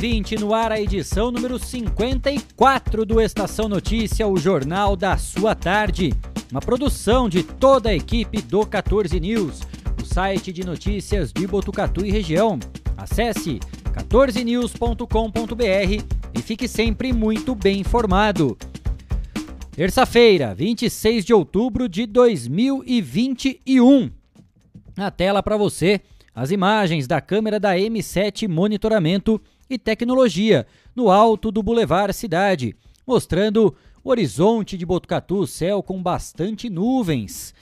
Vinte no ar a edição número 54 do Estação Notícia, o jornal da sua tarde. Uma produção de toda a equipe do 14 News, o site de notícias de Botucatu e região. Acesse 14news.com.br e fique sempre muito bem informado. Terça-feira, 26 de outubro de 2021. Na tela para você as imagens da câmera da M7 Monitoramento e Tecnologia, no alto do Boulevard Cidade, mostrando o horizonte de Botucatu, céu com bastante nuvens.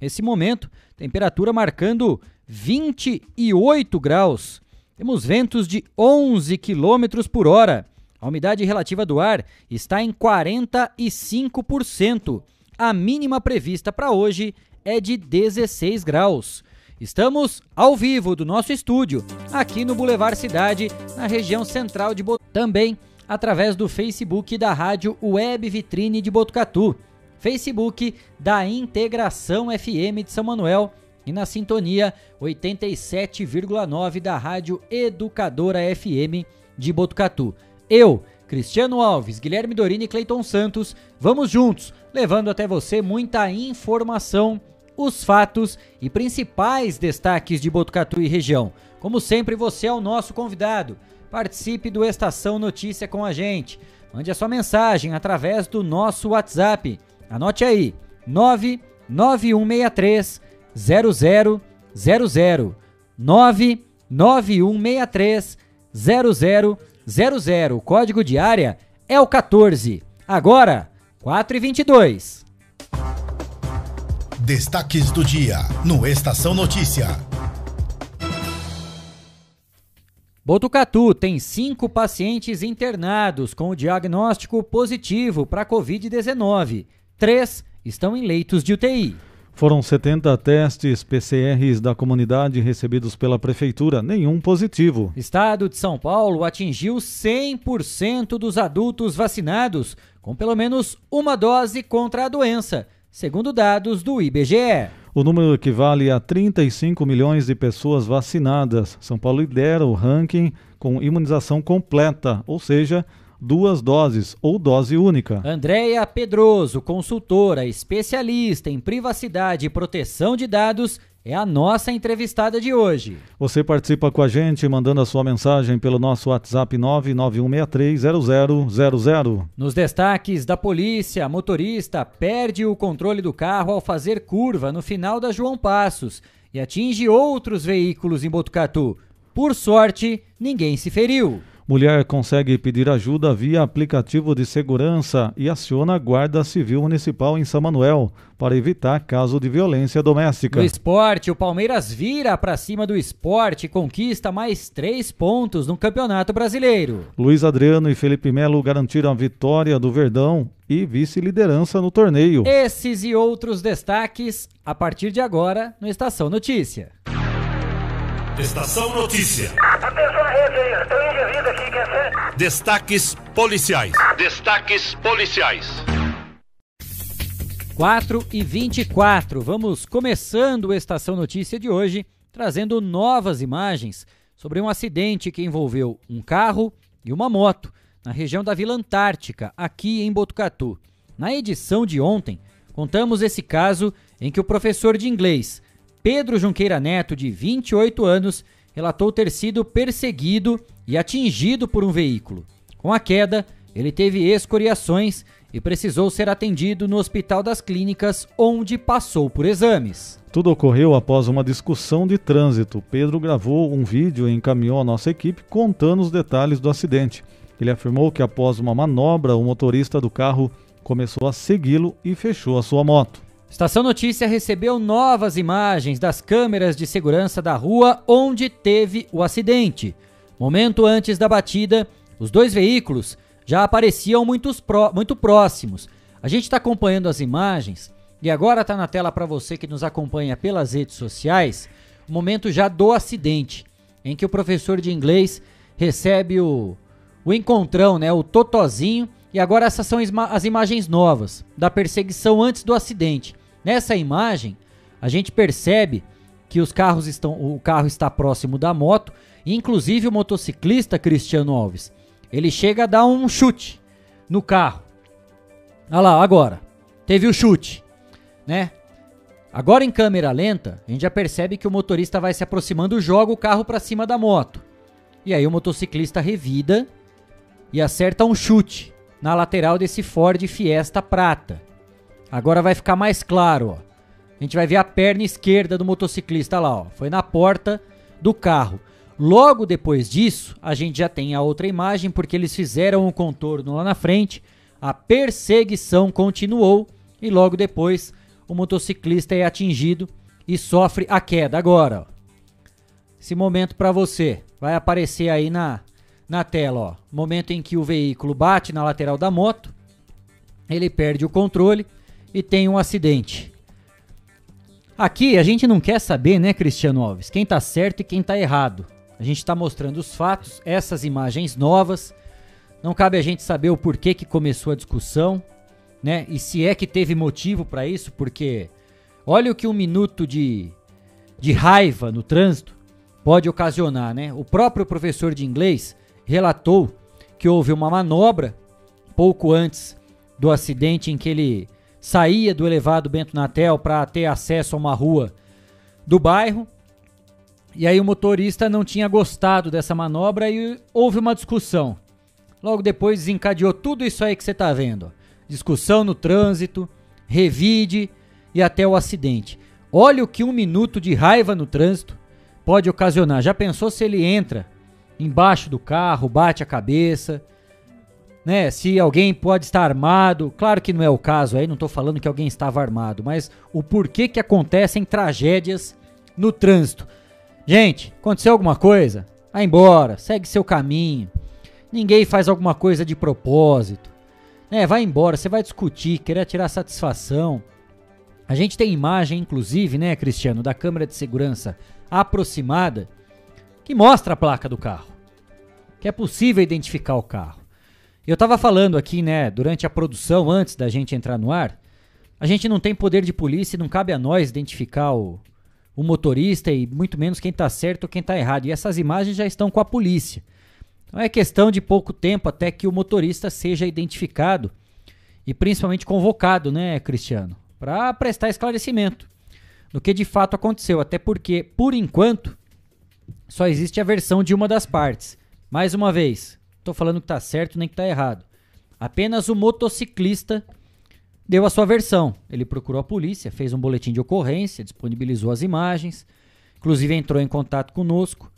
Nesse momento, temperatura marcando 28 graus. Temos ventos de 11 quilômetros por hora. A umidade relativa do ar está em 45%. A mínima prevista para hoje é de 16 graus. Estamos ao vivo do nosso estúdio, aqui no Boulevard Cidade, na região central de Botucatu. Também através do Facebook da Rádio Web Vitrine de Botucatu, Facebook da Integração FM de São Manuel e na sintonia 87,9 da Rádio Educadora FM de Botucatu. Eu, Cristiano Alves, Guilherme Dorini e Cleiton Santos, vamos juntos, levando até você muita informação os fatos e principais destaques de Botucatu e região. Como sempre, você é o nosso convidado. Participe do Estação Notícia com a gente. Mande a sua mensagem através do nosso WhatsApp. Anote aí: 99163 0000 99163 0000. O código de área é o 14. Agora, 4 e 22. Destaques do dia no Estação Notícia. Botucatu tem cinco pacientes internados com o diagnóstico positivo para Covid-19. Três estão em leitos de UTI. Foram 70 testes PCRs da comunidade recebidos pela Prefeitura, nenhum positivo. Estado de São Paulo atingiu 100% dos adultos vacinados com pelo menos uma dose contra a doença segundo dados do IBGE. O número equivale a 35 milhões de pessoas vacinadas. São Paulo lidera o ranking com imunização completa, ou seja, duas doses ou dose única. Andréia Pedroso, consultora especialista em privacidade e proteção de dados, é a nossa entrevistada de hoje. Você participa com a gente mandando a sua mensagem pelo nosso WhatsApp 991630000. Nos destaques da polícia, motorista perde o controle do carro ao fazer curva no final da João Passos e atinge outros veículos em Botucatu. Por sorte, ninguém se feriu. Mulher consegue pedir ajuda via aplicativo de segurança e aciona a Guarda Civil Municipal em São Manuel para evitar caso de violência doméstica. No esporte, o Palmeiras vira para cima do esporte e conquista mais três pontos no Campeonato Brasileiro. Luiz Adriano e Felipe Melo garantiram a vitória do Verdão e vice-liderança no torneio. Esses e outros destaques a partir de agora no Estação Notícia. Estação Notícia. Atenção à rede aí, estou indivíduo aqui, quer ser? Destaques policiais. Destaques policiais. 4 e 24. Vamos começando o Estação Notícia de hoje, trazendo novas imagens sobre um acidente que envolveu um carro e uma moto na região da Vila Antártica, aqui em Botucatu. Na edição de ontem, contamos esse caso em que o professor de inglês Pedro Junqueira Neto, de 28 anos, relatou ter sido perseguido e atingido por um veículo. Com a queda, ele teve escoriações e precisou ser atendido no Hospital das Clínicas, onde passou por exames. Tudo ocorreu após uma discussão de trânsito. Pedro gravou um vídeo e encaminhou à nossa equipe contando os detalhes do acidente. Ele afirmou que após uma manobra, o motorista do carro começou a segui-lo e fechou a sua moto. Estação Notícia recebeu novas imagens das câmeras de segurança da rua onde teve o acidente. Momento antes da batida, os dois veículos já apareciam pró- muito próximos. A gente está acompanhando as imagens e agora está na tela para você que nos acompanha pelas redes sociais o momento já do acidente, em que o professor de inglês recebe o, o encontrão, né, o totozinho, e agora essas são as imagens novas da perseguição antes do acidente. Nessa imagem, a gente percebe que os carros estão, o carro está próximo da moto, inclusive o motociclista Cristiano Alves, ele chega a dar um chute no carro. Olha lá, agora. Teve o chute, né? Agora em câmera lenta, a gente já percebe que o motorista vai se aproximando, joga o carro para cima da moto. E aí o motociclista revida e acerta um chute na lateral desse Ford Fiesta prata. Agora vai ficar mais claro, ó. A gente vai ver a perna esquerda do motociclista lá, ó. Foi na porta do carro. Logo depois disso, a gente já tem a outra imagem, porque eles fizeram um contorno lá na frente. A perseguição continuou e logo depois o motociclista é atingido e sofre a queda. Agora, ó. Esse momento para você vai aparecer aí na, na tela, ó. Momento em que o veículo bate na lateral da moto, ele perde o controle e tem um acidente. Aqui a gente não quer saber, né, Cristiano Alves, quem tá certo e quem tá errado. A gente está mostrando os fatos, essas imagens novas. Não cabe a gente saber o porquê que começou a discussão, né? E se é que teve motivo para isso, porque olha o que um minuto de, de raiva no trânsito pode ocasionar, né? O próprio professor de inglês relatou que houve uma manobra pouco antes do acidente em que ele saía do elevado Bento Natel para ter acesso a uma rua do bairro. E aí o motorista não tinha gostado dessa manobra e houve uma discussão. Logo depois desencadeou tudo isso aí que você está vendo. Discussão no trânsito, revide e até o acidente. Olha o que um minuto de raiva no trânsito pode ocasionar. Já pensou se ele entra embaixo do carro, bate a cabeça, né? Se alguém pode estar armado, claro que não é o caso aí, não tô falando que alguém estava armado, mas o porquê que acontecem tragédias no trânsito. Gente, aconteceu alguma coisa? Vai embora, segue seu caminho. Ninguém faz alguma coisa de propósito. Né? Vai embora, você vai discutir, querer tirar satisfação. A gente tem imagem, inclusive, né, Cristiano, da câmera de segurança aproximada que mostra a placa do carro. Que é possível identificar o carro. Eu tava falando aqui, né, durante a produção, antes da gente entrar no ar, a gente não tem poder de polícia e não cabe a nós identificar o, o motorista e muito menos quem tá certo ou quem tá errado. E essas imagens já estão com a polícia. Então é questão de pouco tempo até que o motorista seja identificado e principalmente convocado, né, Cristiano, para prestar esclarecimento do que de fato aconteceu. Até porque, por enquanto, só existe a versão de uma das partes. Mais uma vez, estou falando que está certo nem que está errado. Apenas o motociclista deu a sua versão. Ele procurou a polícia, fez um boletim de ocorrência, disponibilizou as imagens, inclusive entrou em contato conosco.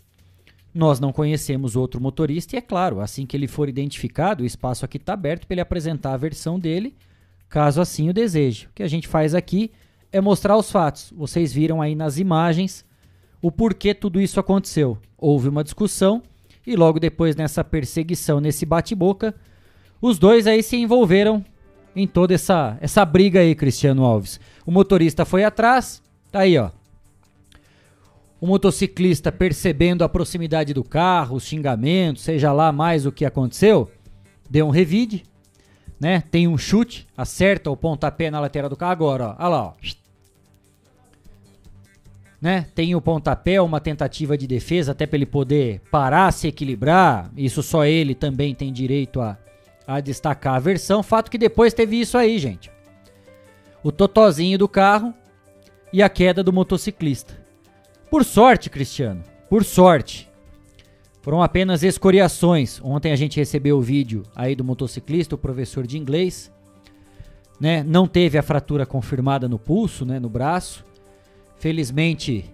Nós não conhecemos outro motorista e, é claro, assim que ele for identificado, o espaço aqui está aberto para ele apresentar a versão dele, caso assim o deseje. O que a gente faz aqui é mostrar os fatos. Vocês viram aí nas imagens o porquê tudo isso aconteceu. Houve uma discussão e logo depois nessa perseguição, nesse bate-boca, os dois aí se envolveram em toda essa, essa briga aí, Cristiano Alves. O motorista foi atrás, tá aí, ó. O motociclista percebendo a proximidade do carro, os xingamentos, seja lá mais o que aconteceu, deu um revide, né? Tem um chute, acerta o pontapé na lateral do carro agora, ó. Olha lá, ó. Né? Tem o pontapé, uma tentativa de defesa até para ele poder parar, se equilibrar. Isso só ele também tem direito a, a destacar a versão. Fato que depois teve isso aí, gente. O totozinho do carro e a queda do motociclista. Por sorte, Cristiano, por sorte, foram apenas escoriações. Ontem a gente recebeu o vídeo aí do motociclista, o professor de inglês, né? Não teve a fratura confirmada no pulso, né, no braço. Felizmente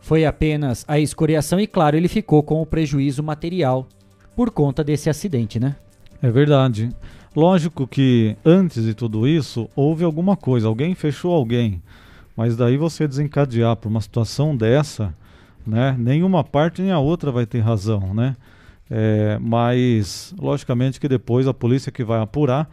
foi apenas a escoriação e claro, ele ficou com o prejuízo material por conta desse acidente, né? É verdade. Lógico que antes de tudo isso houve alguma coisa, alguém fechou alguém. Mas daí você desencadear por uma situação dessa, né? Nenhuma parte nem a outra vai ter razão, né? É, mas, logicamente, que depois a polícia que vai apurar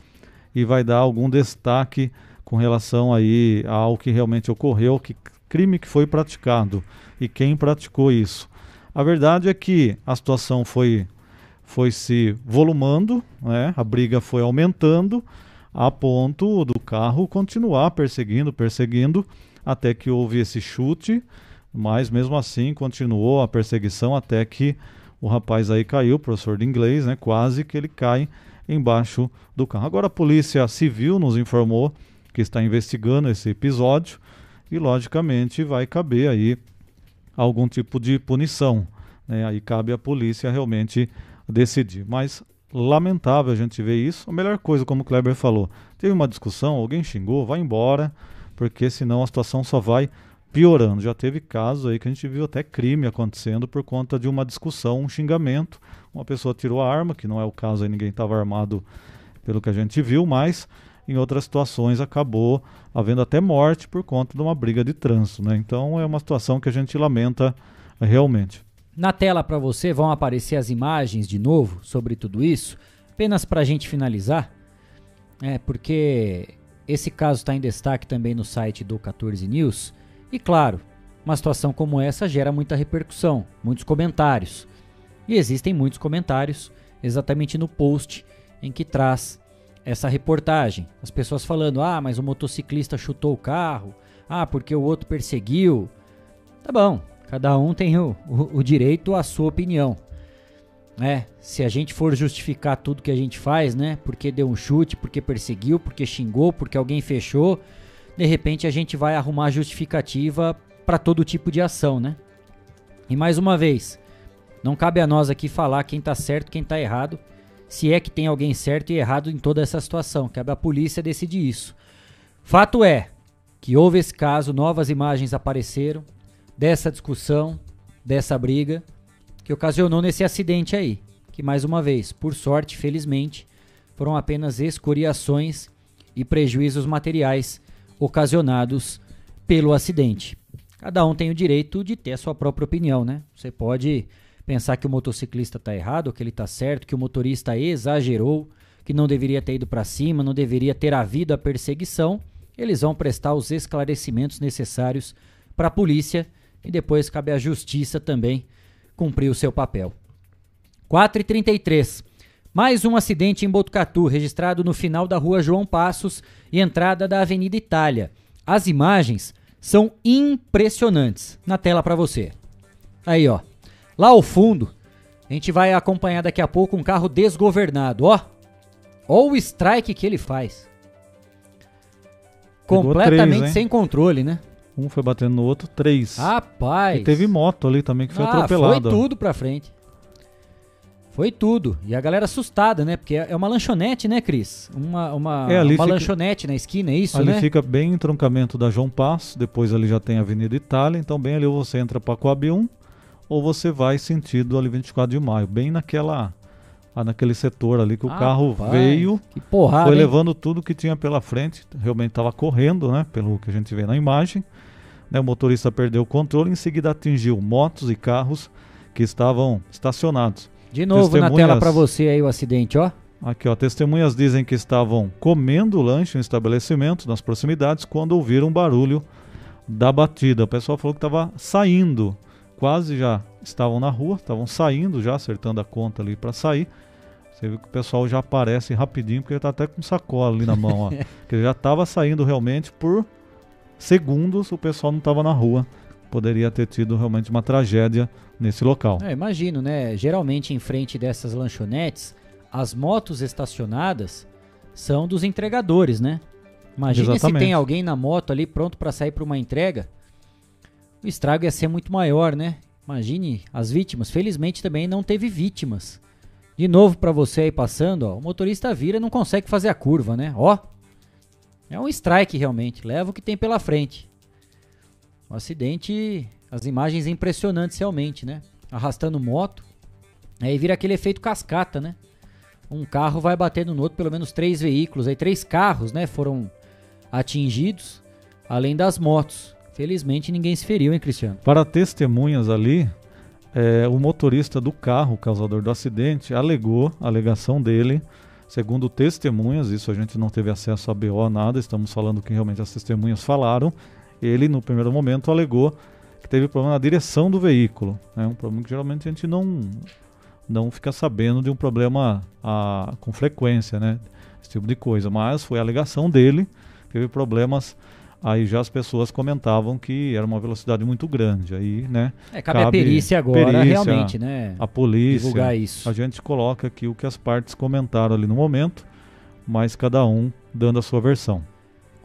e vai dar algum destaque com relação aí ao que realmente ocorreu, que crime que foi praticado e quem praticou isso. A verdade é que a situação foi, foi se volumando, né? a briga foi aumentando, a ponto do carro continuar perseguindo, perseguindo, até que houve esse chute, mas mesmo assim continuou a perseguição até que o rapaz aí caiu, professor de inglês, né? Quase que ele cai embaixo do carro. Agora a polícia civil nos informou que está investigando esse episódio e logicamente vai caber aí algum tipo de punição. Né? Aí cabe à polícia realmente decidir. Mas lamentável a gente ver isso. A melhor coisa, como o Kleber falou, teve uma discussão, alguém xingou, vai embora, porque senão a situação só vai piorando. Já teve casos aí que a gente viu até crime acontecendo por conta de uma discussão, um xingamento. Uma pessoa tirou a arma, que não é o caso aí, ninguém estava armado pelo que a gente viu, mas em outras situações acabou havendo até morte por conta de uma briga de trânsito, né? Então é uma situação que a gente lamenta realmente. Na tela para você vão aparecer as imagens de novo sobre tudo isso, apenas para a gente finalizar, é porque esse caso está em destaque também no site do 14 News. E claro, uma situação como essa gera muita repercussão, muitos comentários. E existem muitos comentários exatamente no post em que traz essa reportagem. As pessoas falando: ah, mas o motociclista chutou o carro, ah, porque o outro perseguiu. Tá bom, cada um tem o, o, o direito à sua opinião. É, se a gente for justificar tudo que a gente faz, né? Porque deu um chute, porque perseguiu, porque xingou, porque alguém fechou, de repente a gente vai arrumar justificativa para todo tipo de ação, né? E mais uma vez, não cabe a nós aqui falar quem está certo, quem está errado, se é que tem alguém certo e errado em toda essa situação. Cabe à polícia decidir isso. Fato é que houve esse caso, novas imagens apareceram dessa discussão, dessa briga que ocasionou nesse acidente aí, que mais uma vez, por sorte, felizmente, foram apenas escoriações e prejuízos materiais ocasionados pelo acidente. Cada um tem o direito de ter a sua própria opinião, né? Você pode pensar que o motociclista está errado, que ele está certo, que o motorista exagerou, que não deveria ter ido para cima, não deveria ter havido a perseguição. Eles vão prestar os esclarecimentos necessários para a polícia e depois cabe à justiça também cumprir o seu papel. 4h33. Mais um acidente em Botucatu, registrado no final da rua João Passos e entrada da Avenida Itália. As imagens são impressionantes. Na tela para você. Aí, ó. Lá ao fundo, a gente vai acompanhar daqui a pouco um carro desgovernado, ó. Ó o strike que ele faz. Pegou Completamente três, sem controle, né? Um foi batendo no outro, três. Rapaz. E teve moto ali também que foi ah, atropelada. Foi tudo pra frente. Foi tudo. E a galera assustada, né? Porque é uma lanchonete, né, Cris? Uma, uma, É, ali uma fica- lanchonete na esquina, é isso, ali né? fica bem em entroncamento da João Passo, depois ali já tem a Avenida Itália, então bem ali você entra para Coab 1 ou você vai sentido ali 24 de maio, bem naquela ah, naquele setor ali que o carro Rapaz, veio, Que porrada, foi hein? levando tudo que tinha pela frente, realmente estava correndo, né, pelo que a gente vê na imagem. Né, o motorista perdeu o controle, em seguida atingiu motos e carros que estavam estacionados. De novo na tela pra você aí o acidente, ó. Aqui, ó, testemunhas dizem que estavam comendo lanche em um estabelecimento nas proximidades quando ouviram um barulho da batida. O pessoal falou que estava saindo, quase já estavam na rua, estavam saindo já, acertando a conta ali para sair. Você viu que o pessoal já aparece rapidinho, porque ele tá até com sacola ali na mão, ó. que ele já estava saindo realmente por segundos, o pessoal não estava na rua. Poderia ter tido realmente uma tragédia nesse local. É, imagino, né? Geralmente em frente dessas lanchonetes, as motos estacionadas são dos entregadores, né? Imagina se Exatamente. tem alguém na moto ali pronto pra sair pra uma entrega. O estrago ia ser muito maior, né? Imagine as vítimas. Felizmente também não teve vítimas. De novo pra você aí passando, ó, o motorista vira não consegue fazer a curva, né? Ó. É um strike realmente, leva o que tem pela frente. O acidente, as imagens impressionantes realmente, né? Arrastando moto. Aí vira aquele efeito cascata, né? Um carro vai batendo no outro, pelo menos três veículos, aí três carros, né, foram atingidos, além das motos. Felizmente ninguém se feriu, hein, Cristiano? Para testemunhas ali, É, o motorista do carro, causador do acidente, alegou, a alegação dele, segundo testemunhas, isso a gente não teve acesso a BO, nada, estamos falando que realmente as testemunhas falaram. Ele, no primeiro momento, alegou que teve problema na direção do veículo. É né? um problema que geralmente a gente não, não fica sabendo de um problema a, com frequência, né? Esse tipo de coisa. Mas foi a alegação dele, teve problemas aí já as pessoas comentavam que era uma velocidade muito grande. Aí, né? É, cabe, cabe a perícia agora, perícia, realmente, né? A polícia. Divulgar isso. A gente coloca aqui o que as partes comentaram ali no momento, mas cada um dando a sua versão.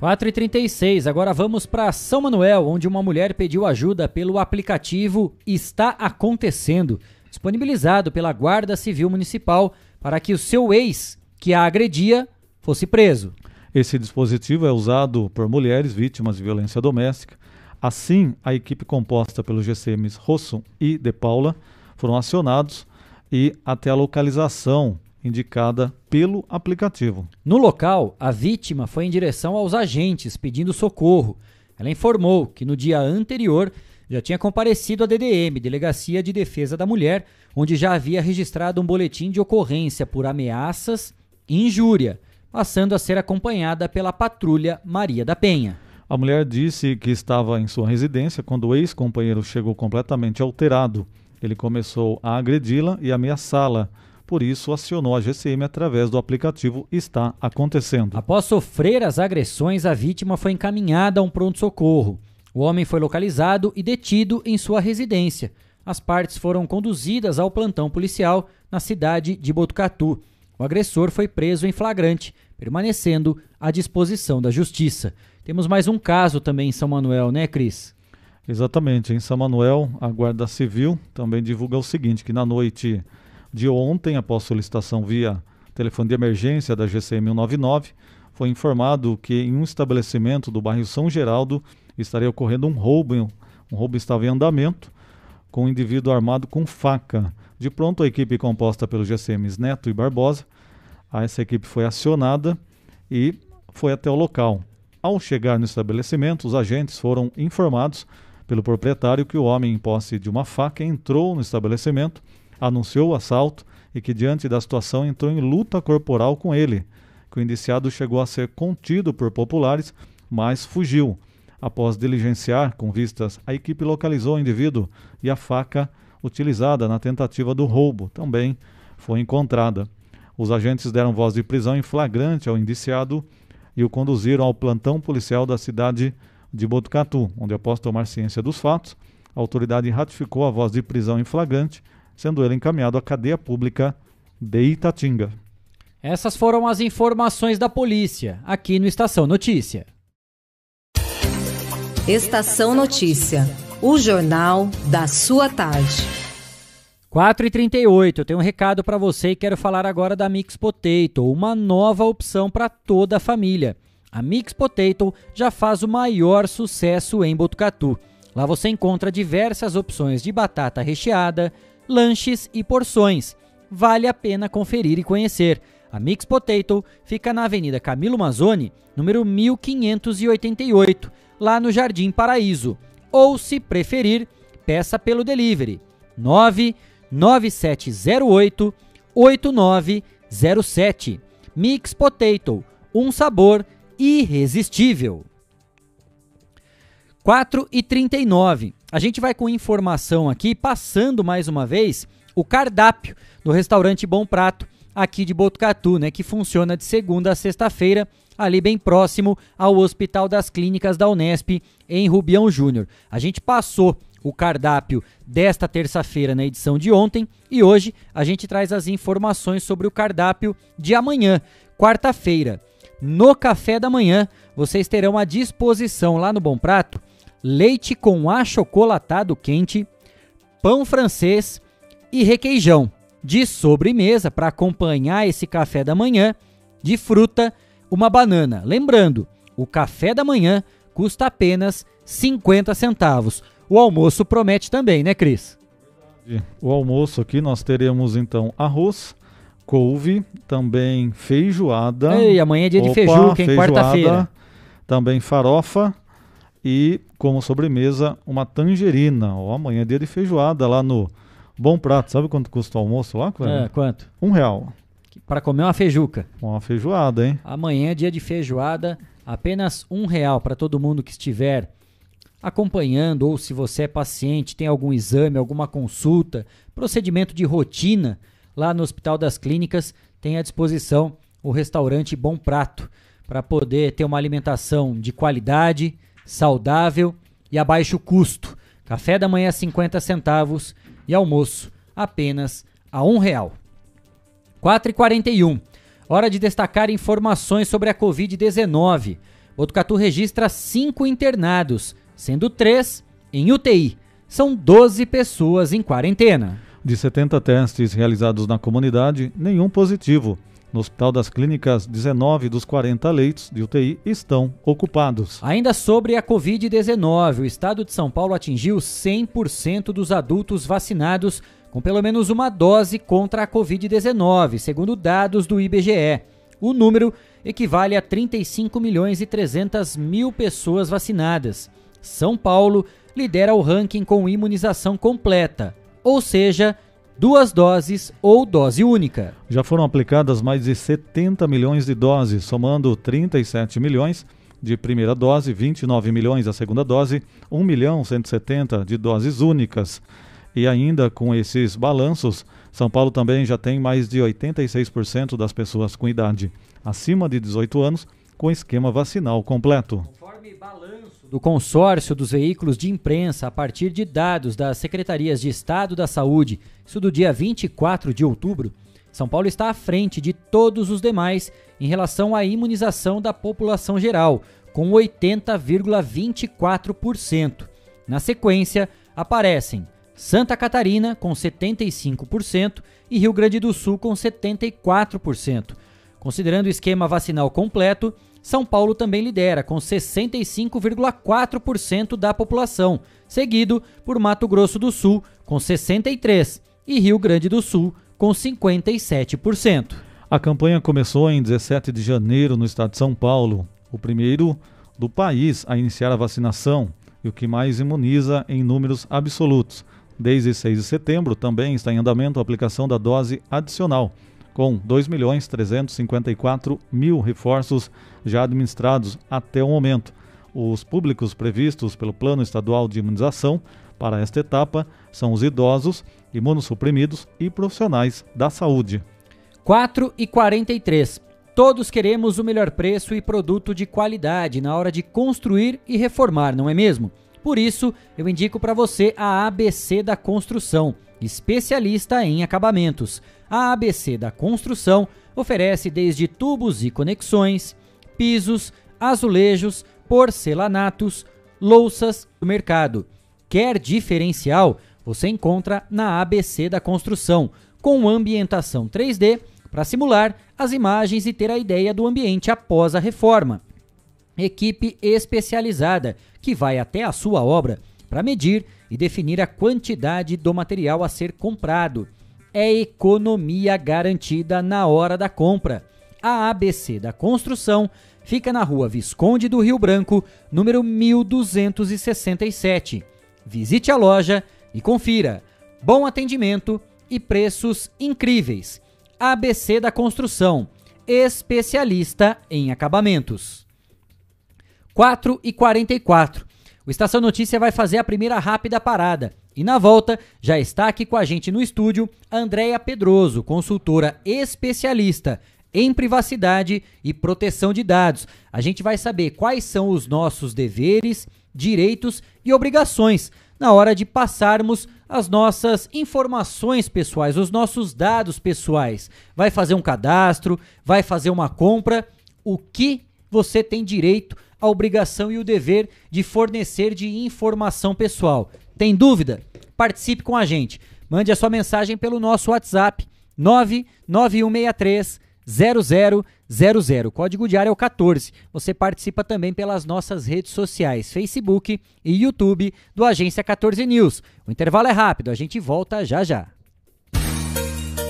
4h36, agora vamos para São Manuel, onde uma mulher pediu ajuda pelo aplicativo Está Acontecendo, disponibilizado pela Guarda Civil Municipal para que o seu ex, que a agredia, fosse preso. Esse dispositivo é usado por mulheres vítimas de violência doméstica. Assim, a equipe composta pelos GCMs Rossum e De Paula foram acionados e até a localização indicada pelo aplicativo. No local, a vítima foi em direção aos agentes pedindo socorro. Ela informou que no dia anterior já tinha comparecido à DDM, Delegacia de Defesa da Mulher, onde já havia registrado um boletim de ocorrência por ameaças e injúria passando a ser acompanhada pela patrulha Maria da Penha. A mulher disse que estava em sua residência quando o ex-companheiro chegou completamente alterado. Ele começou a agredi-la e ameaçá-la. Por isso, acionou a GCM através do aplicativo Está Acontecendo. Após sofrer as agressões, a vítima foi encaminhada a um pronto-socorro. O homem foi localizado e detido em sua residência. As partes foram conduzidas ao plantão policial na cidade de Botucatu. O agressor foi preso em flagrante, permanecendo à disposição da justiça. Temos mais um caso também em São Manuel, né, Cris? Exatamente. Em São Manuel, a Guarda Civil também divulga o seguinte: que na noite de ontem, após solicitação via telefone de emergência da GCM 199, foi informado que em um estabelecimento do bairro São Geraldo estaria ocorrendo um roubo. Um roubo estava em andamento com um indivíduo armado com faca. De pronto, a equipe composta pelos GCMs Neto e Barbosa, a essa equipe foi acionada e foi até o local. Ao chegar no estabelecimento, os agentes foram informados pelo proprietário que o homem em posse de uma faca entrou no estabelecimento, anunciou o assalto e que, diante da situação, entrou em luta corporal com ele. Que o indiciado chegou a ser contido por populares, mas fugiu. Após diligenciar com vistas, a equipe localizou o indivíduo e a faca utilizada na tentativa do roubo também foi encontrada. Os agentes deram voz de prisão em flagrante ao indiciado e o conduziram ao plantão policial da cidade de Botucatu, onde, após tomar ciência dos fatos, a autoridade ratificou a voz de prisão em flagrante, sendo ele encaminhado à cadeia pública de Itatinga. Essas foram as informações da polícia, aqui no Estação Notícia. Estação Notícia, o jornal da sua tarde. 4h38, eu tenho um recado para você e quero falar agora da Mix Potato, uma nova opção para toda a família. A Mix Potato já faz o maior sucesso em Botucatu. Lá você encontra diversas opções de batata recheada, lanches e porções. Vale a pena conferir e conhecer. A Mix Potato fica na Avenida Camilo Mazzoni, número 1588 lá no Jardim Paraíso. Ou, se preferir, peça pelo delivery 99708 8907. Mix Potato, um sabor irresistível. 4 e 39. A gente vai com informação aqui, passando mais uma vez o cardápio do restaurante Bom Prato aqui de Botucatu, né, que funciona de segunda a sexta-feira ali bem próximo ao Hospital das Clínicas da Unesp, em Rubião Júnior. A gente passou o cardápio desta terça-feira na edição de ontem e hoje a gente traz as informações sobre o cardápio de amanhã, quarta-feira. No café da manhã, vocês terão à disposição lá no Bom Prato leite com achocolatado quente, pão francês e requeijão. De sobremesa para acompanhar esse café da manhã, de fruta uma banana. Lembrando, o café da manhã custa apenas 50 centavos. O almoço promete também, né, Cris? O almoço aqui nós teremos então arroz, couve, também feijoada. Ei, amanhã é dia Opa, de feijuca, hein? Quarta-feira. Também farofa e como sobremesa uma tangerina. Ó, amanhã é dia de feijoada lá no Bom prato, sabe quanto custa o almoço lá, Cleber? É, quanto? Um real. Para comer uma feijuca. Uma feijoada, hein? Amanhã é dia de feijoada, apenas um real para todo mundo que estiver acompanhando ou se você é paciente, tem algum exame, alguma consulta, procedimento de rotina lá no Hospital das Clínicas, tem à disposição o restaurante Bom Prato para poder ter uma alimentação de qualidade, saudável e a baixo custo. Café da manhã 50 centavos e almoço apenas a um real. 4h41. Hora de destacar informações sobre a Covid-19. Botucatu registra cinco internados, sendo três em UTI. São 12 pessoas em quarentena. De 70 testes realizados na comunidade, nenhum positivo. No Hospital das Clínicas, 19 dos 40 leitos de UTI estão ocupados. Ainda sobre a Covid-19, o estado de São Paulo atingiu 100% dos adultos vacinados com pelo menos uma dose contra a Covid-19, segundo dados do IBGE. O número equivale a 35 milhões e 300 mil pessoas vacinadas. São Paulo lidera o ranking com imunização completa, ou seja, duas doses ou dose única. Já foram aplicadas mais de 70 milhões de doses, somando 37 milhões de primeira dose, 29 milhões a segunda dose, 1 milhão 170 de doses únicas. E ainda com esses balanços, São Paulo também já tem mais de 86% das pessoas com idade acima de 18 anos com esquema vacinal completo. Conforme balanço do consórcio dos veículos de imprensa a partir de dados das secretarias de Estado da Saúde, isso do dia 24 de outubro, São Paulo está à frente de todos os demais em relação à imunização da população geral, com 80,24%. Na sequência, aparecem Santa Catarina com 75% e Rio Grande do Sul com 74%. Considerando o esquema vacinal completo, São Paulo também lidera com 65,4% da população, seguido por Mato Grosso do Sul com 63% e Rio Grande do Sul com 57%. A campanha começou em 17 de janeiro no estado de São Paulo, o primeiro do país a iniciar a vacinação e o que mais imuniza em números absolutos. Desde 6 de setembro também está em andamento a aplicação da dose adicional, com 2 milhões 354 mil reforços já administrados até o momento. Os públicos previstos pelo Plano Estadual de Imunização para esta etapa são os idosos, imunossuprimidos e profissionais da saúde. 4 e 43. Todos queremos o melhor preço e produto de qualidade na hora de construir e reformar, não é mesmo? Por isso, eu indico para você a ABC da Construção, especialista em acabamentos. A ABC da Construção oferece desde tubos e conexões, pisos, azulejos, porcelanatos, louças do mercado. Quer diferencial? Você encontra na ABC da Construção, com ambientação 3D para simular as imagens e ter a ideia do ambiente após a reforma. Equipe especializada que vai até a sua obra para medir e definir a quantidade do material a ser comprado. É economia garantida na hora da compra. A ABC da Construção fica na rua Visconde do Rio Branco, número 1267. Visite a loja e confira. Bom atendimento e preços incríveis. ABC da Construção, especialista em acabamentos. 4 e 44. O Estação Notícia vai fazer a primeira rápida parada. E na volta, já está aqui com a gente no estúdio Andréia Pedroso, consultora especialista em privacidade e proteção de dados. A gente vai saber quais são os nossos deveres, direitos e obrigações na hora de passarmos as nossas informações pessoais, os nossos dados pessoais. Vai fazer um cadastro, vai fazer uma compra, o que você tem direito, a obrigação e o dever de fornecer de informação pessoal. Tem dúvida? Participe com a gente. Mande a sua mensagem pelo nosso WhatsApp 99163 0000. Código de área é o 14. Você participa também pelas nossas redes sociais, Facebook e YouTube do Agência 14 News. O intervalo é rápido, a gente volta já já.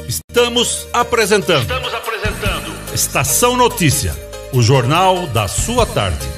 Estamos apresentando. Estamos apresentando. Estação Notícia, o jornal da sua tarde.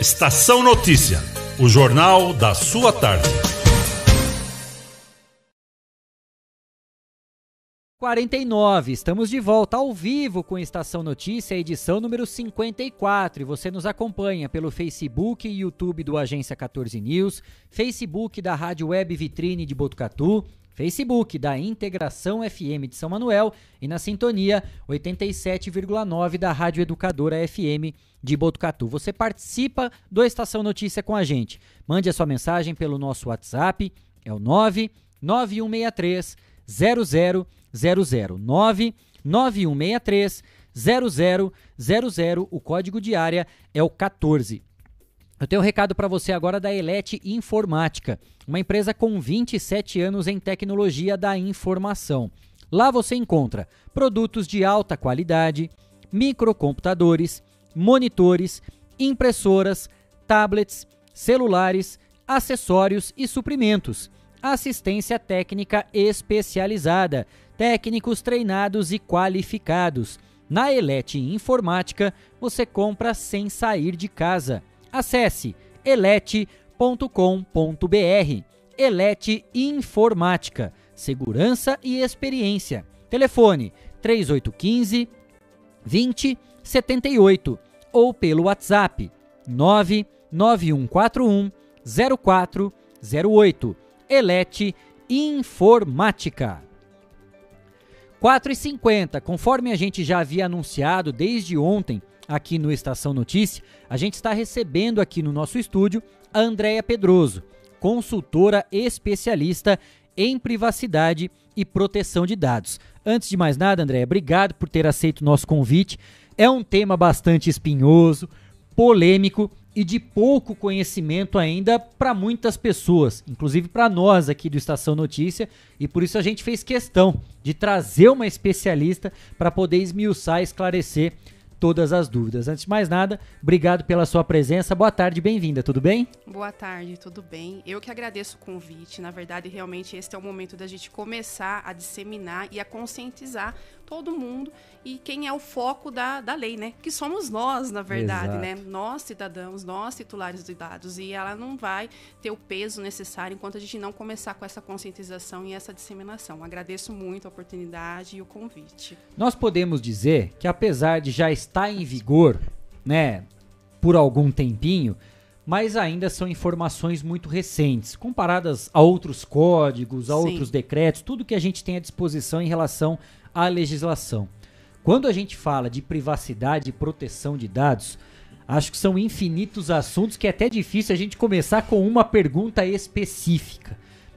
Estação Notícia, o jornal da sua tarde. 49, estamos de volta ao vivo com Estação Notícia, edição número 54. E você nos acompanha pelo Facebook e YouTube do Agência 14 News, Facebook da Rádio Web Vitrine de Botucatu, Facebook da Integração FM de São Manuel e na sintonia 87,9 da Rádio Educadora FM de Botucatu. Você participa do Estação Notícia com a gente. Mande a sua mensagem pelo nosso WhatsApp, é o 99163 0009 9163 0000. O código de área é o 14. Eu tenho um recado para você agora da Elete Informática, uma empresa com 27 anos em tecnologia da informação. Lá você encontra produtos de alta qualidade, microcomputadores, monitores, impressoras, tablets, celulares, acessórios e suprimentos, assistência técnica especializada, técnicos treinados e qualificados. Na Elete Informática, você compra sem sair de casa. Acesse elete.com.br. Elete Informática, segurança e experiência. Telefone 3815 2078 ou pelo WhatsApp 99141 04 08. Elete Informática. 4 e 50 conforme a gente já havia anunciado desde ontem aqui no Estação Notícia, a gente está recebendo aqui no nosso estúdio a Andréia Pedroso, consultora especialista em privacidade e proteção de dados. Antes de mais nada, Andréia, obrigado por ter aceito o nosso convite. É um tema bastante espinhoso, polêmico e de pouco conhecimento ainda para muitas pessoas, inclusive para nós aqui do Estação Notícia, e por isso a gente fez questão de trazer uma especialista para poder esmiuçar e esclarecer todas as dúvidas. Antes de mais nada, obrigado pela sua presença. Boa tarde, bem-vinda, tudo bem? Boa tarde, tudo bem? Eu que agradeço o convite. Na verdade, realmente este é o momento da gente começar a disseminar e a conscientizar todo mundo e quem é o foco da, da lei, né? Que somos nós, na verdade, Exato. né? Nós, cidadãos, nós, titulares de dados. E ela não vai ter o peso necessário enquanto a gente não começar com essa conscientização e essa disseminação. Agradeço muito a oportunidade e o convite. Nós podemos dizer que, apesar de já estar em vigor, né, por algum tempinho, mas ainda são informações muito recentes, comparadas a outros códigos, a Sim. outros decretos, tudo que a gente tem à disposição em relação à legislação. Quando a gente fala de privacidade e proteção de dados, acho que são infinitos assuntos que é até difícil a gente começar com uma pergunta específica.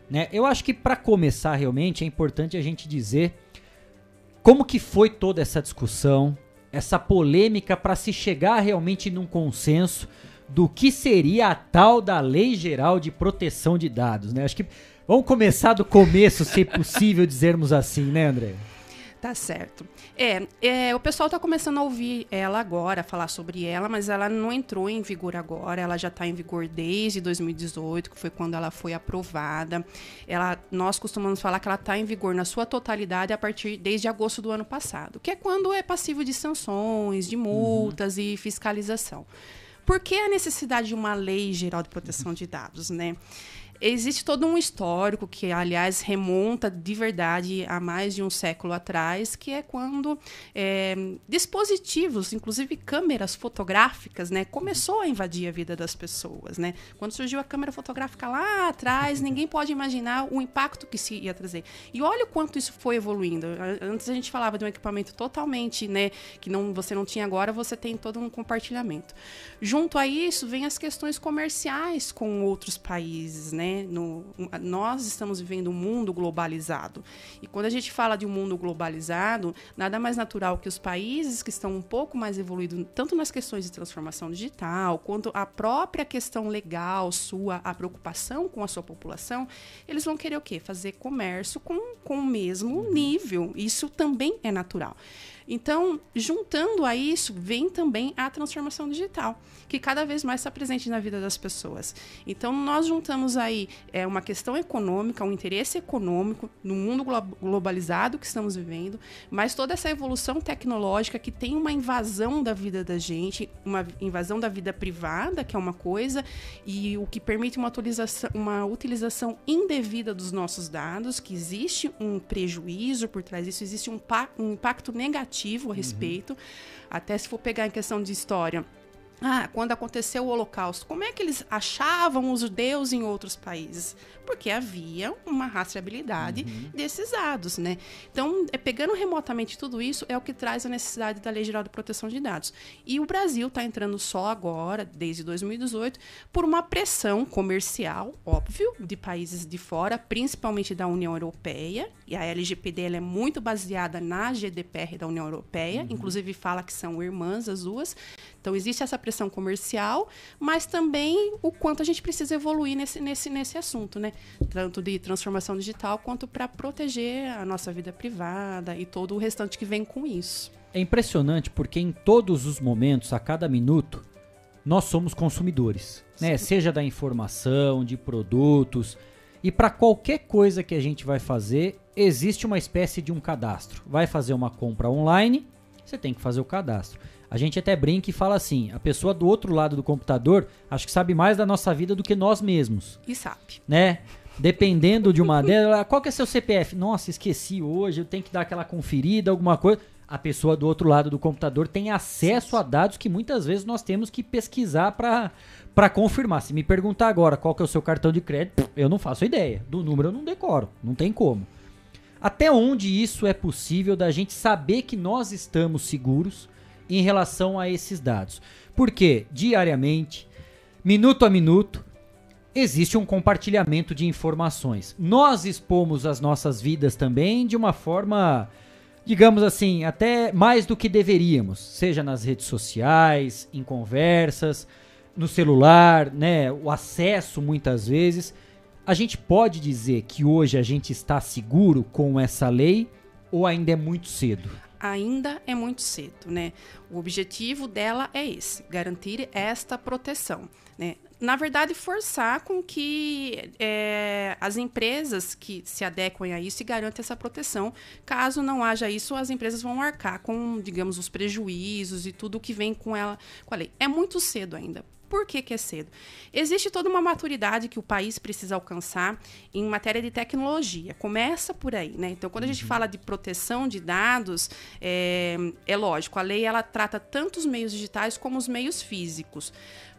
Né? Eu acho que para começar realmente é importante a gente dizer como que foi toda essa discussão, essa polêmica para se chegar realmente num consenso do que seria a tal da Lei Geral de Proteção de Dados, né? Acho que vamos começar do começo, se possível dizermos assim, né, André? Tá certo. É, é, o pessoal está começando a ouvir ela agora, falar sobre ela, mas ela não entrou em vigor agora, ela já está em vigor desde 2018, que foi quando ela foi aprovada. Ela, nós costumamos falar que ela está em vigor na sua totalidade a partir desde agosto do ano passado, que é quando é passivo de sanções, de multas uhum. e fiscalização. Por que a necessidade de uma lei geral de proteção de dados, né? Existe todo um histórico que, aliás, remonta de verdade a mais de um século atrás, que é quando é, dispositivos, inclusive câmeras fotográficas, né, começou a invadir a vida das pessoas, né? Quando surgiu a câmera fotográfica lá atrás, ninguém pode imaginar o impacto que se ia trazer. E olha o quanto isso foi evoluindo. Antes a gente falava de um equipamento totalmente, né, que não você não tinha agora, você tem todo um compartilhamento. Junto a isso vem as questões comerciais com outros países, né? No, nós estamos vivendo um mundo globalizado. E quando a gente fala de um mundo globalizado, nada mais natural que os países que estão um pouco mais evoluídos, tanto nas questões de transformação digital, quanto a própria questão legal sua, a preocupação com a sua população, eles vão querer o quê? Fazer comércio com, com o mesmo nível. Isso também é natural. Então, juntando a isso, vem também a transformação digital, que cada vez mais está presente na vida das pessoas. Então, nós juntamos aí é, uma questão econômica, um interesse econômico no mundo glo globalizado que estamos vivendo, mas toda essa evolução tecnológica que tem uma invasão da vida da gente, uma invasão da vida privada, que é uma coisa, e o que permite uma, atualização, uma utilização indevida dos nossos dados, que existe um prejuízo por trás disso, existe um, um impacto negativo negativo a uhum. respeito. Uhum. Até se for pegar em questão de história. Ah, quando aconteceu o Holocausto, como é que eles achavam os judeus em outros países? porque havia uma rastreabilidade uhum. desses dados, né? Então, é, pegando remotamente tudo isso, é o que traz a necessidade da Lei Geral de Proteção de Dados. E o Brasil está entrando só agora, desde 2018, por uma pressão comercial, óbvio, de países de fora, principalmente da União Europeia, e a LGPD é muito baseada na GDPR da União Europeia, uhum. inclusive fala que são irmãs as duas. Então, existe essa pressão comercial, mas também o quanto a gente precisa evoluir nesse, nesse, nesse assunto, né? Tanto de transformação digital quanto para proteger a nossa vida privada e todo o restante que vem com isso. É impressionante porque em todos os momentos, a cada minuto, nós somos consumidores, né? Seja da informação, de produtos, e para qualquer coisa que a gente vai fazer, existe uma espécie de um cadastro. Vai fazer uma compra online, você tem que fazer o cadastro. A gente até brinca e fala assim: a pessoa do outro lado do computador acho que sabe mais da nossa vida do que nós mesmos. E sabe. Né? Dependendo de uma dela, qual que é seu CPF? Nossa, esqueci hoje, eu tenho que dar aquela conferida, alguma coisa. a pessoa do outro lado do computador tem acesso a dados que muitas vezes nós temos que pesquisar para para confirmar. Se me perguntar agora qual que é o seu cartão de crédito, eu não faço ideia. Do número eu não decoro, não tem como. Até onde isso é possível da gente saber que nós estamos seguros em relação a esses dados? Porque diariamente, minuto a minuto, existe um compartilhamento de informações. Nós expomos as nossas vidas também de uma forma, digamos assim, até mais do que deveríamos, seja nas redes sociais, em conversas, no celular, né, o acesso muitas vezes. A gente pode dizer que hoje a gente está seguro com essa lei ou ainda é muito cedo? Ainda é muito cedo, né? O objetivo dela é esse, garantir esta proteção, né? Na verdade, forçar com que é, as empresas que se adequem a isso e garantam essa proteção. Caso não haja isso, as empresas vão arcar com, digamos, os prejuízos e tudo que vem com ela, com a lei. É muito cedo ainda. Por que, que, é cedo? Existe toda uma maturidade que o país precisa alcançar em matéria de tecnologia. Começa por aí, né? Então, quando a gente fala de proteção de dados, é, é lógico, a lei ela trata tanto os meios digitais como os meios físicos.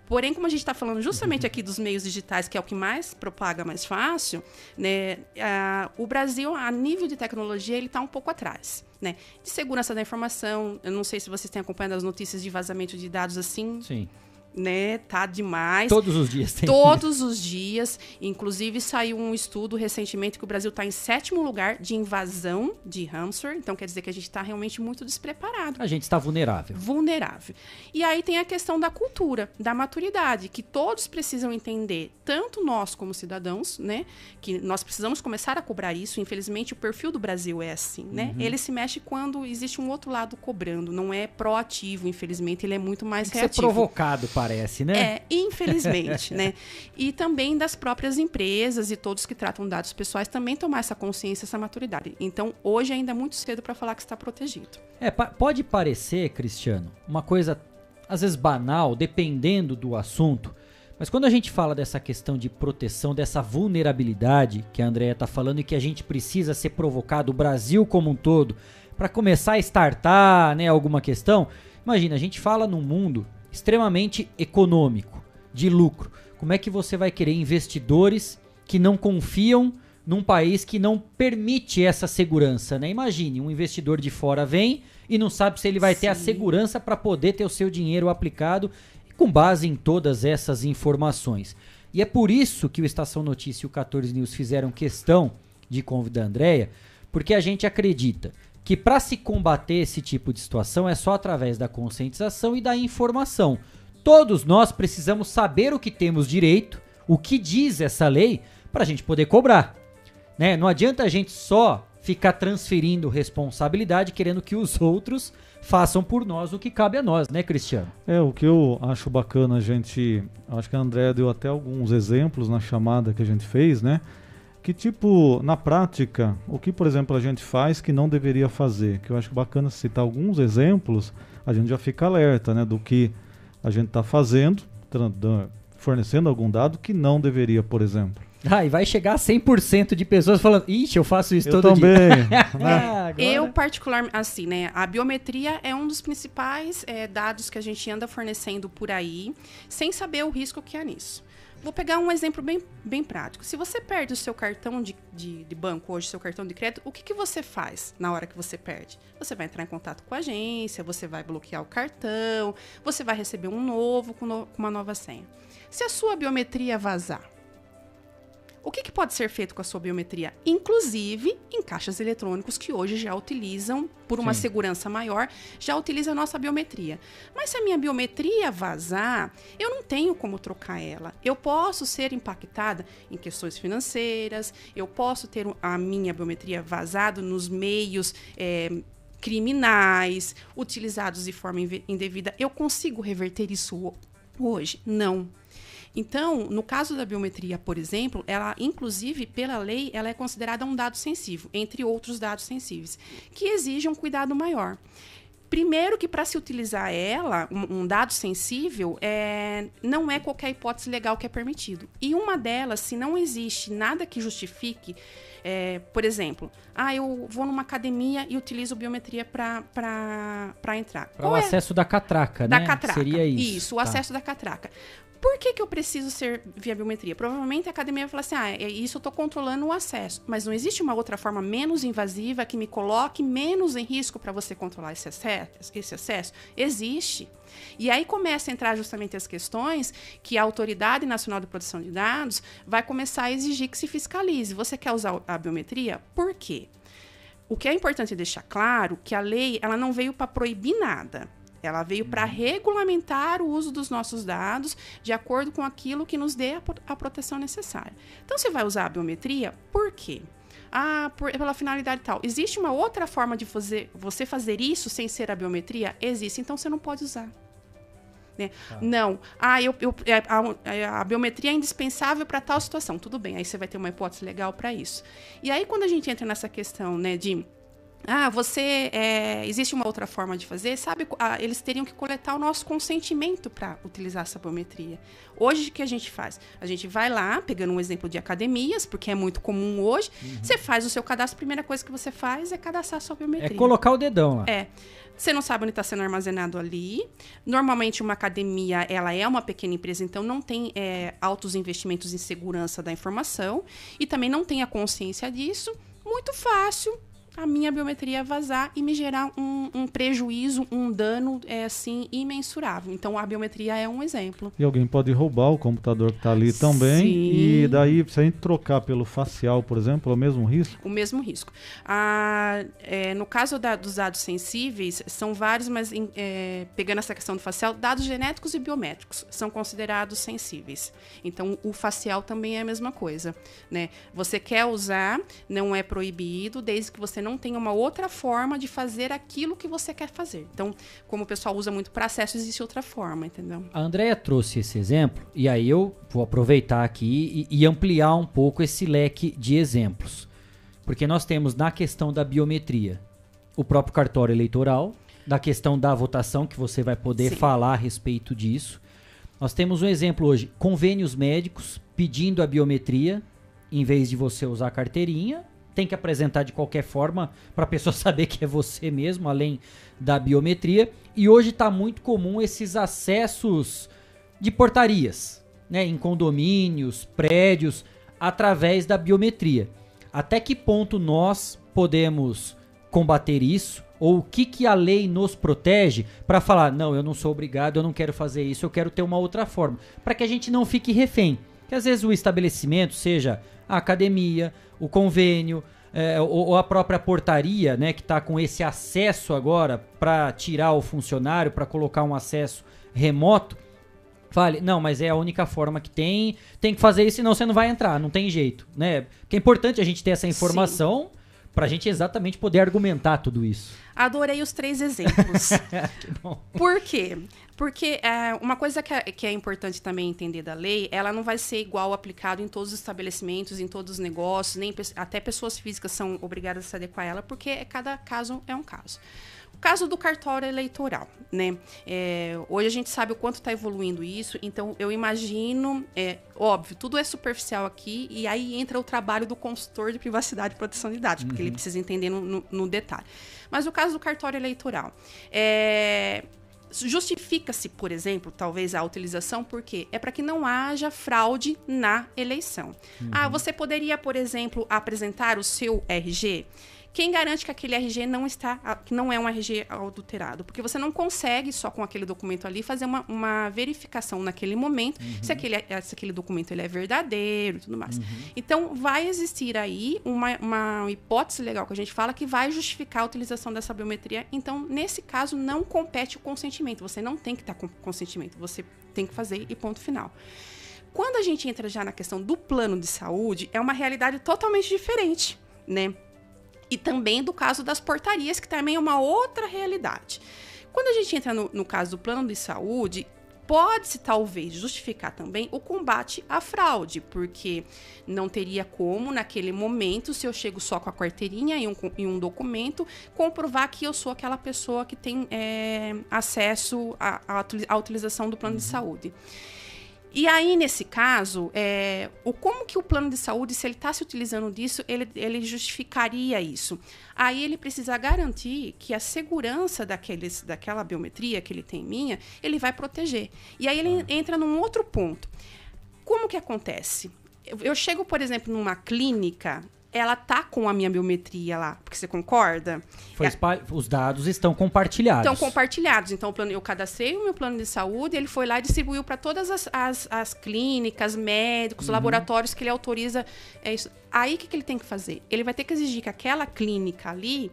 Porém, como a gente está falando justamente aqui dos meios digitais, que é o que mais propaga mais fácil, né, a, o Brasil, a nível de tecnologia, ele está um pouco atrás. Né? De segurança da informação, eu não sei se vocês têm acompanhado as notícias de vazamento de dados assim. Sim né? Tá demais. Todos os dias tem. Todos os dias. Inclusive, saiu um estudo recentemente que o Brasil está em sétimo lugar de invasão de hamster. Então, quer dizer que a gente está realmente muito despreparado. A gente está vulnerável. Vulnerável. E aí tem a questão da cultura, da maturidade, que todos precisam entender, tanto nós como cidadãos, né? Que nós precisamos começar a cobrar isso. Infelizmente, o perfil do Brasil é assim, né? Uhum. Ele se mexe quando existe um outro lado cobrando. Não é proativo, infelizmente, ele é muito mais tem reativo. Ser provocado, para parece, né? É, infelizmente, né? E também das próprias empresas e todos que tratam dados pessoais também tomar essa consciência, essa maturidade. Então, hoje ainda é muito cedo para falar que está protegido. É, pa pode parecer, Cristiano, uma coisa às vezes banal, dependendo do assunto, mas quando a gente fala dessa questão de proteção, dessa vulnerabilidade que a Andrea está falando e que a gente precisa ser provocado, o Brasil como um todo, para começar a startar né, alguma questão, imagina, a gente fala num mundo extremamente econômico, de lucro. Como é que você vai querer investidores que não confiam num país que não permite essa segurança, né? Imagine, um investidor de fora vem e não sabe se ele vai Sim. ter a segurança para poder ter o seu dinheiro aplicado com base em todas essas informações. E é por isso que o Estação Notícia e o 14 News fizeram questão de convidar a Andrea, porque a gente acredita que para se combater esse tipo de situação é só através da conscientização e da informação. Todos nós precisamos saber o que temos direito, o que diz essa lei, para a gente poder cobrar. Né? Não adianta a gente só ficar transferindo responsabilidade querendo que os outros façam por nós o que cabe a nós, né, Cristiano? É, o que eu acho bacana a gente. Acho que a André deu até alguns exemplos na chamada que a gente fez, né? Que tipo, na prática, o que, por exemplo, a gente faz que não deveria fazer? Que eu acho bacana citar alguns exemplos, a gente já fica alerta, né, do que a gente está fazendo, fornecendo algum dado que não deveria, por exemplo. Ah, e vai chegar a 100% de pessoas falando, ixi, eu faço isso eu todo também, dia. né? Eu, particularmente, assim, né? A biometria é um dos principais é, dados que a gente anda fornecendo por aí, sem saber o risco que há nisso. Vou pegar um exemplo bem, bem prático. Se você perde o seu cartão de, de, de, banco hoje, seu cartão de crédito, o que, que você faz na hora que você perde? Você vai entrar em contato com a agência, você vai bloquear o cartão, você vai receber um novo com, no, com uma nova senha. Se a sua biometria vazar, o que, que, pode ser feito com a sua biometria? Inclusive em caixas eletrônicos que hoje já utilizam, por uma Sim. segurança maior, já utilizam a nossa biometria. Mas se a minha biometria vazar, eu não tenho como trocar ela. Eu posso ser impactada em questões financeiras, eu posso ter a minha biometria vazada nos meios. É, criminais, utilizados de forma indevida, eu consigo reverter isso hoje? Não. Então, no caso da biometria, por exemplo, ela, inclusive, pela lei, ela é considerada um dado sensível, entre outros dados sensíveis, que exigem um cuidado maior. Primeiro que para se utilizar ela, um, um dado sensível, é, não é qualquer hipótese legal que é permitido. E uma delas, se não existe nada que justifique É, por exemplo, ah, eu vou numa academia e utilizo biometria para entrar. Para o é? acesso da catraca, da né? catraca. Seria isso. Isso, o tá. acesso da catraca. Por que, que eu preciso ser via biometria? Provavelmente a academia vai falar assim: ah, é isso eu estou controlando o acesso. Mas não existe uma outra forma menos invasiva que me coloque menos em risco para você controlar esse acesso, esse acesso? Existe. E aí começa a entrar justamente as questões que a Autoridade Nacional de Proteção de Dados vai começar a exigir que se fiscalize. Você quer usar a biometria? Por quê? O que é importante deixar claro que a lei ela não veio para proibir nada. Ela veio para uhum. regulamentar o uso dos nossos dados de acordo com aquilo que nos dê a, a proteção necessária. Então, você vai usar a biometria, por quê? Ah, por, pela finalidade tal. Existe uma outra forma de fazer, você fazer isso sem ser a biometria? Existe, então você não pode usar. Né? Ah. Não. Ah, eu, eu, é, a, é, a, biometria é indispensável para tal situação. Tudo bem, aí você vai ter uma hipótese legal para isso. E aí, quando a gente entra nessa questão né, de ah, você. É, existe uma outra forma de fazer, sabe? Ah, eles teriam que coletar o nosso consentimento para utilizar essa biometria. Hoje, o que a gente faz? A gente vai lá, pegando um exemplo de academias, porque é muito comum hoje, uhum. você faz o seu cadastro, a primeira coisa que você faz é cadastrar a sua biometria. É colocar o dedão lá. É. Você não sabe onde está sendo armazenado ali. Normalmente, uma academia ela é uma pequena empresa, então não tem é, altos investimentos em segurança da informação e também não tem a consciência disso. Muito fácil a minha biometria vazar e me gerar um, um, prejuízo, um dano é assim imensurável. Então a biometria é um exemplo. E alguém pode roubar o computador que está ali também. Sim. E daí, se a gente trocar pelo facial, por exemplo, é o mesmo risco? O mesmo risco. Ah, é, no caso da, dos dados sensíveis, são vários, mas em, é, pegando essa questão do facial, dados genéticos e biométricos são considerados sensíveis. Então o facial também é a mesma coisa. Né? Você quer usar, não é proibido, desde que você não tem uma outra forma de fazer aquilo que você quer fazer. Então, como o pessoal usa muito para acesso, existe outra forma, entendeu? A Andrea trouxe esse exemplo, e aí eu vou aproveitar aqui e, e ampliar um pouco esse leque de exemplos. Porque nós temos na questão da biometria o próprio cartório eleitoral, da questão da votação, que você vai poder Sim. falar a respeito disso. Nós temos um exemplo hoje: convênios médicos pedindo a biometria, em vez de você usar a carteirinha, tem que apresentar de qualquer forma para a pessoa saber que é você mesmo, além da biometria. E hoje está muito comum esses acessos de portarias, né, em condomínios, prédios, através da biometria. Até que ponto nós podemos combater isso? Ou o que, que a lei nos protege para falar, não, eu não sou obrigado, eu não quero fazer isso, eu quero ter uma outra forma. Para que a gente não fique refém. Que às vezes o estabelecimento, seja a academia, o convênio, é, ou, ou, a própria portaria, né, que está com esse acesso agora para tirar o funcionário, para colocar um acesso remoto, fale, não, mas é a única forma que tem, tem que fazer isso, senão você não vai entrar, não tem jeito, né? Porque é importante a gente ter essa informação para a gente exatamente poder argumentar tudo isso. Adorei os três exemplos. Por quê? Porque é, uma coisa que é, que é, importante também entender da lei, ela não vai ser igual aplicado em todos os estabelecimentos, em todos os negócios, nem até pessoas físicas são obrigadas a se adequar a ela, porque cada caso é um caso. O caso do cartório eleitoral, né? É, hoje a gente sabe o quanto está evoluindo isso, então eu imagino, é, óbvio, tudo é superficial aqui, e aí entra o trabalho do consultor de privacidade e proteção de dados, porque uhum. ele precisa entender no, no, no detalhe. Mas o caso do cartório eleitoral, é Justifica-se, por exemplo, talvez a utilização, porque é para que não haja fraude na eleição. Uhum. Ah, você poderia, por exemplo, apresentar o seu RG? Quem garante que aquele RG não está, que não é um RG adulterado? Porque você não consegue só com aquele documento ali fazer uma, uma verificação naquele momento uhum. se, aquele, se aquele documento ele é verdadeiro e tudo mais. Uhum. Então vai existir aí uma, uma hipótese legal que a gente fala que vai justificar a utilização dessa biometria. Então, nesse caso, não compete o consentimento. Você não tem que estar com consentimento. Você tem que fazer e ponto final. Quando a gente entra já na questão do plano de saúde, é uma realidade totalmente diferente, né? E também do caso das portarias, que também é uma outra realidade. Quando a gente entra no, no caso do plano de saúde, pode-se talvez justificar também o combate à fraude, porque não teria como, naquele momento, se eu chego só com a carteirinha e um, e um documento, comprovar que eu sou aquela pessoa que tem é, acesso à, à, utilização do plano uhum. de saúde. E aí, nesse caso, é, o como que o plano de saúde, se ele está se utilizando disso, ele, ele justificaria isso. Aí ele precisa garantir que a segurança daqueles, daquela biometria que ele tem minha, ele vai proteger. E aí ele entra num outro ponto. Como que acontece? Eu, eu chego, por exemplo, numa clínica ela tá com a minha biometria lá, porque você concorda? Foi É- Os dados estão compartilhados. Estão compartilhados. Então, plano, eu cadastrei o meu plano de saúde, ele foi lá e distribuiu para todas as, as, as clínicas, médicos, laboratórios que ele autoriza. É isso. Aí, o que, que ele tem que fazer? Ele vai ter que exigir que aquela clínica ali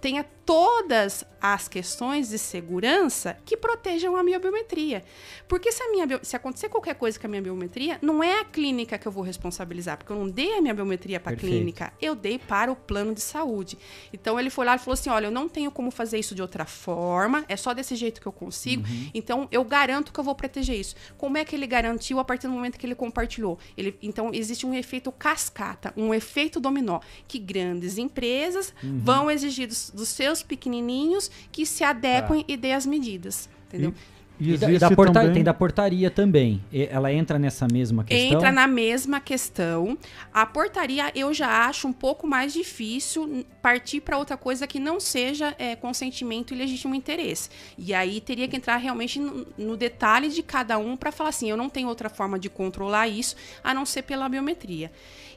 tenha todas as questões de segurança que protejam a minha biometria. Porque se, a minha, se acontecer qualquer coisa com a minha biometria, não é a clínica que eu vou responsabilizar, porque eu não dei a minha biometria para a clínica, eu dei para o plano de saúde. Então ele foi lá e falou assim: olha, eu não tenho como fazer isso de outra forma, é só desse jeito que eu consigo, então eu garanto que eu vou proteger isso. Como é que ele garantiu a partir do momento que ele compartilhou? Ele, então existe um efeito cascata, um efeito dominó, que grandes empresas vão exigir dos, dos seus pequenininhos que se adequem e dê as medidas. Entendeu? E E da, e da também- Tem da portaria também. Ela entra nessa mesma questão? Entra na mesma questão. A portaria eu já acho um pouco mais difícil partir para outra coisa que não seja é, consentimento e legítimo interesse. E aí teria que entrar realmente no, no detalhe de cada um para falar assim: eu não tenho outra forma de controlar isso a não ser pela biometria.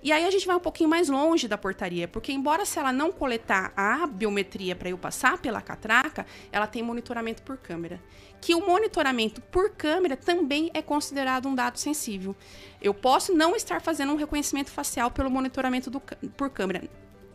E aí a gente vai um pouquinho mais longe da portaria, porque embora se ela não coletar a biometria para eu passar pela catraca, ela tem monitoramento por câmera. Que o monitoramento por câmera também é considerado um dado sensível. Eu posso não estar fazendo um reconhecimento facial pelo monitoramento do por câmera.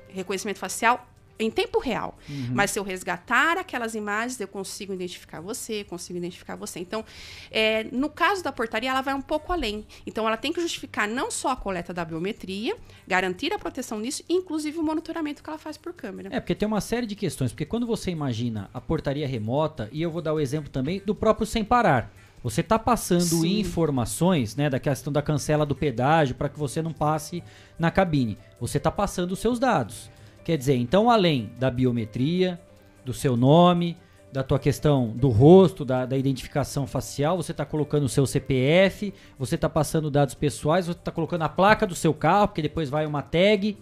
Reconhecimento facial em tempo real. Mas se eu resgatar aquelas imagens, eu consigo identificar você, consigo identificar você. Então, é, no caso da portaria, ela vai um pouco além. Então, ela tem que justificar não só a coleta da biometria, garantir a proteção nisso, inclusive o monitoramento que ela faz por câmera. É, porque tem uma série de questões. Porque quando você imagina a portaria remota, e eu vou dar o exemplo também do próprio Sem Parar. Você está passando Sim. informações, né, da questão da cancela do pedágio para que você não passe na cabine. Você está passando os seus dados. Quer dizer, então além da biometria, do seu nome, da tua questão do rosto, da, da identificação facial, você está colocando o seu CPF, você está passando dados pessoais, você está colocando a placa do seu carro, porque depois vai uma tag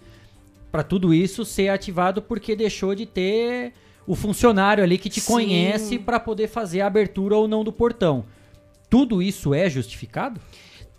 para tudo isso ser ativado porque deixou de ter o funcionário ali que te Sim. conhece para poder fazer a abertura ou não do portão. Tudo isso é justificado?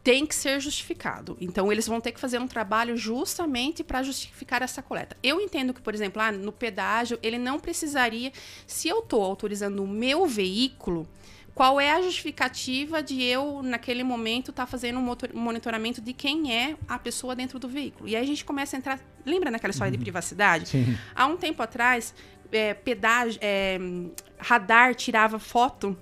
Tem que ser justificado. Então, eles vão ter que fazer um trabalho justamente para justificar essa coleta. Eu entendo que, por exemplo, lá no pedágio, ele não precisaria. Se eu estou autorizando o meu veículo, qual é a justificativa de eu, naquele momento, estar fazendo um monitoramento de quem é a pessoa dentro do veículo? E aí a gente começa a entrar. Lembra naquela história de privacidade? Sim. Há um tempo atrás, é, pedágio, é, radar tirava foto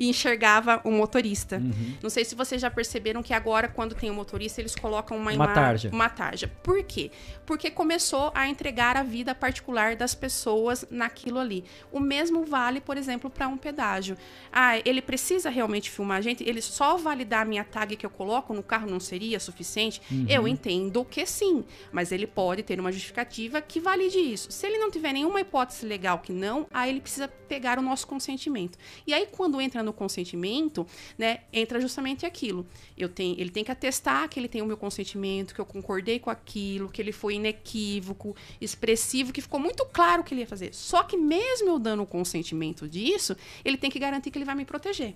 e enxergava o motorista. Uhum. Não sei se vocês já perceberam que agora, quando tem o motorista, eles colocam uma, Uma ima- tarja. Uma tarja. Por quê? Porque começou a entregar a vida particular das pessoas naquilo ali. O mesmo vale, por exemplo, para um pedágio. Ah, ele precisa realmente filmar a gente? Ele só validar a minha tag que eu coloco no carro não seria suficiente? Uhum. Eu entendo que sim, mas ele pode ter uma justificativa que valide isso. Se ele não tiver nenhuma hipótese legal que não, aí ele precisa pegar o nosso consentimento. E aí, quando entra no consentimento, né, entra justamente aquilo. Eu tenho, ele tem que atestar que ele tem o meu consentimento, que eu concordei com aquilo, que ele foi inequívoco, expressivo, que ficou muito claro o que ele ia fazer. Só que mesmo eu dando o consentimento disso, ele tem que garantir que ele vai me proteger.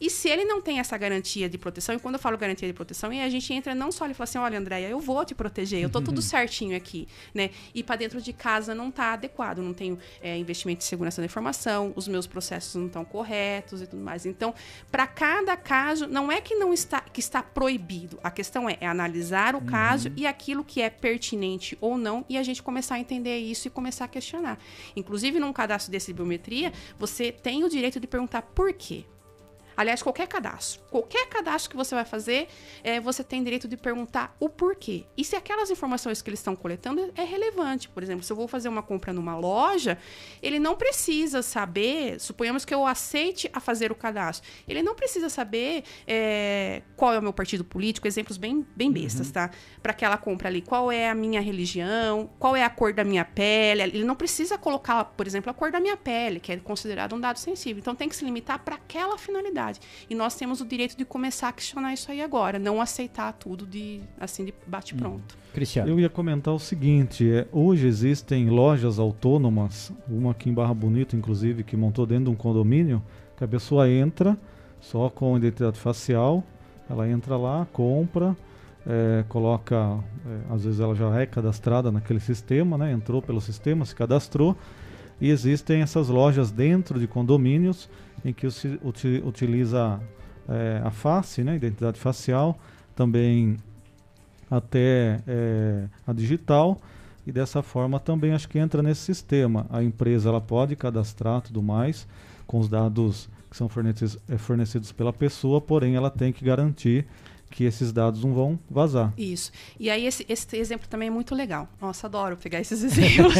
E se ele não tem essa garantia de proteção, e quando eu falo garantia de proteção, a gente entra não só e fala assim: olha, Andréia, eu vou te proteger, eu tô tudo certinho aqui, né? E para dentro de casa não tá adequado, não tenho é, investimento em segurança da informação, os meus processos não estão corretos e tudo mais. Então, para cada caso, não é que não está que está proibido. A questão é, é analisar o caso e aquilo que é pertinente ou não, e a gente começar a entender isso e começar a questionar. Inclusive, num cadastro desse de biometria, você tem o direito de perguntar por quê. Aliás, qualquer cadastro. Qualquer cadastro que você vai fazer, é, você tem direito de perguntar o porquê. E se aquelas informações que eles estão coletando é relevante. Por exemplo, se eu vou fazer uma compra numa loja, ele não precisa saber, suponhamos que eu aceite a fazer o cadastro, ele não precisa saber é, qual é o meu partido político, exemplos bem, bem bestas, tá? Para aquela compra ali, qual é a minha religião, qual é a cor da minha pele. Ele não precisa colocar, por exemplo, a cor da minha pele, que é considerado um dado sensível. Então tem que se limitar para aquela finalidade. E nós temos o direito de começar a questionar isso aí agora, não aceitar tudo de assim de bate pronto. Hum. Cristiano. Eu ia comentar o seguinte, é, hoje existem lojas autônomas, uma aqui em Barra Bonita, inclusive, que montou dentro de um condomínio, que a pessoa entra só com identidade facial, ela entra lá, compra, é, coloca, é, às vezes ela já é cadastrada naquele sistema, né? entrou pelo sistema, se cadastrou, e existem essas lojas dentro de condomínios em que se utiliza é, a face, né? identidade facial, também até é, a digital, e dessa forma também acho que entra nesse sistema. A empresa ela pode cadastrar tudo mais com os dados que são fornecidos, é, fornecidos pela pessoa, porém ela tem que garantir que esses dados não vão vazar. Isso. E aí esse, esse exemplo também é muito legal. Nossa, adoro pegar esses exemplos.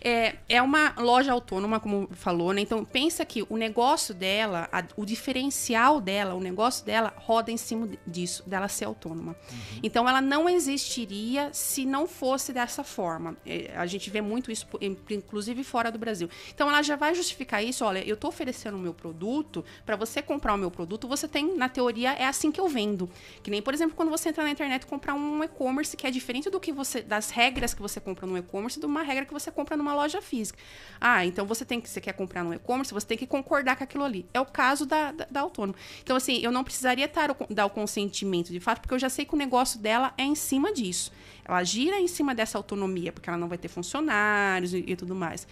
é, é uma loja autônoma, como falou, né? Então pensa que o negócio dela, a, o diferencial dela, o negócio dela roda em cima disso, dela ser autônoma. Uhum. Então ela não existiria se não fosse dessa forma. É, a gente vê muito isso, inclusive fora do Brasil. Então ela já vai justificar isso. Olha, eu estou oferecendo o meu produto, para você comprar o meu produto, você tem, na teoria, é assim que eu vendo. Que nem, por exemplo, quando você entra na internet comprar um e-commerce que é diferente do que você das regras que você compra no e-commerce de uma regra que você compra numa loja física. Ah, então você tem que você quer comprar no e-commerce, você tem que concordar com aquilo ali. É o caso da, da, da autônoma. Então assim, eu não precisaria tar, dar o consentimento de fato, porque eu já sei que o negócio dela é em cima disso. Ela gira em cima dessa autonomia, porque ela não vai ter funcionários e, e tudo mais.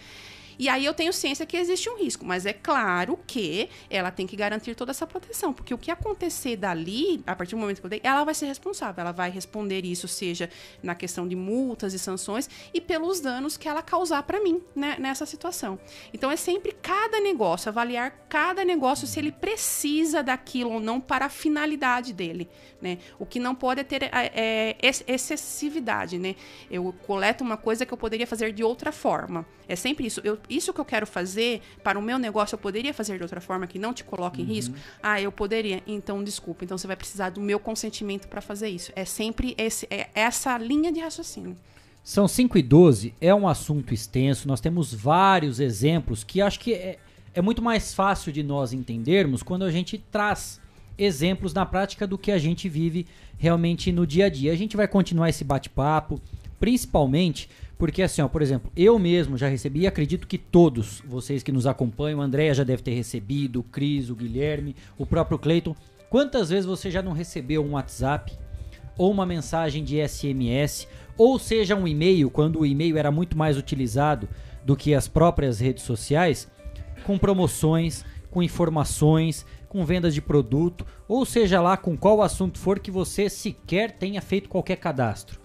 E aí eu tenho ciência que existe um risco, mas é claro que ela tem que garantir toda essa proteção, porque o que acontecer dali, a partir do momento que eu dei, ela vai ser responsável, ela vai responder isso, seja na questão de multas e sanções e pelos danos que ela causar para mim né, nessa situação. Então é sempre cada negócio, avaliar cada negócio se ele precisa daquilo ou não para a finalidade dele. Né? O que não pode é ter é, é, excessividade. Né? Eu coleto uma coisa que eu poderia fazer de outra forma. É sempre isso. Eu, isso que eu quero fazer para o meu negócio, eu poderia fazer de outra forma que não te coloque em uhum. risco? Ah, eu poderia. Então, desculpa. Então, você vai precisar do meu consentimento para fazer isso. É sempre esse, é essa linha de raciocínio. São 5 e 12, é um assunto extenso, nós temos vários exemplos que acho que é, é muito mais fácil de nós entendermos quando a gente traz exemplos na prática do que a gente vive realmente no dia a dia. A gente vai continuar esse bate-papo, principalmente porque assim, ó, por exemplo, eu mesmo já recebi, acredito que todos vocês que nos acompanham, a Andrea já deve ter recebido, o Cris, o Guilherme, o próprio Cleiton. Quantas vezes você já não recebeu um WhatsApp ou uma mensagem de SMS, ou seja, um e-mail, quando o e-mail era muito mais utilizado do que as próprias redes sociais, com promoções, com informações, com vendas de produto, ou seja lá com qual assunto for que você sequer tenha feito qualquer cadastro.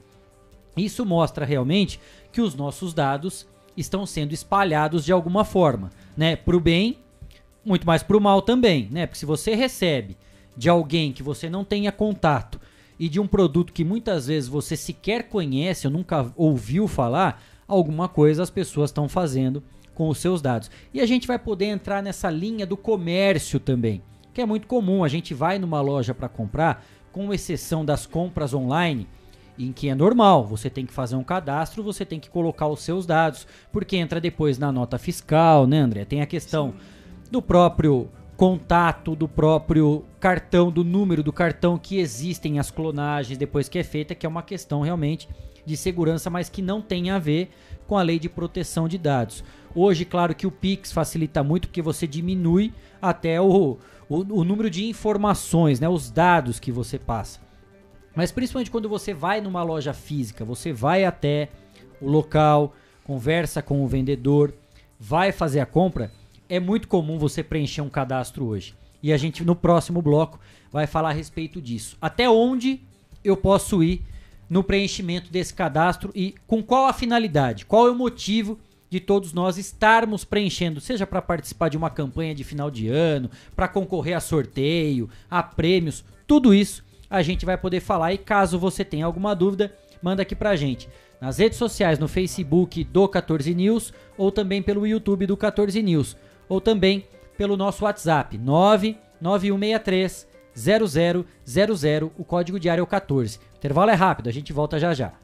Isso mostra realmente que os nossos dados estão sendo espalhados de alguma forma, né? Para o bem, muito mais para o mal também, né? Porque se você recebe de alguém que você não tenha contato e de um produto que muitas vezes você sequer conhece ou nunca ouviu falar, alguma coisa as pessoas estão fazendo com os seus dados. E a gente vai poder entrar nessa linha do comércio também que é muito comum. A gente vai numa loja para comprar, com exceção das compras online, em que é normal, você tem que fazer um cadastro, você tem que colocar os seus dados, porque entra depois na nota fiscal, né, André? Tem a questão Sim. do próprio contato, do próprio cartão, do número do cartão que existem as clonagens depois que é feita, que é uma questão realmente de segurança, mas que não tem a ver com a lei de proteção de dados. Hoje, claro que o Pix facilita muito porque você diminui até o, o, o número de informações, né, os dados que você passa. Mas principalmente quando você vai numa loja física, você vai até o local, conversa com o vendedor, vai fazer a compra, é muito comum você preencher um cadastro hoje. E a gente no próximo bloco vai falar a respeito disso. Até onde eu posso ir no preenchimento desse cadastro e com qual a finalidade, qual é o motivo de todos nós estarmos preenchendo, seja para participar de uma campanha de final de ano, para concorrer a sorteio, a prêmios, tudo isso a gente vai poder falar e caso você tenha alguma dúvida, manda aqui pra gente. Nas redes sociais, no Facebook do 14 News ou também pelo YouTube do 14 News ou também pelo nosso WhatsApp 99163 0000, o código diário é o 14. O intervalo é rápido, a gente volta já já.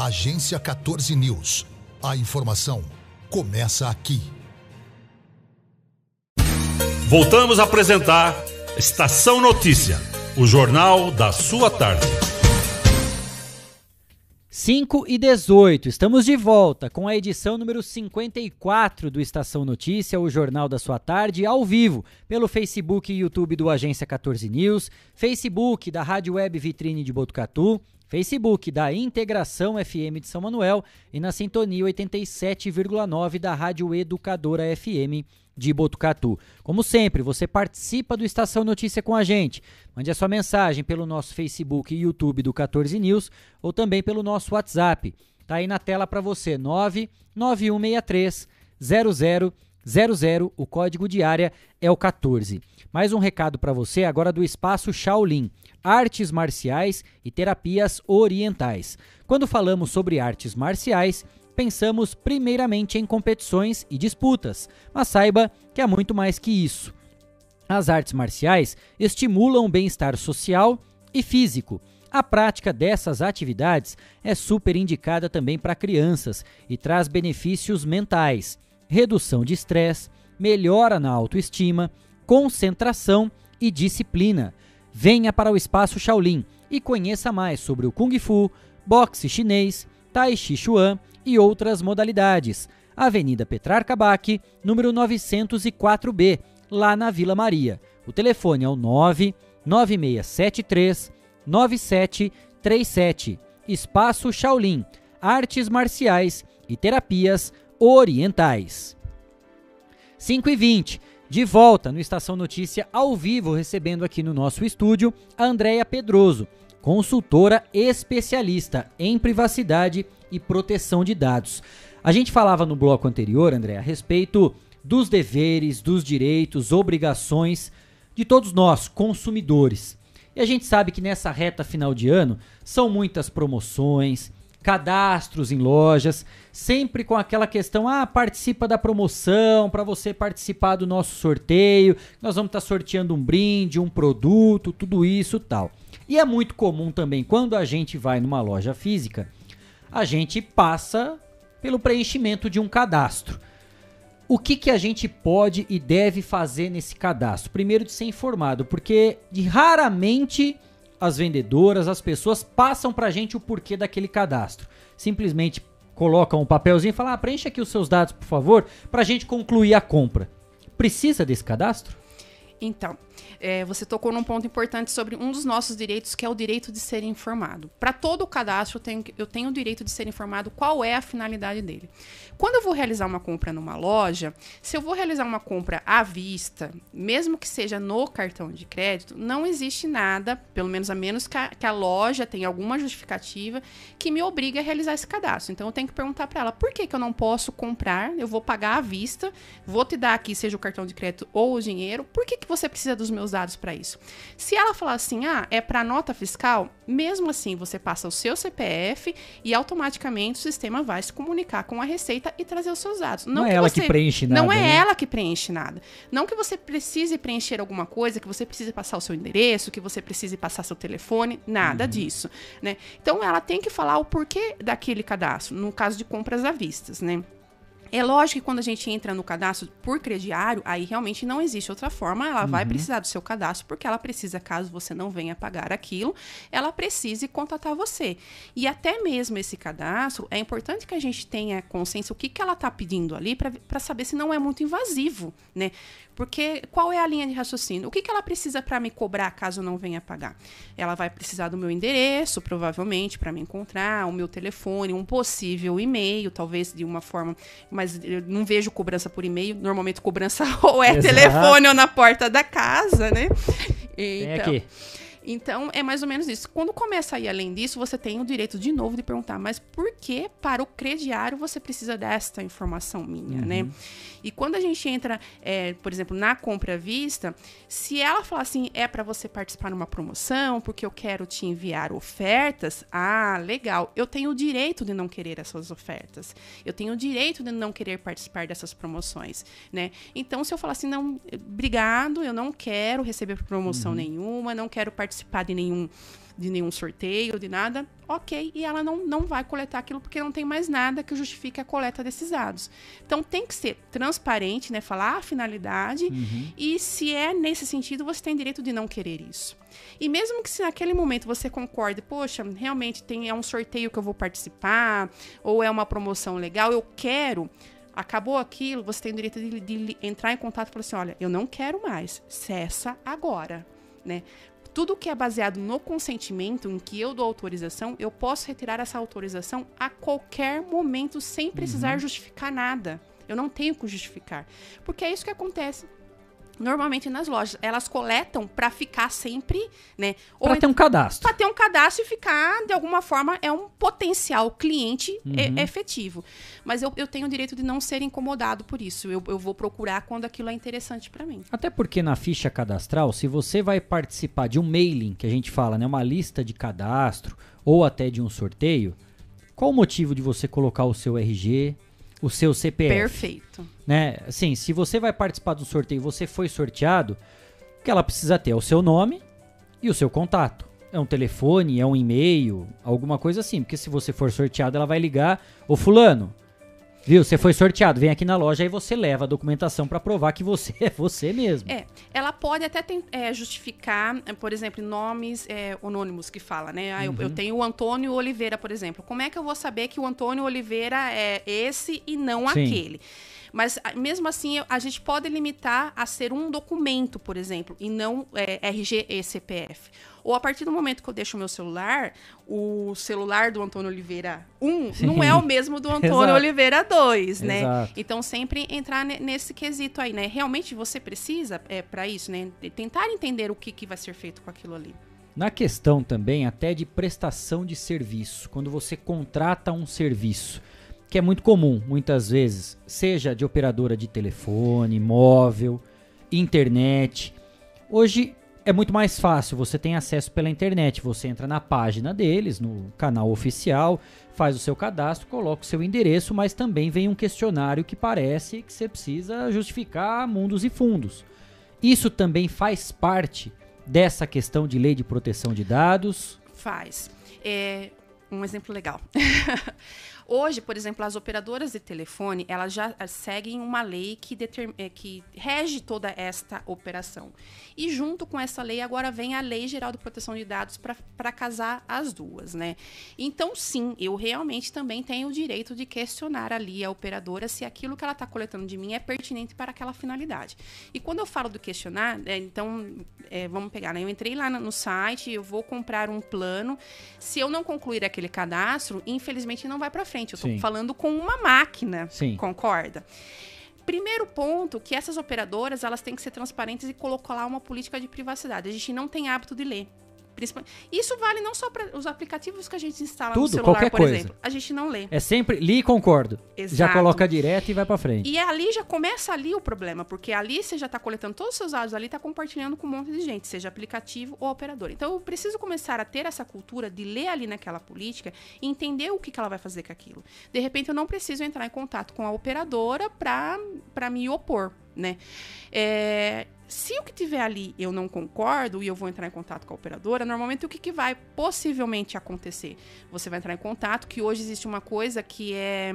Agência 14 News. A informação começa aqui. Voltamos a apresentar Estação Notícia, o jornal da sua tarde. 5 e 18, estamos de volta com a edição número 54 do Estação Notícia, o jornal da sua tarde, ao vivo, pelo Facebook e YouTube do Agência 14 News, Facebook da Rádio Web Vitrine de Botucatu, Facebook da Integração FM de São Manuel e na sintonia 87,9 da Rádio Educadora FM de Botucatu. Como sempre, você participa do Estação Notícia com a gente. Mande a sua mensagem pelo nosso Facebook e YouTube do 14 News ou também pelo nosso WhatsApp. Tá aí na tela para você, 99163 0000, o código de área é o 14. Mais um recado para você agora do Espaço Shaolin artes marciais e terapias orientais. Quando falamos sobre artes marciais, pensamos primeiramente em competições e disputas, mas saiba que há muito mais que isso. As artes marciais estimulam o bem-estar social e físico. A prática dessas atividades é super indicada também para crianças e traz benefícios mentais, redução de estresse, melhora na autoestima, concentração e disciplina. Venha para o Espaço Shaolin e conheça mais sobre o Kung Fu, boxe chinês, Tai Chi Chuan e outras modalidades. Avenida Petrarca Bac, número 904B, lá na Vila Maria. O telefone é o 99673 9737. Espaço Shaolin, artes marciais e terapias orientais. 5 e 20, de volta no Estação Notícia ao vivo, recebendo aqui no nosso estúdio a Andréia Pedroso, consultora especialista em privacidade e proteção de dados. A gente falava no bloco anterior, André, a respeito dos deveres, dos direitos, obrigações de todos nós, consumidores. E a gente sabe que nessa reta final de ano são muitas promoções, cadastros em lojas, sempre com aquela questão: ah, participa da promoção para você participar do nosso sorteio. Nós vamos estar tá sorteando um brinde, um produto, tudo isso tal. E é muito comum também quando a gente vai numa loja física, a gente passa pelo preenchimento de um cadastro. O que, que a gente pode e deve fazer nesse cadastro? Primeiro, de ser informado, porque raramente as vendedoras, as pessoas passam para a gente o porquê daquele cadastro. Simplesmente colocam um papelzinho e falam: ah, preencha aqui os seus dados, por favor, para a gente concluir a compra. Precisa desse cadastro? Então, é, você tocou num ponto importante sobre um dos nossos direitos, que é o direito de ser informado. Para todo o cadastro, eu tenho, eu tenho o direito de ser informado qual é a finalidade dele. Quando eu vou realizar uma compra numa loja, se eu vou realizar uma compra à vista, mesmo que seja no cartão de crédito, não existe nada, pelo menos a menos que a, que a loja tenha alguma justificativa, que me obrigue a realizar esse cadastro. Então eu tenho que perguntar para ela por que, que eu não posso comprar, eu vou pagar à vista, vou te dar aqui, seja o cartão de crédito ou o dinheiro, por que, que você precisa dos meus dados para isso? Se ela falar assim, ah, é para nota fiscal, mesmo assim você passa o seu CPF e automaticamente o sistema vai se comunicar com a Receita e trazer os seus dados. Não, não é ela você, que preenche nada. Não é né? ela que preenche nada. Não que você precise preencher alguma coisa, que você precise passar o seu endereço, que você precise passar seu telefone, nada uhum. disso, né? Então ela tem que falar o porquê daquele cadastro, no caso de compras à vista, né? É lógico que quando a gente entra no cadastro por crediário, aí realmente não existe outra forma. Ela uhum. vai precisar do seu cadastro, porque ela precisa, caso você não venha pagar aquilo, ela precise contatar você. E até mesmo esse cadastro, é importante que a gente tenha consciência o que, que ela está pedindo ali para saber se não é muito invasivo, né? Porque qual é a linha de raciocínio? O que, que ela precisa para me cobrar caso eu não venha pagar? Ela vai precisar do meu endereço, provavelmente, para me encontrar, o meu telefone, um possível e-mail, talvez de uma forma. Mas eu não vejo cobrança por e-mail. Normalmente, cobrança ou é Exato. telefone ou na porta da casa, né? Então, aqui. Então, é mais ou menos isso. Quando começa a ir além disso, você tem o direito de novo de perguntar, mas por que para o crediário você precisa desta informação minha, né? uhum. né? E quando a gente entra, é, por exemplo, na compra à vista, se ela falar assim, é para você participar numa promoção, porque eu quero te enviar ofertas, ah, legal. Eu tenho o direito de não querer essas ofertas. Eu tenho o direito de não querer participar dessas promoções, né? Então, se eu falar assim, não, obrigado, eu não quero receber promoção uhum. nenhuma, não quero participar de nenhum de nenhum sorteio, de nada, ok, e ela não, não vai coletar aquilo porque não tem mais nada que justifique a coleta desses dados. Então tem que ser transparente, né? Falar a finalidade uhum. e se é nesse sentido, você tem direito de não querer isso. E mesmo que se naquele momento você concorde, poxa, realmente tem, é um sorteio que eu vou participar, ou é uma promoção legal, eu quero acabou aquilo, você tem o direito de, de, entrar em contato e falar assim: olha, eu não quero mais, cessa agora. Né? Tudo que é baseado no consentimento, em que eu dou autorização, eu posso retirar essa autorização a qualquer momento sem precisar uhum. justificar nada. Eu não tenho que justificar. Porque é isso que acontece normalmente nas lojas. Elas coletam para ficar sempre, né? Para ter um cadastro. Para ter um cadastro e ficar, de alguma forma, é um potencial cliente uhum. efetivo. Mas eu, eu tenho o direito de não ser incomodado por isso. Eu, eu vou procurar quando aquilo é interessante para mim. Até porque na ficha cadastral, se você vai participar de um mailing, que a gente fala, né? Uma lista de cadastro, ou até de um sorteio, qual o motivo de você colocar o seu RG, o seu CPF. Perfeito. Né? Assim, se você vai participar do sorteio e você foi sorteado, o que ela precisa ter é o seu nome e o seu contato. É um telefone, é um e-mail, alguma coisa assim. Porque se você for sorteado, ela vai ligar, ô fulano, Viu? Você foi sorteado, vem aqui na loja e você leva a documentação para provar que você é você mesmo. É, ela pode até tem, é, justificar, é, por exemplo, nomes é, anônimos que fala, né? Ah, eu, eu, uhum. tenho o Antônio Oliveira, por exemplo. Como é que eu vou saber que o Antônio Oliveira é esse e não Sim. aquele? Mas a- mesmo assim, a gente pode limitar a ser um documento, por exemplo, e não é, RG e CPF. Ou a partir do momento que eu deixo o meu celular, o celular do Antônio Oliveira 1 Sim. não é o mesmo do Antônio. Oliveira 2, né? Exato. Então sempre entrar ne- nesse quesito aí, né? Realmente você precisa é, para isso, né? Tentar entender o que, que vai ser feito com aquilo ali. Na questão também até de prestação de serviço, quando você contrata um serviço, que é muito comum muitas vezes, seja de operadora de telefone, móvel, internet. Hoje é muito mais fácil, você tem acesso pela internet, você entra na página deles, no canal oficial, faz o seu cadastro, coloca o seu endereço, mas também vem um questionário que parece que você precisa justificar mundos e fundos. Isso também faz parte dessa questão de lei de proteção de dados. Faz. É, um exemplo legal. Hoje, por exemplo, as operadoras de telefone, elas já eh, seguem uma lei que, determ- eh, que rege toda esta operação. E junto com essa lei, agora vem a Lei Geral de Proteção de Dados para casar as duas, né? Então, sim, eu realmente também tenho o direito de questionar ali a operadora se aquilo que ela está coletando de mim é pertinente para aquela finalidade. E quando eu falo do questionar, é, então, é, vamos pegar, né? Eu entrei lá no- no site, eu vou comprar um plano. Se eu não concluir aquele cadastro, infelizmente não vai para frente. Eu estou falando com uma máquina, Sim. concorda? Primeiro ponto, que essas operadoras elas têm que ser transparentes e colocar lá uma política de privacidade. A gente não tem hábito de ler. Isso vale não só para os aplicativos que a gente instala no Tudo, celular, qualquer por coisa. exemplo. A gente não lê. É sempre li e concordo. Já Exato. coloca direto e vai pra frente. E ali já começa ali o problema, porque ali você já está coletando todos os seus dados ali, está compartilhando com um monte de gente, seja aplicativo ou operador. Então eu preciso começar a ter essa cultura de ler ali naquela política e entender o que, que ela vai fazer com aquilo. De repente eu não preciso entrar em contato com a operadora para me opor, né? É, se o que tiver ali eu não concordo e eu vou entrar em contato com a operadora, normalmente o que, que vai possivelmente acontecer? Você vai entrar em contato, que hoje existe uma coisa que é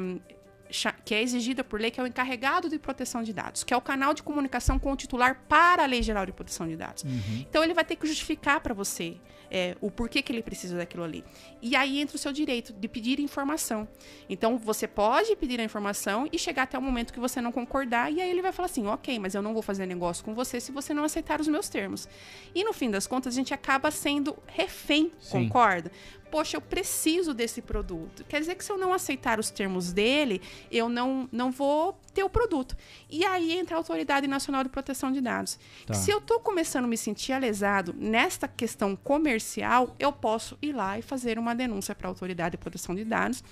que é exigida por lei, que é o encarregado de proteção de dados, que é o canal de comunicação com o titular para a Lei Geral de Proteção de Dados. Então ele vai ter que justificar para você é, o porquê que ele precisa daquilo ali. E aí entra o seu direito de pedir informação. Então você pode pedir a informação e chegar até o momento que você não concordar, e aí ele vai falar assim: ok, mas eu não vou fazer negócio com você se você não aceitar os meus termos. E no fim das contas, a gente acaba sendo refém, Sim. concorda? Poxa, eu preciso desse produto. Quer dizer que se eu não aceitar os termos dele, eu não, não vou ter o produto. E aí entra a Autoridade Nacional de Proteção de Dados. Tá. Se eu estou começando a me sentir alesado nesta questão comercial, eu posso ir lá e fazer uma denúncia para a Autoridade de Proteção de Dados,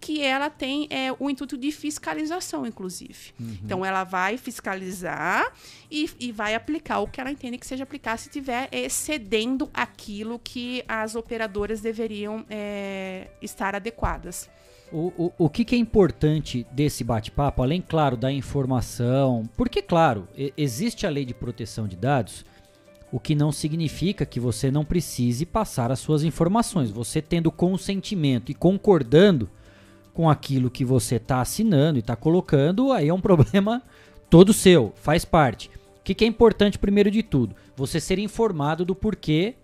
que ela tem é, o intuito de fiscalização, inclusive. Então, ela vai fiscalizar e, e vai aplicar o que ela entende que seja aplicar se estiver excedendo aquilo que as operadoras deveriam é, estar adequadas. O, o, o que, que é importante desse bate-papo, além, claro, da informação, porque, claro, existe a lei de proteção de dados, o que não significa que você não precise passar as suas informações. Você tendo consentimento e concordando com aquilo que você está assinando e está colocando, aí é um problema todo seu, faz parte. O que, que é importante, primeiro de tudo? Você ser informado do porquê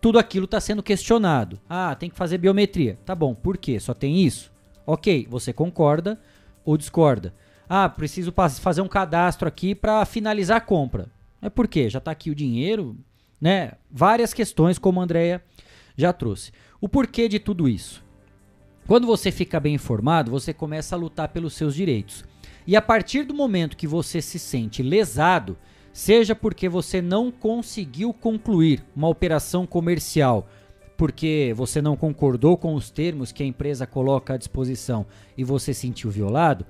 tudo aquilo está sendo questionado. Ah, tem que fazer biometria. Tá bom, por quê? Só tem isso? Ok, você concorda ou discorda. Ah, preciso fazer um cadastro aqui para finalizar a compra. É por quê? Já está aqui o dinheiro, né? Várias questões, como a Andrea já trouxe. O porquê de tudo isso? Quando você fica bem informado, você começa a lutar pelos seus direitos. E a partir do momento que você se sente lesado, seja porque você não conseguiu concluir uma operação comercial, porque você não concordou com os termos que a empresa coloca à disposição e você se sentiu violado,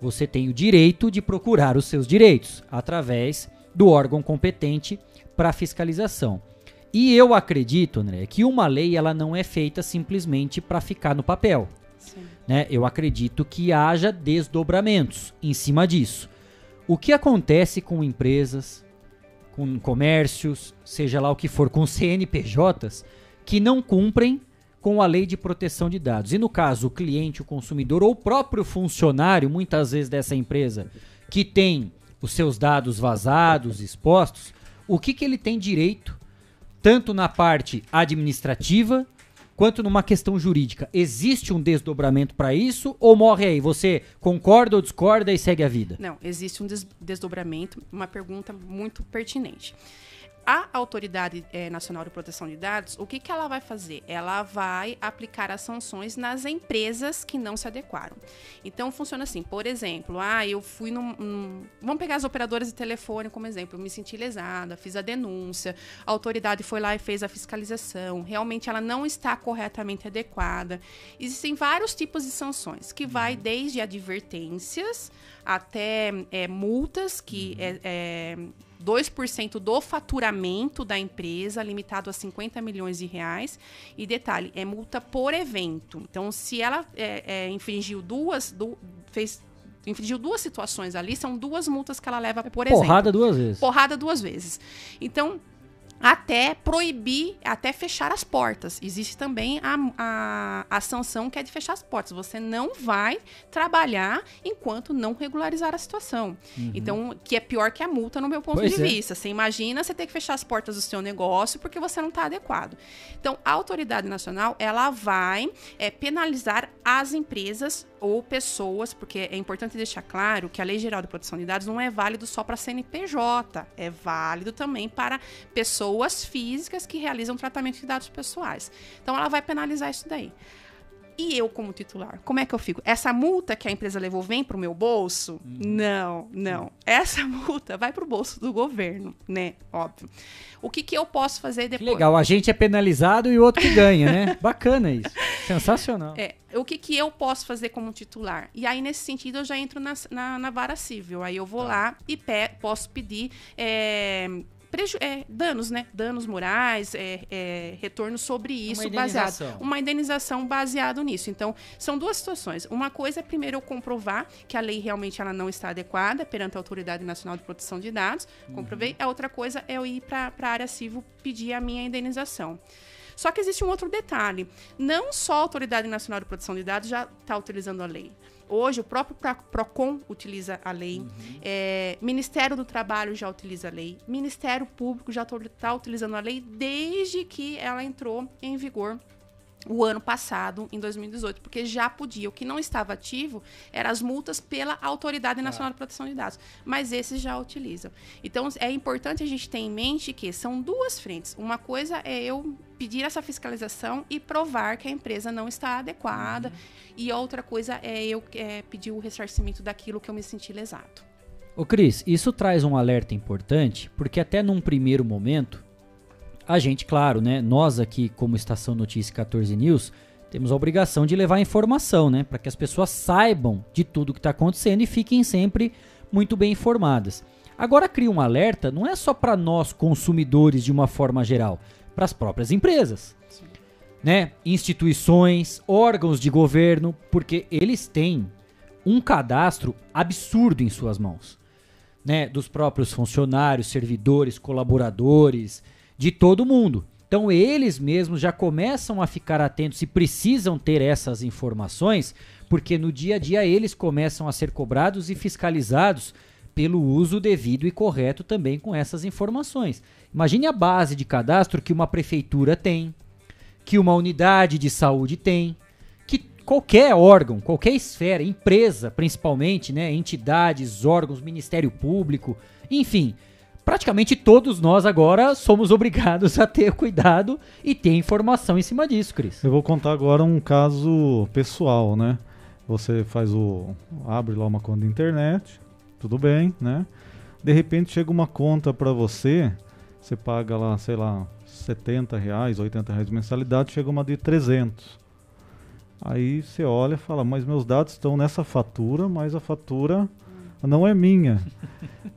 você tem o direito de procurar os seus direitos através do órgão competente para fiscalização. E eu acredito, André, que uma lei ela não é feita simplesmente para ficar no papel. Né? Eu acredito que haja desdobramentos em cima disso. O que acontece com empresas, com comércios, seja lá o que for, com CNPJs, que não cumprem com a lei de proteção de dados. E no caso, o cliente, o consumidor ou o próprio funcionário, muitas vezes dessa empresa, que tem os seus dados vazados, expostos, o que, que ele tem direito, tanto na parte administrativa, quanto numa questão jurídica. Existe um desdobramento para isso ou morre aí? Você concorda ou discorda e segue a vida? Não, existe um des desdobramento, uma pergunta muito pertinente a Autoridade é, Nacional de Proteção de Dados, o que, que ela vai fazer? Ela vai aplicar as sanções nas empresas que não se adequaram. Então, funciona assim, por exemplo, ah, eu fui num, num, Vamos pegar as operadoras de telefone como exemplo. Eu me senti lesada, fiz a denúncia, a autoridade foi lá e fez a fiscalização. Realmente ela não está corretamente adequada. Existem vários tipos de sanções, que vai desde advertências até é, multas, que é, é 2% do faturamento da empresa, limitado a 50 milhões de reais. E detalhe, é multa por evento. Então, se ela é, é, infringiu duas, du, fez infringiu duas situações ali, são duas multas que ela leva por Porrada exemplo. Porrada duas vezes. Porrada duas vezes. Então, até proibir, até fechar as portas. Existe também a, a, a, sanção que é de fechar as portas. Você não vai trabalhar enquanto não regularizar a situação. Uhum. Então, que é pior que a multa no meu ponto pois de é. vista. Você imagina você ter que fechar as portas do seu negócio porque você não está adequado. Então, a autoridade nacional, ela vai é, penalizar as empresas ou pessoas, porque é importante deixar claro que a Lei Geral de Proteção de Dados não é válido só para CNPJ, é válido também para pessoas físicas que realizam tratamento de dados pessoais. Então ela vai penalizar isso daí. E eu, como titular, como é que eu fico? Essa multa que a empresa levou vem para o meu bolso? Hum. Não, não. Essa multa vai para o bolso do governo, né? Óbvio. O que, que eu posso fazer depois? Que legal, a gente é penalizado e o outro que ganha, né? Bacana isso. Sensacional. É, o que, que eu posso fazer como titular? E aí, nesse sentido, eu já entro na, na, na vara civil. Aí eu vou tá. lá e pe posso pedir. É, é, danos, né? Danos morais, é, é, retorno sobre isso uma baseado. Uma indenização baseado nisso. Então, são duas situações. Uma coisa é primeiro eu comprovar que a lei realmente ela não está adequada perante a Autoridade Nacional de Proteção de Dados. Comprovei. Uhum. A outra coisa é eu ir para a área civil pedir a minha indenização. Só que existe um outro detalhe. Não só a Autoridade Nacional de Proteção de Dados já está utilizando a lei. Hoje, o próprio PROCON utiliza a lei, uhum. é, Ministério do Trabalho já utiliza a lei, Ministério Público já está utilizando a lei desde que ela entrou em vigor o ano passado, em 2018, porque já podia. O que não estava ativo eram as multas pela Autoridade Nacional ah. de Proteção de Dados, mas esses já utilizam. Então, é importante a gente ter em mente que são duas frentes. Uma coisa é eu pedir essa fiscalização e provar que a empresa não está adequada, uhum. e outra coisa é eu é, pedir o ressarcimento daquilo que eu me senti lesado. Ô Cris, isso traz um alerta importante, porque até num primeiro momento a gente, claro, né, nós aqui como Estação Notícia 14 News, temos a obrigação de levar informação, né, para que as pessoas saibam de tudo que está acontecendo e fiquem sempre muito bem informadas. Agora cria um alerta, não é só para nós consumidores de uma forma geral, para as próprias empresas, Sim. né, instituições, órgãos de governo, porque eles têm um cadastro absurdo em suas mãos, né, dos próprios funcionários, servidores, colaboradores de todo mundo. Então eles mesmos já começam a ficar atentos e precisam ter essas informações, porque no dia a dia eles começam a ser cobrados e fiscalizados pelo uso devido e correto também com essas informações. Imagine a base de cadastro que uma prefeitura tem, que uma unidade de saúde tem, que qualquer órgão, qualquer esfera, empresa principalmente, né, entidades, órgãos, Ministério Público, enfim, praticamente todos nós agora somos obrigados a ter cuidado e ter informação em cima disso, Cris. Eu vou contar agora um caso pessoal, né? Você faz o. abre lá uma conta de internet, tudo bem, né? De repente chega uma conta para você, você paga lá, sei lá, 70 reais, 80 reais de mensalidade, chega uma de 300. Aí você olha e fala, mas meus dados estão nessa fatura, mas a fatura não é minha.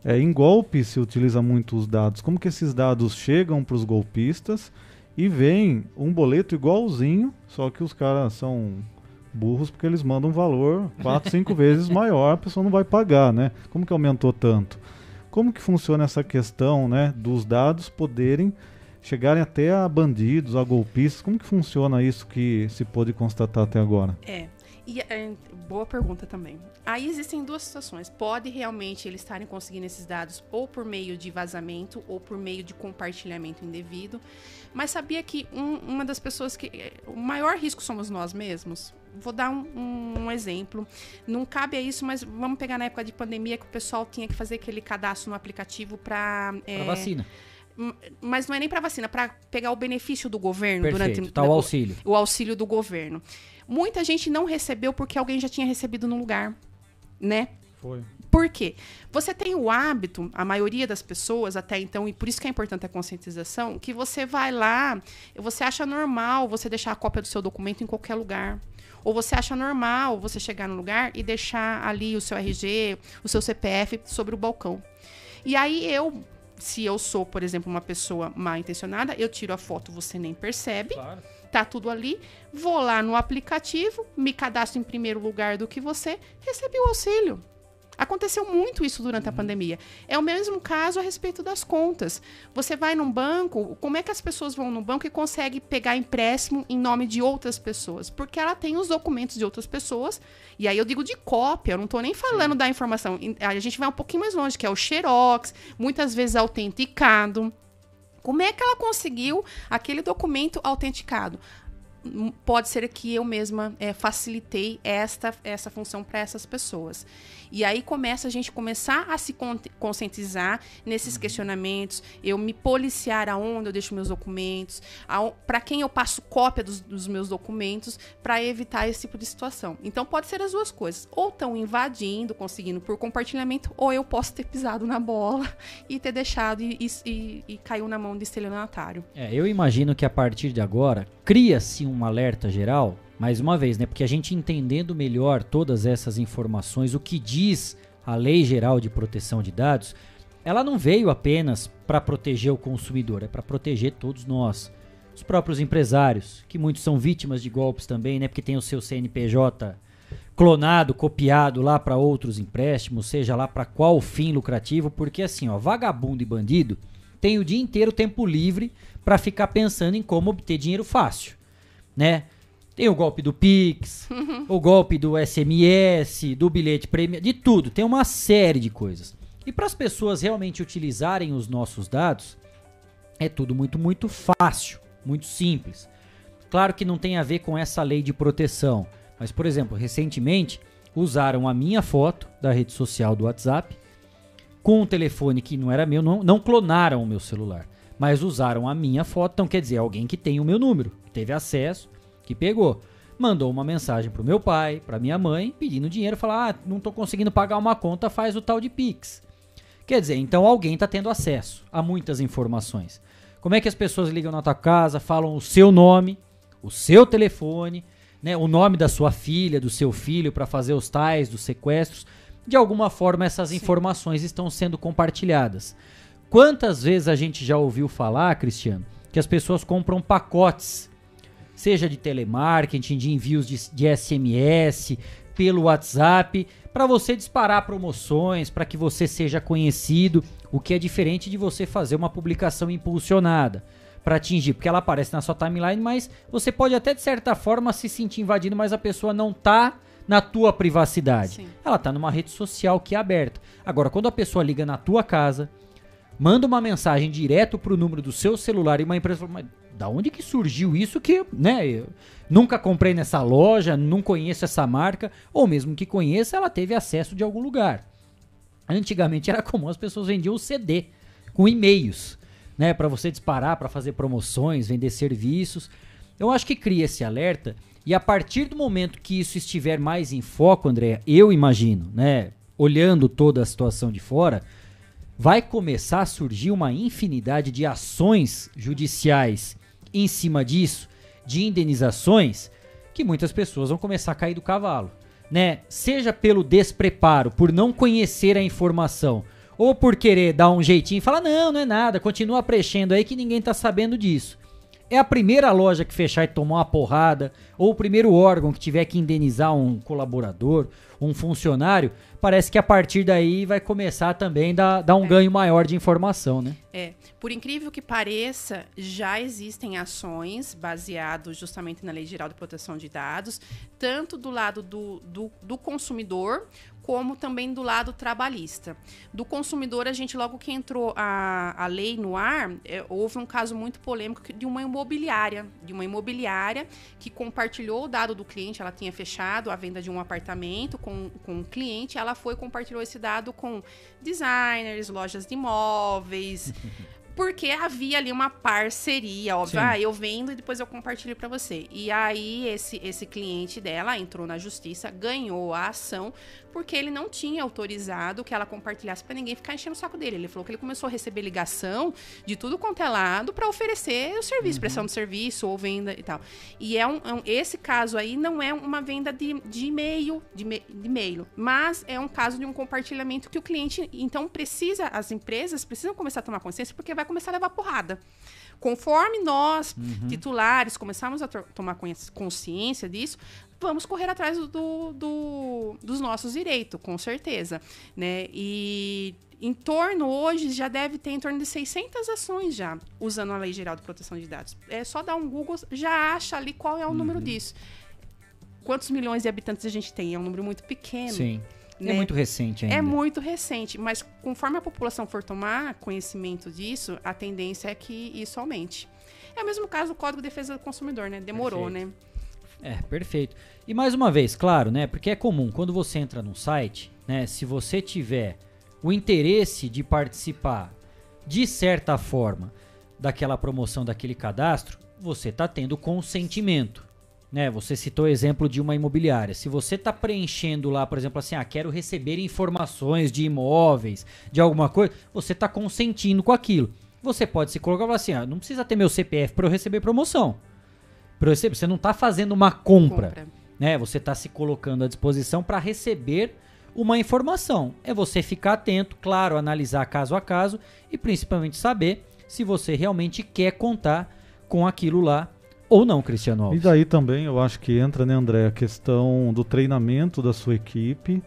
É, em golpe se utiliza muito os dados. Como que esses dados chegam para os golpistas e vem um boleto igualzinho, só que os caras são burros porque eles mandam um valor 4, 5 vezes maior, a pessoa não vai pagar, né? Como que aumentou tanto? Como que funciona essa questão, né, dos dados poderem chegarem até a bandidos, a golpistas? Como que funciona isso que se pôde constatar até agora? É, E, é, boa pergunta também. Aí existem duas situações. Pode realmente eles estarem conseguindo esses dados ou por meio de vazamento ou por meio de compartilhamento indevido. Mas sabia que um- uma das pessoas que. é, O maior risco somos nós mesmos? Vou dar um, um- um exemplo. Não cabe a isso, mas vamos pegar na época de pandemia que o pessoal tinha que fazer aquele cadastro no aplicativo para. Pra vacina. Mas não é nem para vacina, para pegar o benefício do governo Perfeito, durante tá o auxílio. o auxílio do governo. Muita gente não recebeu porque alguém já tinha recebido no lugar, né? Foi. Por quê? Você tem o hábito, a maioria das pessoas até então, e por isso que é importante a conscientização, que você vai lá, você acha normal você deixar a cópia do seu documento em qualquer lugar. Ou você acha normal você chegar no lugar e deixar ali o seu RG, o seu CPF sobre o balcão. E aí eu, se eu sou, por exemplo, uma pessoa mal intencionada, eu tiro a foto, você nem percebe. Tá tudo ali. Vou lá no aplicativo, me cadastro em primeiro lugar do que você, recebi o auxílio. Aconteceu muito isso durante a pandemia. É o mesmo caso a respeito das contas. Você vai num banco, como é que as pessoas vão no banco e conseguem pegar empréstimo em nome de outras pessoas? Porque ela tem os documentos de outras pessoas. E aí eu digo de cópia, eu não estou nem falando da informação. A gente vai um pouquinho mais longe, que é o Xerox, muitas vezes autenticado. Como é que ela conseguiu aquele documento autenticado? Hum, Pode ser que eu mesma eh, facilitei esta, essa função para essas pessoas. E aí começa a gente começar a se con- conscientizar nesses questionamentos, eu me policiar aonde eu deixo meus documentos, para quem eu passo cópia dos, dos meus documentos, para evitar esse tipo de situação. Então pode ser as duas coisas, ou estão invadindo, conseguindo por compartilhamento, ou eu posso ter pisado na bola e ter deixado e, e, e- e caiu na mão de estelionatário. É, eu imagino que a partir de agora cria-se um alerta geral, mais uma vez, né? Porque a gente entendendo melhor todas essas informações, o que diz a Lei Geral de Proteção de Dados, ela não veio apenas para proteger o consumidor, é para proteger todos nós. Os próprios empresários, que muitos são vítimas de golpes também, né? Porque tem o seu CNPJ clonado, copiado lá para outros empréstimos, seja lá para qual fim lucrativo, porque assim, ó, vagabundo e bandido tem o dia inteiro tempo livre para ficar pensando em como obter dinheiro fácil, né? Tem o golpe do Pix, o golpe do SMS, do bilhete premiado, de tudo, tem uma série de coisas. E para as pessoas realmente utilizarem os nossos dados, é tudo muito, muito fácil, muito simples. Claro que não tem a ver com essa lei de proteção, mas, por exemplo, recentemente usaram a minha foto da rede social do WhatsApp com um telefone que não era meu, não, não clonaram o meu celular, mas usaram a minha foto, então quer dizer, alguém que tem o meu número, teve acesso, que pegou. Mandou uma mensagem pro meu pai, pra minha mãe, pedindo dinheiro, falar: "Ah, não tô conseguindo pagar uma conta, faz o tal de Pix". Quer dizer, então alguém está tendo acesso a muitas informações. Como é que as pessoas ligam na tua casa, falam o seu nome, o seu telefone, né, o nome da sua filha, do seu filho para fazer os tais dos sequestros? De alguma forma essas informações estão sendo compartilhadas. Quantas vezes a gente já ouviu falar, Cristiano, que as pessoas compram pacotes, seja de telemarketing, de envios de, de SMS, pelo WhatsApp, para você disparar promoções, para que você seja conhecido, o que é diferente de você fazer uma publicação impulsionada para atingir, porque ela aparece na sua timeline, mas você pode até de certa forma se sentir invadindo, mas a pessoa não tá na tua privacidade. Sim. Ela tá numa rede social que é aberta. Agora, quando a pessoa liga na tua casa, manda uma mensagem direto pro número do seu celular e uma empresa fala, da onde que surgiu isso que, né, eu nunca comprei nessa loja, não conheço essa marca, ou mesmo que conheça, ela teve acesso de algum lugar. Antigamente era comum as pessoas vendiam o CD com e-mails, né, para você disparar, para fazer promoções, vender serviços. Eu acho que cria esse alerta e a partir do momento que isso estiver mais em foco, André, eu imagino, né, olhando toda a situação de fora, vai começar a surgir uma infinidade de ações judiciais em cima disso, de indenizações, que muitas pessoas vão começar a cair do cavalo, né? Seja pelo despreparo, por não conhecer a informação, ou por querer dar um jeitinho e falar: "Não, não é nada, continua preenchendo aí que ninguém tá sabendo disso". É a primeira loja que fechar e tomar uma porrada, ou o primeiro órgão que tiver que indenizar um colaborador, um funcionário, parece que a partir daí vai começar também a dar, dar um ganho maior de informação, né? É, por incrível que pareça, já existem ações baseadas justamente na Lei Geral de Proteção de Dados, tanto do lado do, do, do consumidor, como também do lado trabalhista. Do consumidor, a gente, logo que entrou a, a lei no ar, é, houve um caso muito polêmico de uma imobiliária, de uma imobiliária que compartilhou o dado do cliente, ela tinha fechado a venda de um apartamento com, com um cliente, ela foi compartilhou esse dado com designers, lojas de imóveis, porque havia ali uma parceria, óbvio. Sim. Ah, eu vendo e depois eu compartilho para você. E aí esse esse cliente dela entrou na justiça, ganhou a ação porque ele não tinha autorizado que ela compartilhasse para ninguém ficar enchendo o saco dele. Ele falou que ele começou a receber ligação de tudo quanto é lado para oferecer o serviço, prestação de serviço ou venda e tal. E é um, é um- esse caso aí não é uma venda de, de e-mail, de, me- de e-mail, mas é um caso de um compartilhamento que o cliente então precisa, as empresas precisam começar a tomar consciência porque vai começar a levar porrada. Conforme nós, titulares, começarmos a to- tomar consciência disso, vamos correr atrás do, do- dos nossos direitos, com certeza. Né? E em torno, hoje, já deve ter em torno de 600 ações já, usando a Lei Geral de Proteção de Dados. É só dar um Google, já acha ali qual é o número disso. Quantos milhões de habitantes a gente tem? É um número muito pequeno. Sim. É né? muito recente ainda. É muito recente, mas conforme a população for tomar conhecimento disso, a tendência é que isso aumente. É o mesmo caso do Código de Defesa do Consumidor, né? Demorou, né? É, perfeito. E mais uma vez, claro, né? Porque é comum, quando você entra num site, né? Se você tiver o interesse de participar de certa forma daquela promoção, daquele cadastro, você está tendo consentimento. Né? Você citou o exemplo de uma imobiliária. Se você está preenchendo lá, por exemplo, assim, ah, quero receber informações de imóveis, de alguma coisa, você está consentindo com aquilo. Você pode se colocar e falar assim, ah, não precisa ter meu CPF para eu receber promoção. Pra eu receber, você não está fazendo uma compra, Compra. né? Você está se colocando à disposição para receber uma informação. É você ficar atento, claro, analisar caso a caso e principalmente saber se você realmente quer contar com aquilo lá ou não, Cristiano E Alves. daí também eu acho que entra, né, André, a questão do treinamento da sua equipe,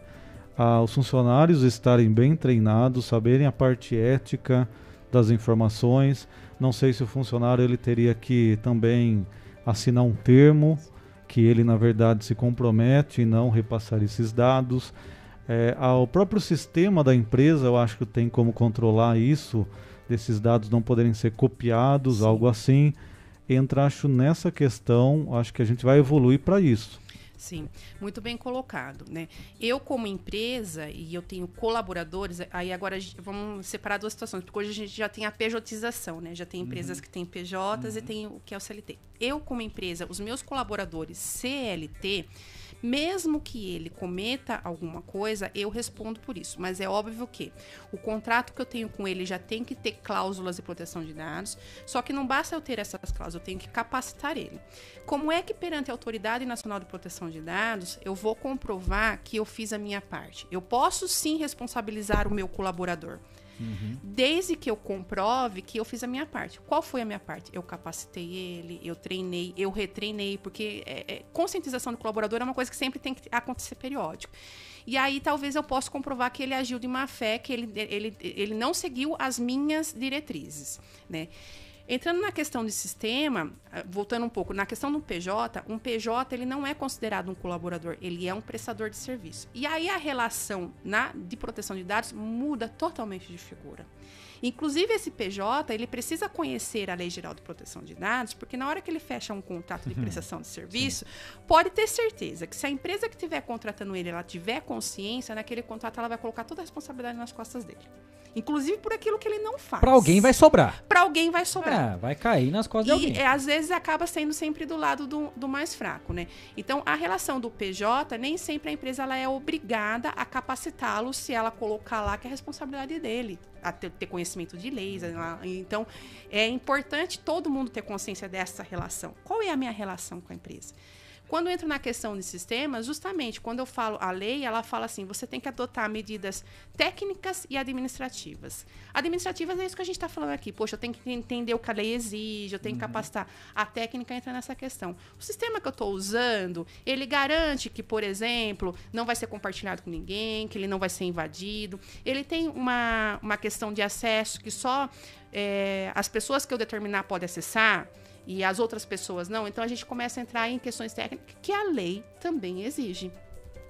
ah, os funcionários estarem bem treinados, saberem a parte ética das informações. Não sei se o funcionário ele teria que também assinar um termo que ele na verdade se compromete em não repassar esses dados. É, ah, o próprio sistema da empresa eu acho que tem como controlar isso, desses dados não poderem ser copiados, algo assim entra, acho, nessa questão, acho que a gente vai evoluir para isso. Sim, muito bem colocado, né? Eu como empresa e eu tenho colaboradores, aí agora vamos separar duas situações, porque hoje a gente já tem a pejotização, né? Já tem empresas que têm PJs e tem o que é o CLT. Eu como empresa, os meus colaboradores CLT, mesmo que ele cometa alguma coisa, eu respondo por isso. Mas é óbvio que o contrato que eu tenho com ele já tem que ter cláusulas de proteção de dados. Só que não basta eu ter essas cláusulas, eu tenho que capacitar ele. Como é que perante a Autoridade Nacional de Proteção de Dados eu vou comprovar que eu fiz a minha parte? Eu posso sim responsabilizar o meu colaborador. Desde que eu comprove que eu fiz a minha parte. Qual foi a minha parte? Eu capacitei ele, eu treinei, eu retreinei, porque é, é, conscientização do colaborador é uma coisa que sempre tem que acontecer periódico. E aí talvez eu possa comprovar que ele agiu de má fé, que ele, ele, ele não seguiu as minhas diretrizes, né? Entrando na questão de sistema, ah, voltando um pouco, na questão do PJ, um PJ ele não é considerado um colaborador, ele é um prestador de serviço. E aí a relação na, de proteção de dados muda totalmente de figura. Inclusive, esse PJ, ele precisa conhecer a Lei Geral de Proteção de Dados, porque na hora que ele fecha um contrato de prestação de serviço, pode ter certeza que se a empresa que estiver contratando ele, ela tiver consciência, naquele contrato ela vai colocar toda a responsabilidade nas costas dele. Inclusive por aquilo que ele não faz. Pra alguém vai sobrar. Pra alguém vai sobrar. É, vai cair nas costas de alguém. E é, às vezes acaba sendo sempre do lado do, do mais fraco, né? Então, a relação do PJ, nem sempre a empresa ela é obrigada a capacitá-lo se ela colocar lá que é a responsabilidade dele, a ter, ter conhecimento de leis. Então, é importante todo mundo ter consciência dessa relação. Qual é a minha relação com a empresa? Quando eu entro na questão de sistemas, justamente quando eu falo a lei, ela fala assim: você tem que adotar medidas técnicas e administrativas. Administrativas é isso que a gente está falando aqui. Poxa, eu tenho que entender o que a lei exige, eu tenho que capacitar. A técnica entra nessa questão. O sistema que eu estou usando, ele garante que, por exemplo, não vai ser compartilhado com ninguém, que ele não vai ser invadido. Ele tem uma, uma questão de acesso que só é, as pessoas que eu determinar podem acessar e as outras pessoas não, então a gente começa a entrar em questões técnicas que a lei também exige.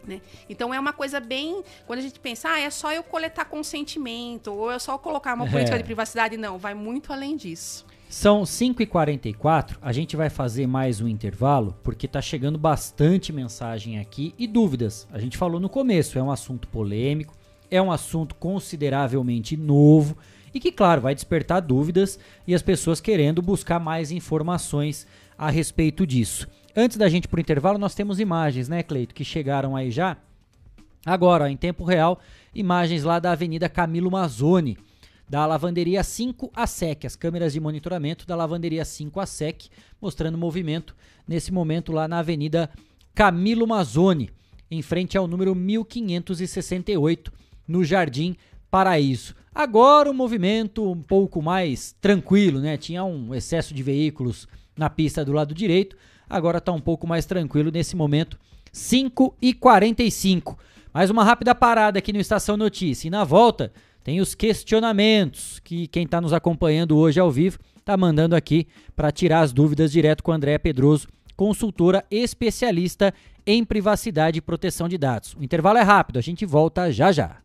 Né? Então é uma coisa bem. Quando a gente pensa, ah, é só eu coletar consentimento, ou é só colocar uma política É. de privacidade, não, vai muito além disso. São 5h44, a gente vai fazer mais um intervalo, porque tá chegando bastante mensagem aqui e dúvidas. A gente falou no começo, é um assunto polêmico, é um assunto consideravelmente novo e que, claro, vai despertar dúvidas e as pessoas querendo buscar mais informações a respeito disso. Antes da gente ir pro intervalo, nós temos imagens, né, Cleito, que chegaram aí já. Agora, ó, em tempo real, imagens lá da Avenida Camilo Mazzoni, da lavanderia 5 a SEC, as câmeras de monitoramento da lavanderia 5 a SEC, mostrando movimento nesse momento lá na Avenida Camilo Mazzoni, em frente ao número 1568, no Jardim Paraíso. Agora o movimento um pouco mais tranquilo, né? Tinha um excesso de veículos na pista do lado direito, agora está um pouco mais tranquilo nesse momento. 5 e 45. Mais uma rápida parada aqui no Estação Notícia. E na volta tem os questionamentos que quem está nos acompanhando hoje ao vivo está mandando aqui para tirar as dúvidas direto com a Andréa Pedroso, consultora especialista em privacidade e proteção de dados. O intervalo é rápido, a gente volta já já.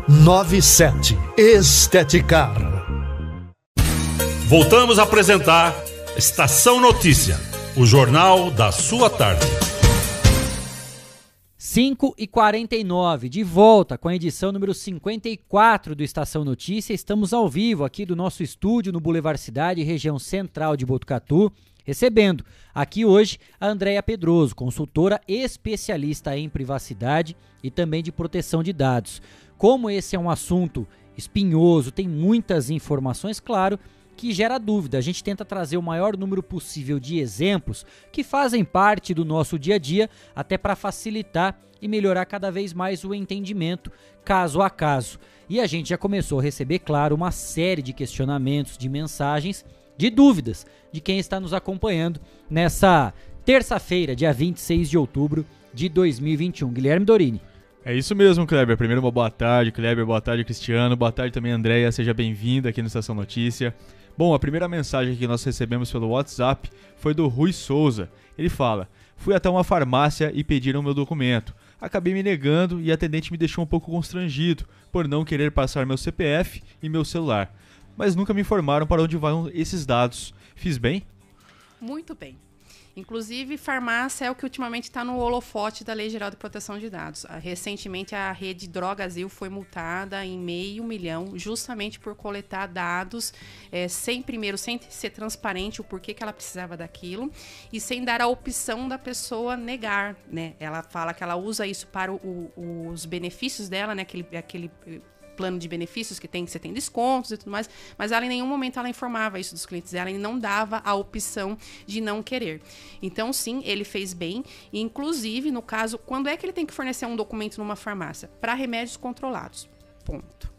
3497. Esteticar. Voltamos a apresentar Estação Notícia, o jornal da sua tarde. 5 e 49 de volta com a edição número 54 do Estação Notícia. Estamos ao vivo aqui do nosso estúdio no Boulevard Cidade, região central de Botucatu, recebendo aqui hoje a Andréia Pedroso, consultora especialista em privacidade e também de proteção de dados. Como esse é um assunto espinhoso, tem muitas informações, claro, que gera dúvida. A gente tenta trazer o maior número possível de exemplos que fazem parte do nosso dia a dia, até para facilitar e melhorar cada vez mais o entendimento caso a caso. E a gente já começou a receber, claro, uma série de questionamentos, de mensagens, de dúvidas de quem está nos acompanhando nessa terça-feira, dia 26 de outubro de 2021. Guilherme Dorini. É isso mesmo, Kleber. Primeiro, uma boa tarde, Kleber. Boa tarde, Cristiano. Boa tarde também, Andréia. Seja bem-vinda aqui no Estação Notícia. Bom, a primeira mensagem que nós recebemos pelo WhatsApp foi do Rui Souza. Ele fala: Fui até uma farmácia e pediram meu documento. Acabei me negando e a atendente me deixou um pouco constrangido por não querer passar meu CPF e meu celular. Mas nunca me informaram para onde vão esses dados. Fiz bem? Muito bem. Inclusive, farmácia é o que ultimamente está no holofote da Lei Geral de Proteção de Dados. Ah, Recentemente, a rede Drogazil foi multada em meio milhão, justamente por coletar dados eh, sem, primeiro, sem ser transparente o porquê que ela precisava daquilo e sem dar a opção da pessoa negar, né? Ela fala que ela usa isso para o- o- os benefícios dela, né? Aquele, aquele eh, plano de benefícios que tem, que você tem descontos e tudo mais, mas ela em nenhum momento ela informava isso dos clientes dela e não dava a opção de não querer. Então, sim, ele fez bem, inclusive, no caso, quando é que ele tem que fornecer um documento numa farmácia? Para remédios controlados. Ponto.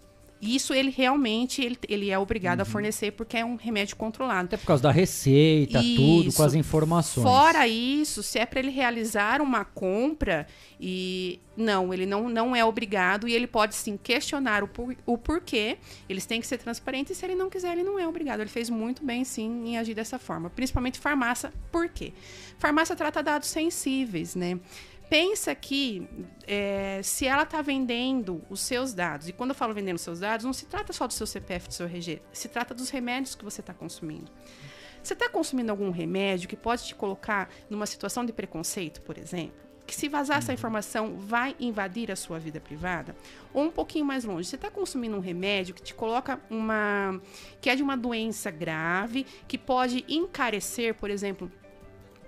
Isso ele realmente ele, ele é obrigado a fornecer porque é um remédio controlado. Até por causa da receita, tudo, Isso. com as informações. Fora isso, se é para ele realizar uma compra e não, ele não, não é obrigado e ele pode sim questionar o, por, o porquê. Eles têm que ser transparentes e se ele não quiser, ele não é obrigado. Ele fez muito bem sim em agir dessa forma, principalmente farmácia. Por quê? Farmácia trata dados sensíveis, né? Pensa que é, se ela está vendendo os seus dados, e quando eu falo vendendo os seus dados, não se trata só do seu CPF, do seu RG, se trata dos remédios que você está consumindo. Você está consumindo algum remédio que pode te colocar numa situação de preconceito, por exemplo? Que se vazar essa informação vai invadir a sua vida privada? Ou um pouquinho mais longe, você está consumindo um remédio que te coloca uma. que é de uma doença grave, que pode encarecer, por exemplo,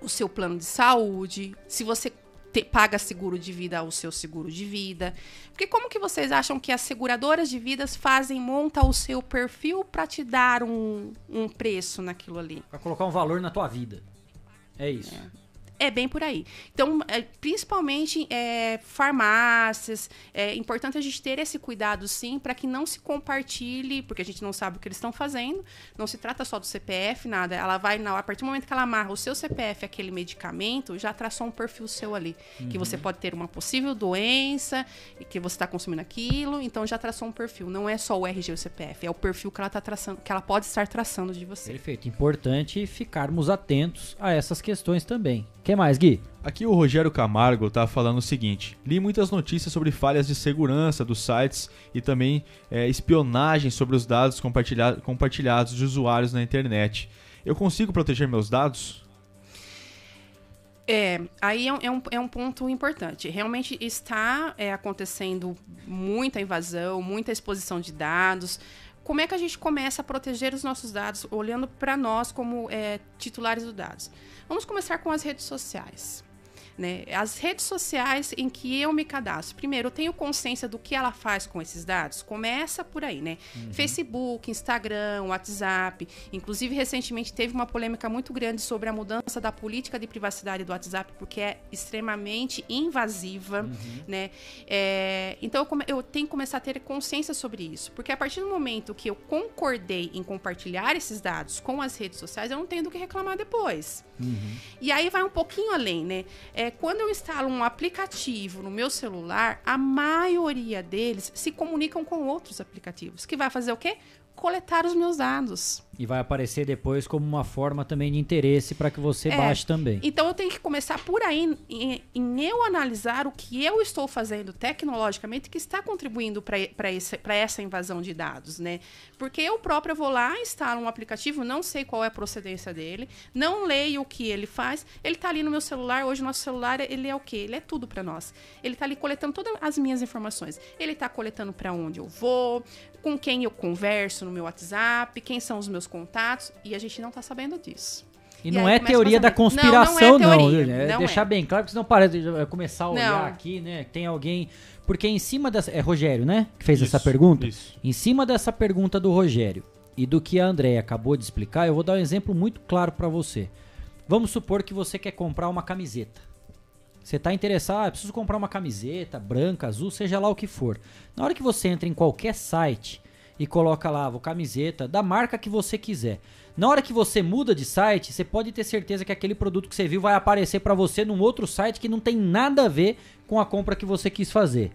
o seu plano de saúde, se você te- paga seguro de vida ao seu seguro de vida. Porque como que vocês acham que as seguradoras de vidas fazem, monta o seu perfil para te dar um, um preço naquilo ali? Pra colocar um valor na tua vida. É isso. É bem por aí. Então, é, principalmente é, farmácias, é importante a gente ter esse cuidado, sim, para que não se compartilhe, porque a gente não sabe o que eles estão fazendo. Não se trata só do CPF, nada. Ela vai, na, a partir do momento que ela amarra o seu CPF, aquele medicamento, já traçou um perfil seu ali. Que você pode ter uma possível doença, e que você está consumindo aquilo, então já traçou um perfil. Não é só o RG ou o CPF, é o perfil que ela, tá traçando, que ela pode estar traçando de você. Perfeito. Importante ficarmos atentos a essas questões também. O que mais, Gui? Aqui o Rogério Camargo tá falando o seguinte: li muitas notícias sobre falhas de segurança dos sites e também é, espionagem sobre os dados compartilha- compartilhados de usuários na internet. Eu consigo proteger meus dados? É, aí é um, é um, é um ponto importante. Realmente está é, acontecendo muita invasão, muita exposição de dados. Como é que a gente começa a proteger os nossos dados, olhando para nós como é, titulares dos dados? Vamos começar com as redes sociais. Né? As redes sociais em que eu me cadastro. Primeiro, eu tenho consciência do que ela faz com esses dados. Começa por aí, né? Uhum. Facebook, Instagram, WhatsApp. Inclusive, recentemente teve uma polêmica muito grande sobre a mudança da política de privacidade do WhatsApp, porque é extremamente invasiva, Uhum. né? É, então, eu, come- eu tenho que começar a ter consciência sobre isso. Porque a partir do momento que eu concordei em compartilhar esses dados com as redes sociais, eu não tenho do que reclamar depois. E aí vai um pouquinho além, né? É, quando eu instalo um aplicativo no meu celular, a maioria deles se comunicam com outros aplicativos. Que vai fazer o quê? Coletar os meus dados. E vai aparecer depois como uma forma também de interesse para que você É, baixe também. Então eu tenho que começar por aí em, em eu analisar o que eu estou fazendo tecnologicamente que está contribuindo para essa invasão de dados, né? Porque eu própria vou lá, instalo um aplicativo, não sei qual é a procedência dele, não leio o que ele faz, ele está ali no meu celular, hoje o nosso celular ele é o quê? Ele é tudo para nós. Ele está ali coletando todas as minhas informações. Ele está coletando para onde eu vou, com quem eu converso no meu WhatsApp, quem são os meus contatos, e a gente não está sabendo disso. E, E não é teoria da conspiração, Não, não. não é teoria? É não deixar é. bem claro que senão parece começar a olhar Não. aqui, né? Tem alguém. Porque em cima dessa. É Rogério, né? Que fez essa Isso, pergunta? isso. Em cima dessa pergunta do Rogério e do que a Andréia acabou de explicar, eu vou dar um exemplo muito claro para você. Vamos supor que você quer comprar uma camiseta. Você está interessado, ah, preciso comprar uma camiseta branca, azul, seja lá o que for. Na hora que você entra em qualquer site e coloca lá, vou camiseta da marca que você quiser. Na hora que você muda de site, você pode ter certeza que aquele produto que você viu vai aparecer para você num outro site que não tem nada a ver com a compra que você quis fazer.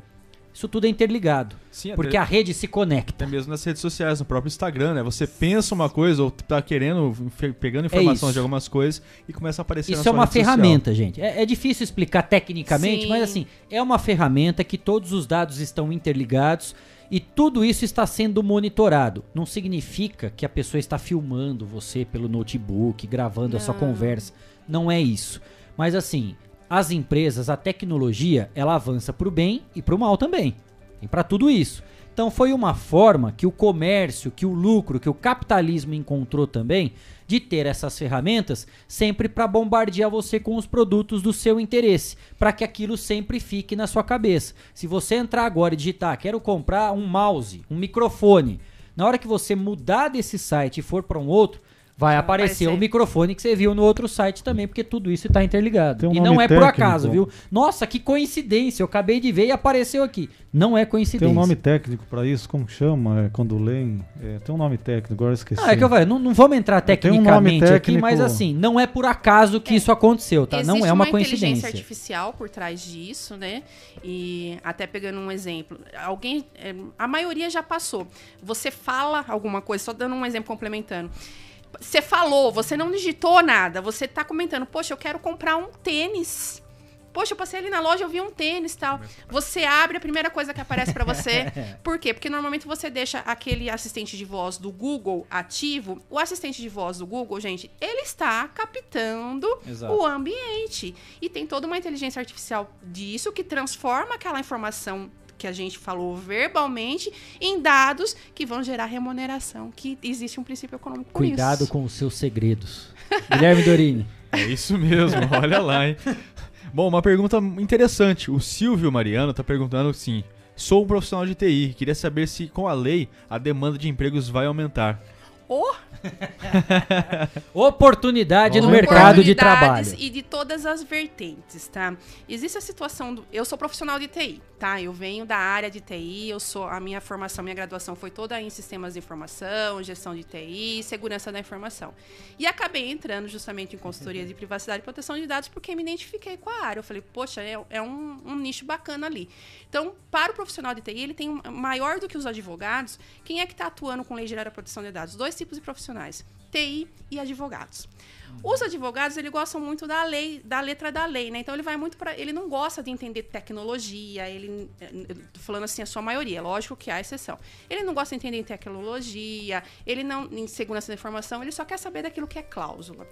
Isso tudo é interligado. Sim, porque até- a rede se conecta. Até mesmo nas redes sociais, no próprio Instagram, né? Você pensa uma coisa ou tá querendo, pegando informações isso. de algumas coisas e começa a aparecer na Isso é sua uma rede social. ferramenta, gente. É, é difícil explicar tecnicamente, Sim. mas assim, é uma ferramenta que todos os dados estão interligados e tudo isso está sendo monitorado. Não significa que a pessoa está filmando você pelo notebook, gravando a sua Não. conversa. Não é isso. Mas assim, as empresas, a tecnologia, ela avança para o bem e para o mal também. E para tudo isso. Então foi uma forma que o comércio, que o lucro, que o capitalismo encontrou também de ter essas ferramentas sempre para bombardear você com os produtos do seu interesse, para que aquilo sempre fique na sua cabeça. Se você entrar agora e digitar, quero comprar um mouse, um microfone, na hora que você mudar desse site e for para um outro, vai aparecer, aparecer. o microfone que você viu no outro site também, porque tudo isso está interligado. Um e não é por técnico. acaso, viu? Nossa, que coincidência, eu acabei de ver e apareceu aqui. Não é coincidência. Tem um nome técnico pra isso, como chama? É, quando leem. É, tem um nome técnico, agora eu esqueci. Ah, é que eu falei, não, não vamos entrar Tem um nome tecnicamente aqui, técnico- mas assim, não é por acaso que isso aconteceu, tá? Não Existe é uma, inteligência coincidência. artificial por trás disso, né? E até pegando um exemplo, alguém, é, a maioria já passou. Você fala alguma coisa, só dando um exemplo complementando. Você falou, você não digitou nada, você tá comentando, poxa, eu quero comprar um tênis. Poxa, eu passei ali na loja, eu vi um tênis e tal. Você abre a primeira coisa que aparece pra você. Por quê? Porque normalmente você deixa aquele assistente de voz do Google ativo. O assistente de voz do Google, gente, ele está captando Exato. o ambiente. E tem toda uma inteligência artificial disso que transforma aquela informação que a gente falou verbalmente em dados que vão gerar remuneração, que existe um princípio econômico Cuidado isso. com os seus segredos. Guilherme Dorini. É isso mesmo, olha lá, hein? Bom, uma pergunta interessante. O Silvio Mariano tá perguntando assim: Sou um profissional de TI, queria saber se com a lei a demanda de empregos vai aumentar. Oh, Oportunidade no mercado de trabalho. E de todas as vertentes, tá? Existe a situação do. Eu sou profissional de TI, tá? Eu venho da área de TI, eu sou. A minha formação, minha graduação foi toda em sistemas de informação, gestão de TI, segurança da informação. E acabei entrando justamente em consultoria de privacidade e proteção de dados porque me identifiquei com a área. Eu falei, poxa, é, é um, um nicho bacana ali. Então, para o profissional de TI, ele tem maior do que os advogados. Quem é que está atuando com lei geral da proteção de dados? Dois tipos de profissionais. TI e advogados. Os advogados, ele gostam muito da lei, da letra da lei, né? Então ele vai muito para, ele não gosta de entender tecnologia, ele tô falando assim a sua maioria, é lógico que há exceção. Ele não gosta de entender tecnologia, ele não em segurança da informação, ele só quer saber daquilo que é cláusula.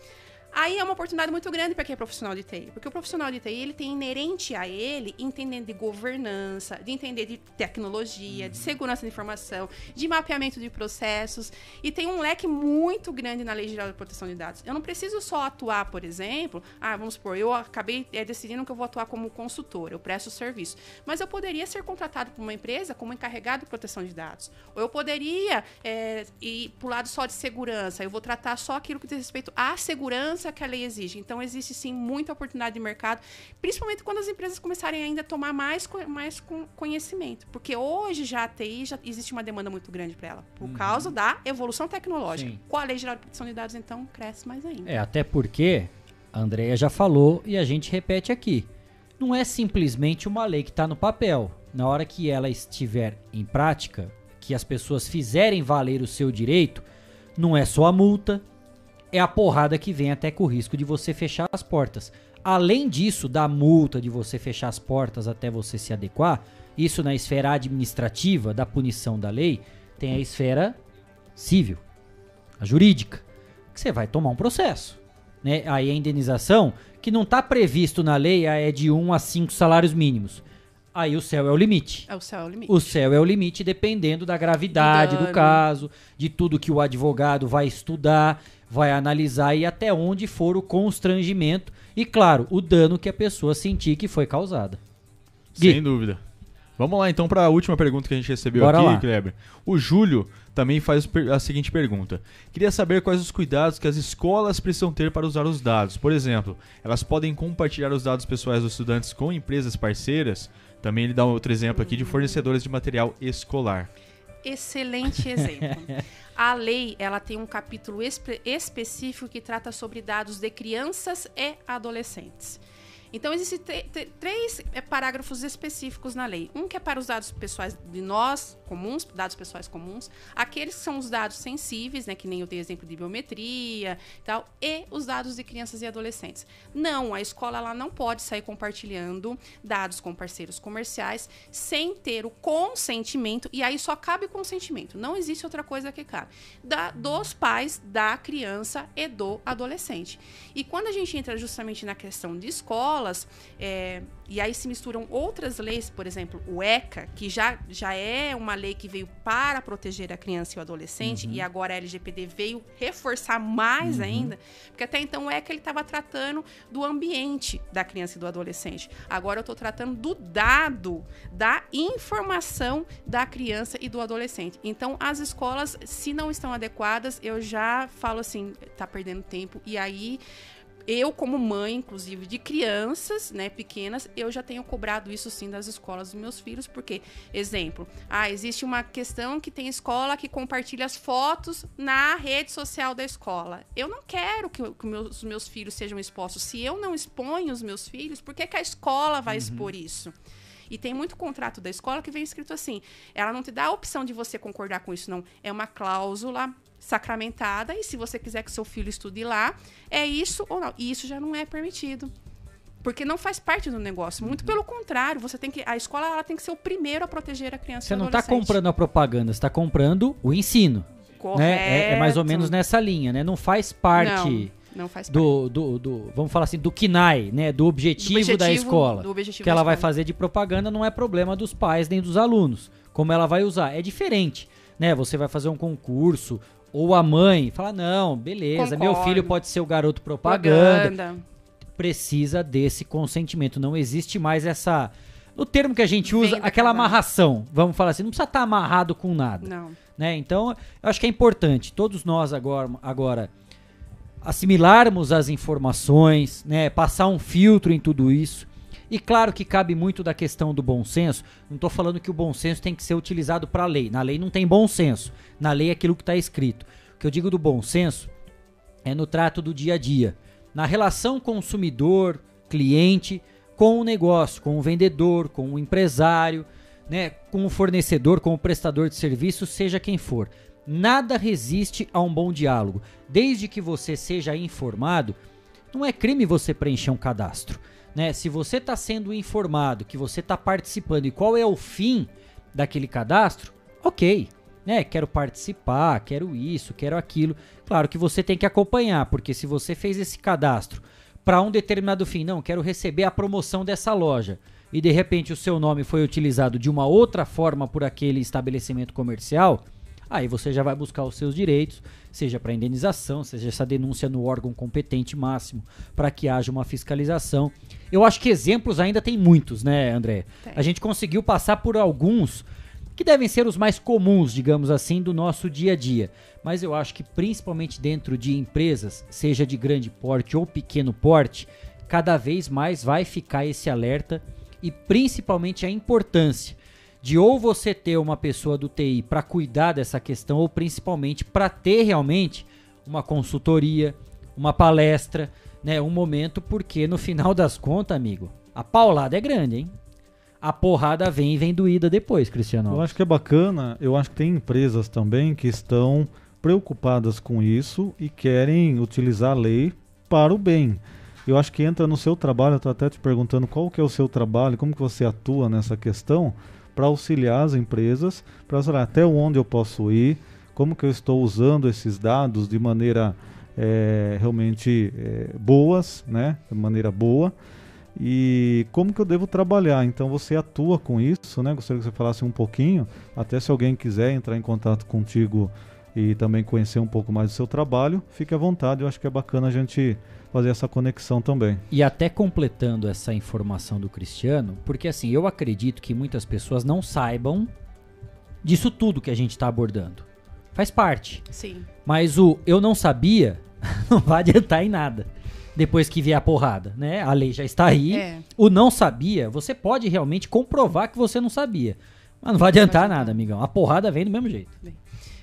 Aí é uma oportunidade muito grande para quem é profissional de TI, porque o profissional de TI ele tem inerente a ele entendendo de governança, de entender de tecnologia, de segurança de informação, de mapeamento de processos e tem um leque muito grande na Lei Geral de Proteção de Dados. Eu não preciso só atuar, por exemplo, ah, vamos supor, eu acabei é, decidindo que eu vou atuar como consultor, eu presto serviço, mas eu poderia ser contratado por uma empresa como encarregado de proteção de dados, ou eu poderia é, ir para o lado só de segurança, eu vou tratar só aquilo que diz respeito à segurança que a lei exige. Então, existe sim muita oportunidade de mercado, principalmente quando as empresas começarem ainda a tomar mais, mais conhecimento. Porque hoje já a TI já existe uma demanda muito grande para ela, por uhum. causa da evolução tecnológica. Sim. Com a lei geral de proteção de dados, então, cresce mais ainda. É, até porque a Andrea já falou e a gente repete aqui. Não é simplesmente uma lei que está no papel. Na hora que ela estiver em prática, que as pessoas fizerem valer o seu direito, não é só a multa, é a porrada que vem até com o risco de você fechar as portas. Além disso, da multa de você fechar as portas até você se adequar, isso na esfera administrativa da punição da lei, tem a esfera civil, a jurídica, que você vai tomar um processo. Né? Aí a indenização, que não está previsto na lei, é de 1 a 5 salários mínimos. Aí o céu é o limite. É o céu é o limite. O céu é o limite dependendo da gravidade do caso, de tudo que o advogado vai estudar vai analisar e até onde for o constrangimento e, claro, o dano que a pessoa sentir que foi causada. Gui. Sem dúvida. Vamos lá então para a última pergunta que a gente recebeu Bora aqui, lá. Kleber. O Júlio também faz a seguinte pergunta: Queria saber quais os cuidados que as escolas precisam ter para usar os dados. Por exemplo, elas podem compartilhar os dados pessoais dos estudantes com empresas parceiras? Também ele dá outro exemplo aqui de fornecedores de material escolar. Excelente exemplo. A lei, ela tem um capítulo espe específico que trata sobre dados de crianças e adolescentes. Então, existem três é, parágrafos específicos na lei. Um que é para os dados pessoais de nós, comuns, dados pessoais comuns, aqueles que são os dados sensíveis, né, que nem eu dei exemplo de biometria e tal, e os dados de crianças e adolescentes. Não, a escola ela não pode sair compartilhando dados com parceiros comerciais sem ter o consentimento, e aí só cabe consentimento, não existe outra coisa que cabe, da, dos pais da criança e do adolescente. E quando a gente entra justamente na questão de escolas, é, e aí se misturam outras leis, por exemplo, o ECA, que já, já é uma lei que veio para proteger a criança e o adolescente, uhum. e agora a LGPD veio reforçar mais uhum. ainda, porque até então o ECA estava tratando do ambiente da criança e do adolescente. Agora eu estou tratando do dado, da informação da criança e do adolescente. Então, as escolas, se não estão adequadas, eu já falo assim, está perdendo tempo, e aí eu, como mãe, inclusive, de crianças, né, pequenas, eu já tenho cobrado isso sim das escolas dos meus filhos, porque, exemplo, ah, existe uma questão que tem escola que compartilha as fotos na rede social da escola. Eu não quero que, que meus, os meus filhos sejam expostos. Se eu não exponho os meus filhos, por que, que a escola vai uhum. expor isso? E tem muito contrato da escola que vem escrito assim: ela não te dá a opção de você concordar com isso, não. É uma cláusula sacramentada e se você quiser que seu filho estude lá, é isso ou não. E isso já não é permitido. Porque não faz parte do negócio. Muito uhum. pelo contrário, você tem que. A escola ela tem que ser o primeiro a proteger a criança. Você não está comprando a propaganda, está comprando o ensino. Correto. Né? É, é, mais ou menos nessa linha, né? Não faz parte. Não. Não faz do, do, do, vamos falar assim, do KINAI, né? Do objetivo, do objetivo da escola. Do objetivo que ela vai fazer de propaganda não é problema dos pais nem dos alunos. Como ela vai usar. É diferente. Né? Você vai fazer um concurso, ou a mãe fala: não, beleza, Concordo. meu filho pode ser o garoto propaganda. propaganda. Precisa desse consentimento. Não existe mais essa. No termo que a gente usa, aquela amarração. Vamos falar assim, não precisa estar amarrado com nada. Não. Né? Então, eu acho que é importante, todos nós agora, agora assimilarmos as informações, né? passar um filtro em tudo isso. E claro que cabe muito da questão do bom senso. Não estou falando que o bom senso tem que ser utilizado para a lei. Na lei não tem bom senso. Na lei é aquilo que está escrito. O que eu digo do bom senso é no trato do dia a dia, na relação consumidor-cliente com o negócio, com o vendedor, com o empresário, né, com o fornecedor, com o prestador de serviço, seja quem for. Nada resiste a um bom diálogo. Desde que você seja informado, não é crime você preencher um cadastro né? Se você está sendo informado que você está participando e qual é o fim daquele cadastro, ok. né? Quero participar, quero isso, quero aquilo. Claro que você tem que acompanhar, porque se você fez esse cadastro para um determinado fim, não, quero receber a promoção dessa loja, e de repente o seu nome foi utilizado de uma outra forma por aquele estabelecimento comercial, aí você já vai buscar os seus direitos, seja para indenização, seja essa denúncia no órgão competente máximo, para que haja uma fiscalização. Eu acho que exemplos ainda tem muitos, né, André? Tem. A gente conseguiu passar por alguns que devem ser os mais comuns, digamos assim, do nosso dia a dia. Mas eu acho que principalmente dentro de empresas, seja de grande porte ou pequeno porte, cada vez mais vai ficar esse alerta e principalmente a importância de ou você ter uma pessoa do TI para cuidar dessa questão ou principalmente para ter realmente uma consultoria, uma palestra, né, um momento, porque no final das contas, amigo, a paulada é grande, hein? A porrada vem e vem doída depois, Cristiano. Eu acho que é bacana, eu acho que tem empresas também que estão preocupadas com isso e querem utilizar a lei para o bem. Eu acho que entra no seu trabalho, eu estou até te perguntando qual que é o seu trabalho, como que você atua nessa questão para auxiliar as empresas, para saber até onde eu posso ir, como que eu estou usando esses dados de maneira é, realmente é, boas, né, de maneira boa, e como que eu devo trabalhar. Então você atua com isso, né? Gostaria que você falasse um pouquinho, até se alguém quiser entrar em contato contigo e também conhecer um pouco mais do seu trabalho, fique à vontade. Eu acho que é bacana a gente fazer essa conexão também. E até completando essa informação do Cristiano, porque assim, eu acredito que muitas pessoas não saibam disso tudo que a gente está abordando. Faz parte. Sim. Mas o eu não sabia não vai adiantar em nada. Depois que vier a porrada, né? A lei já está aí. É. O não sabia, você pode realmente comprovar que você não sabia. Mas não vai adiantar adiantar. nada, amigão. A porrada vem do mesmo jeito.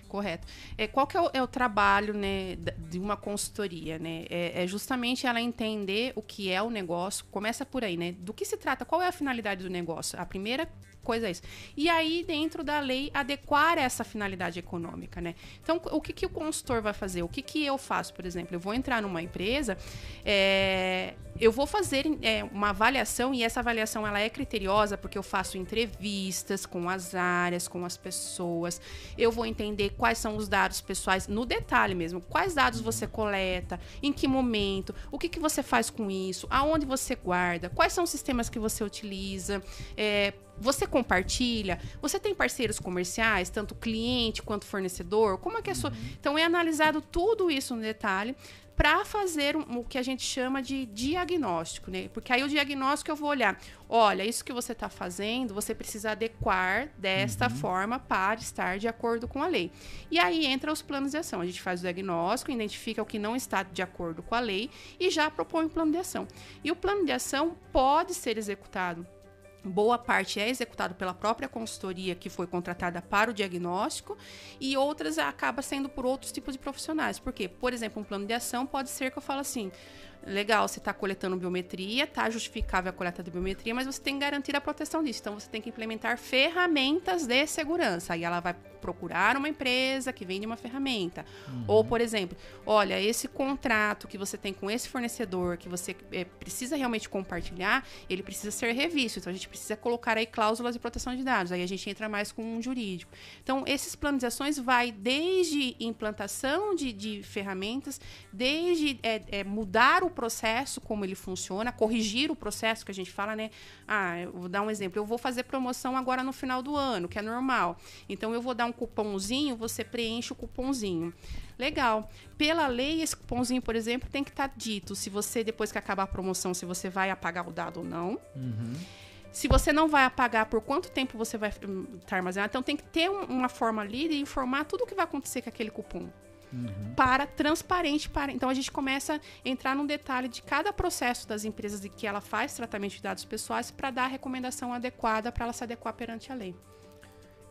Correto. É, qual que é o, é o trabalho né, de uma consultoria? Né? É, é justamente ela entender o que é o negócio. Começa por aí, né? Do que se trata? Qual é a finalidade do negócio? A primeira coisa é isso. E aí, dentro da lei, adequar essa finalidade econômica, né? Então, o que, que o consultor vai fazer? O que, que eu faço, por exemplo? Eu vou entrar numa empresa, é, eu vou fazer é, uma avaliação e essa avaliação ela é criteriosa porque eu faço entrevistas com as áreas, com as pessoas. Eu vou entender quais são os dados pessoais no detalhe mesmo. Quais dados você coleta, em que momento, o que, que você faz com isso, aonde você guarda, quais são os sistemas que você utiliza, é, você compartilha? Você tem parceiros comerciais, tanto cliente quanto fornecedor? Como é que é a sua. Então é analisado tudo isso no detalhe para fazer um- o que a gente chama de diagnóstico, né? Porque aí o diagnóstico eu vou olhar, olha, isso que você está fazendo, você precisa adequar desta forma para estar de acordo com a lei. E aí entra os planos de ação. A gente faz o diagnóstico, identifica o que não está de acordo com a lei e já propõe um plano de ação. E o plano de ação pode ser executado boa parte é executado pela própria consultoria que foi contratada para o diagnóstico e outras acaba sendo por outros tipos de profissionais. Por quê? Por exemplo, um plano de ação pode ser que eu falo assim, legal, você está coletando biometria, tá justificável a coleta de biometria, mas você tem que garantir a proteção disso. Então, você tem que implementar ferramentas de segurança. Aí ela vai procurar uma empresa que vende uma ferramenta. Ou, por exemplo, olha, esse contrato que você tem com esse fornecedor, que você eh, precisa realmente compartilhar, ele precisa ser revisto. Então, a gente precisa colocar aí cláusulas de proteção de dados. Aí a gente entra mais com um jurídico. Então, esses planos de ações vai desde implantação de, de ferramentas, desde eh, eh, mudar o processo, como ele funciona, corrigir o processo que a gente fala, né? Ah, eu vou dar um exemplo. Eu vou fazer promoção agora no final do ano, que é normal. Então, eu vou dar um cupomzinho, você preenche o cupomzinho. Legal. Pela lei, esse cupomzinho, por exemplo, tem que estar dito se você, depois que acabar a promoção, se você vai apagar o dado ou não. Se você não vai apagar, por quanto tempo você vai estar armazenado. Então, tem que ter um- uma forma ali de informar tudo o que vai acontecer com aquele cupom para transparente para então a gente começa a entrar no detalhe de cada processo das empresas de que ela faz tratamento de dados pessoais para dar a recomendação adequada para ela se adequar perante a lei.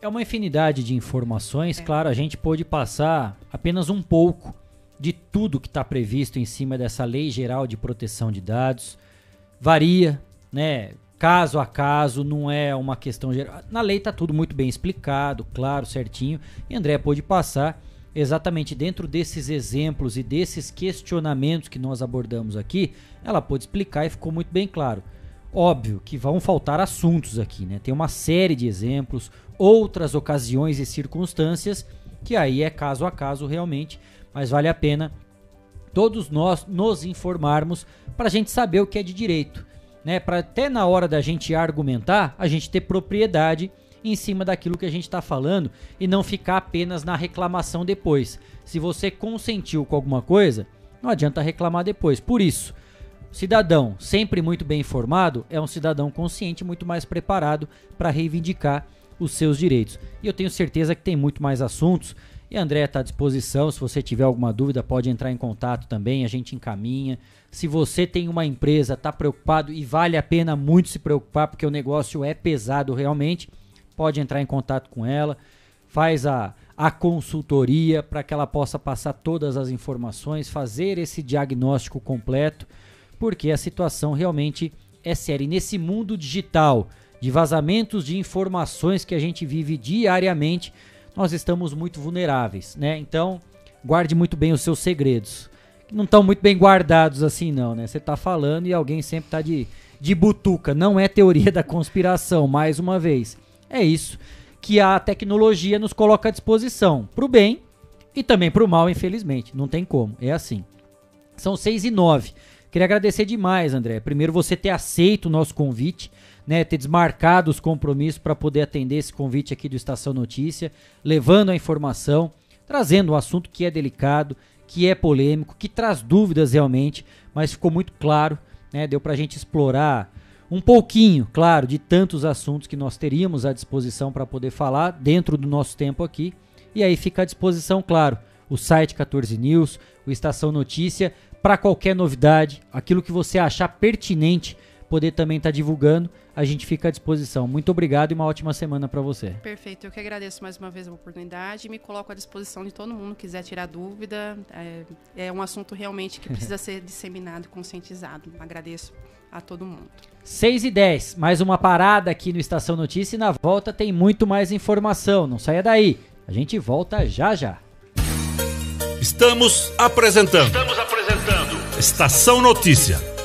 É uma infinidade de informações, claro, a gente pôde passar apenas um pouco de tudo que está previsto em cima dessa Lei Geral de Proteção de Dados. Varia, né? Caso a caso, não é uma questão geral. Na lei está tudo muito bem explicado, claro, certinho. E André pôde passar exatamente dentro desses exemplos e desses questionamentos que nós abordamos aqui. Ela pôde explicar e ficou muito bem claro. Óbvio que vão faltar assuntos aqui, né? Tem uma série de exemplos, outras ocasiões e circunstâncias que aí é caso a caso realmente, mas vale a pena todos nós nos informarmos para a gente saber o que é de direito, né? Para até na hora da gente argumentar, a gente ter propriedade em cima daquilo que a gente está falando e não ficar apenas na reclamação depois. Se você consentiu com alguma coisa, não adianta reclamar depois. Por isso, cidadão sempre muito bem informado é um cidadão consciente, muito mais preparado para reivindicar os seus direitos. E eu tenho certeza que tem muito mais assuntos e André está à disposição. Se você tiver alguma dúvida, pode entrar em contato também, a gente encaminha. Se você tem uma empresa, está preocupado e vale a pena muito se preocupar, porque o negócio é pesado realmente, pode entrar em contato com ela, faz a, a consultoria para que ela possa passar todas as informações, fazer esse diagnóstico completo, porque a situação realmente é séria. E nesse mundo digital, de vazamentos de informações que a gente vive diariamente, nós estamos muito vulneráveis, né? Então, guarde muito bem os seus segredos. Não estão muito bem guardados assim, não, né? Você está falando e alguém sempre está de, de butuca. Não é teoria da conspiração, mais uma vez. É isso que a tecnologia nos coloca à disposição, para o bem e também para o mal, infelizmente. Não tem como, é assim. São seis e nove. Queria agradecer demais, André. Primeiro, você ter aceito o nosso convite né, ter desmarcado os compromissos para poder atender esse convite aqui do Estação Notícia, levando a informação, trazendo um assunto que é delicado, que é polêmico, que traz dúvidas realmente, mas ficou muito claro, né, deu para a gente explorar um pouquinho, claro, de tantos assuntos que nós teríamos à disposição para poder falar dentro do nosso tempo aqui. E aí fica à disposição, claro, o site 14 News, o Estação Notícia, para qualquer novidade, aquilo que você achar pertinente poder também estar tá divulgando, a gente fica à disposição. Muito obrigado e uma ótima semana para você. Perfeito, eu que agradeço mais uma vez a oportunidade e me coloco à disposição de todo mundo que quiser tirar dúvida. É, é um assunto realmente que precisa ser disseminado e conscientizado. Agradeço a todo mundo. 6 e 10, mais uma parada aqui no Estação Notícia e na volta tem muito mais informação. Não saia daí, a gente volta já já. Estamos apresentando. Estamos apresentando. Estação Notícia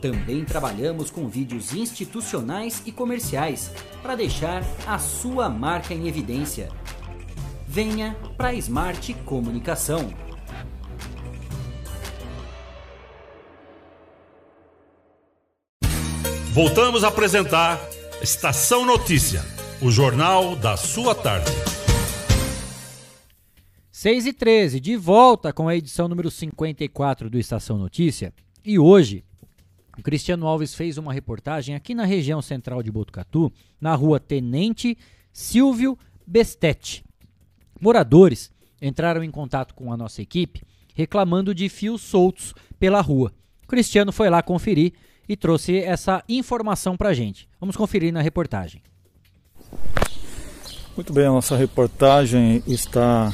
Também trabalhamos com vídeos institucionais e comerciais para deixar a sua marca em evidência. Venha para a Smart Comunicação. Voltamos a apresentar Estação Notícia, o jornal da sua tarde. 6 e 13, de volta com a edição número 54 do Estação Notícia. E hoje, o Cristiano Alves fez uma reportagem aqui na região central de Botucatu, na rua Tenente Silvio Bestete. Moradores entraram em contato com a nossa equipe reclamando de fios soltos pela rua. O Cristiano foi lá conferir e trouxe essa informação para a gente. Vamos conferir na reportagem. Muito bem, a nossa reportagem está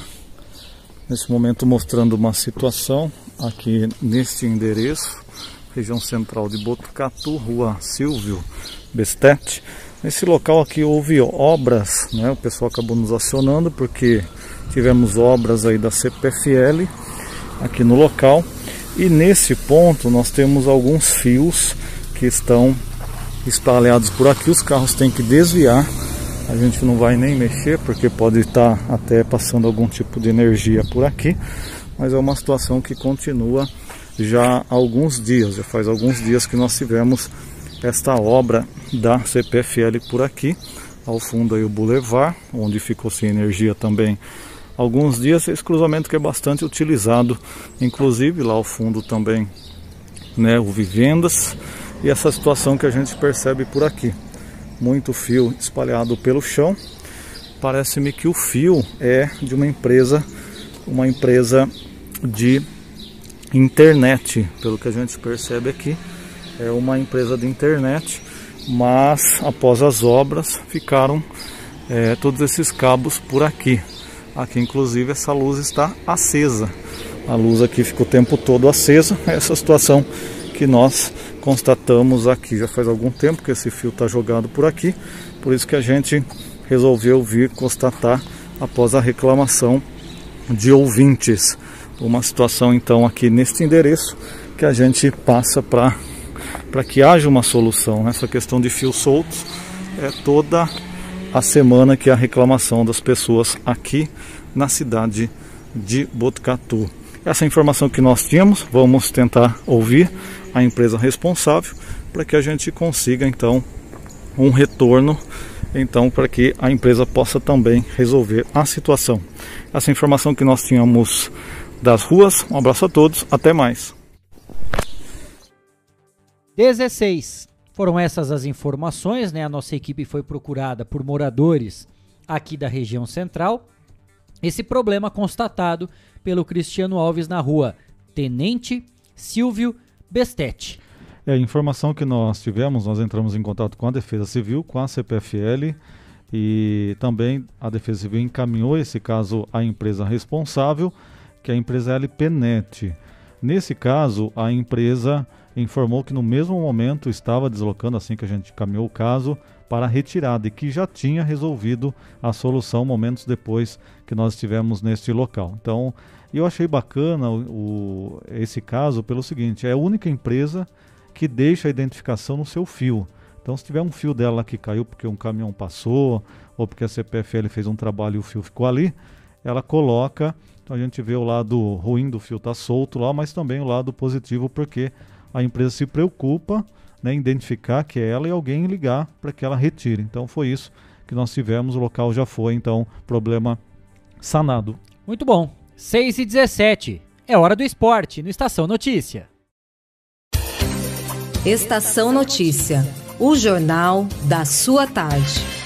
nesse momento mostrando uma situação aqui neste endereço, região central de Botucatu, rua Silvio Bestete. Nesse local aqui houve obras, né? o pessoal acabou nos acionando porque tivemos obras aí da CPFL aqui no local e nesse ponto nós temos alguns fios que estão espalhados por aqui. Os carros têm que desviar. A gente não vai nem mexer porque pode estar até passando algum tipo de energia por aqui. Mas é uma situação que continua já há alguns dias. Já faz alguns dias que nós tivemos esta obra da CPFL por aqui. Ao fundo aí o Boulevard, onde ficou sem energia também alguns dias. Esse cruzamento que é bastante utilizado, inclusive lá ao fundo também, né, o Vivendas e essa situação que a gente percebe por aqui. Muito fio espalhado pelo chão. Parece-me que o fio é de uma empresa, uma empresa de internet, pelo que a gente percebe aqui. É uma empresa de internet, mas após as obras ficaram é, todos esses cabos por aqui. Aqui, inclusive, essa luz está acesa. A luz aqui fica o tempo todo acesa. Essa situação que nós constatamos aqui. Já faz algum tempo que esse fio está jogado por aqui. Por isso que a gente resolveu vir constatar após a reclamação de ouvintes. Uma situação então aqui neste endereço que a gente passa para para que haja uma solução. Essa questão de fios soltos é toda a semana que a reclamação das pessoas aqui na cidade de Botucatu. Essa informação que nós tínhamos, vamos tentar ouvir a empresa responsável para que a gente consiga então um retorno então para que a empresa possa também resolver a situação. Essa informação que nós tínhamos das ruas. Um abraço a todos, até mais. 16. Foram essas as informações, né? A nossa equipe foi procurada por moradores aqui da região central. Esse problema constatado pelo Cristiano Alves na rua Tenente Silvio Bestete. É, a informação que nós tivemos, nós entramos em contato com a Defesa Civil, com a CPFL e também a Defesa Civil encaminhou esse caso à empresa responsável, que é a empresa LPNet. Nesse caso, a empresa informou que no mesmo momento estava deslocando, assim que a gente caminhou o caso, para a retirada e que já tinha resolvido a solução momentos depois que nós estivemos neste local. Então, eu achei bacana o, o, esse caso pelo seguinte: é a única empresa que deixa a identificação no seu fio. Então, se tiver um fio dela que caiu porque um caminhão passou ou porque a CPFL fez um trabalho e o fio ficou ali, ela coloca. Então, a gente vê o lado ruim do fio tá solto lá, mas também o lado positivo porque a empresa se preocupa né, em identificar que é ela e alguém ligar para que ela retire. Então, foi isso que nós tivemos. O local já foi, então, problema sanado. Muito bom. 6 e 17. É hora do esporte no Estação Notícia. Estação Notícia. O jornal da sua tarde.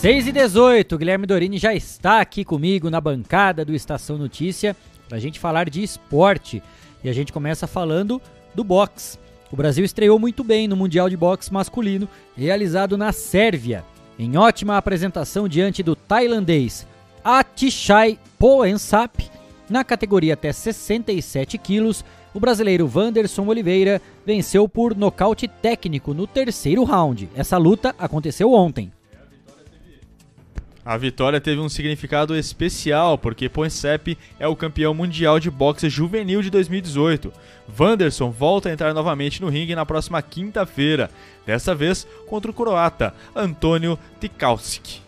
6 e 18, Guilherme Dorini já está aqui comigo na bancada do Estação Notícia para a gente falar de esporte. E a gente começa falando do boxe. O Brasil estreou muito bem no Mundial de Boxe Masculino, realizado na Sérvia, em ótima apresentação diante do tailandês Atishai Poensap, na categoria até 67 quilos. O brasileiro Wanderson Oliveira venceu por nocaute técnico no terceiro round. Essa luta aconteceu ontem. A vitória teve um significado especial, porque Poinsep é o campeão mundial de boxe juvenil de 2018. Wanderson volta a entrar novamente no ringue na próxima quinta-feira, dessa vez contra o croata Antônio Tikalski.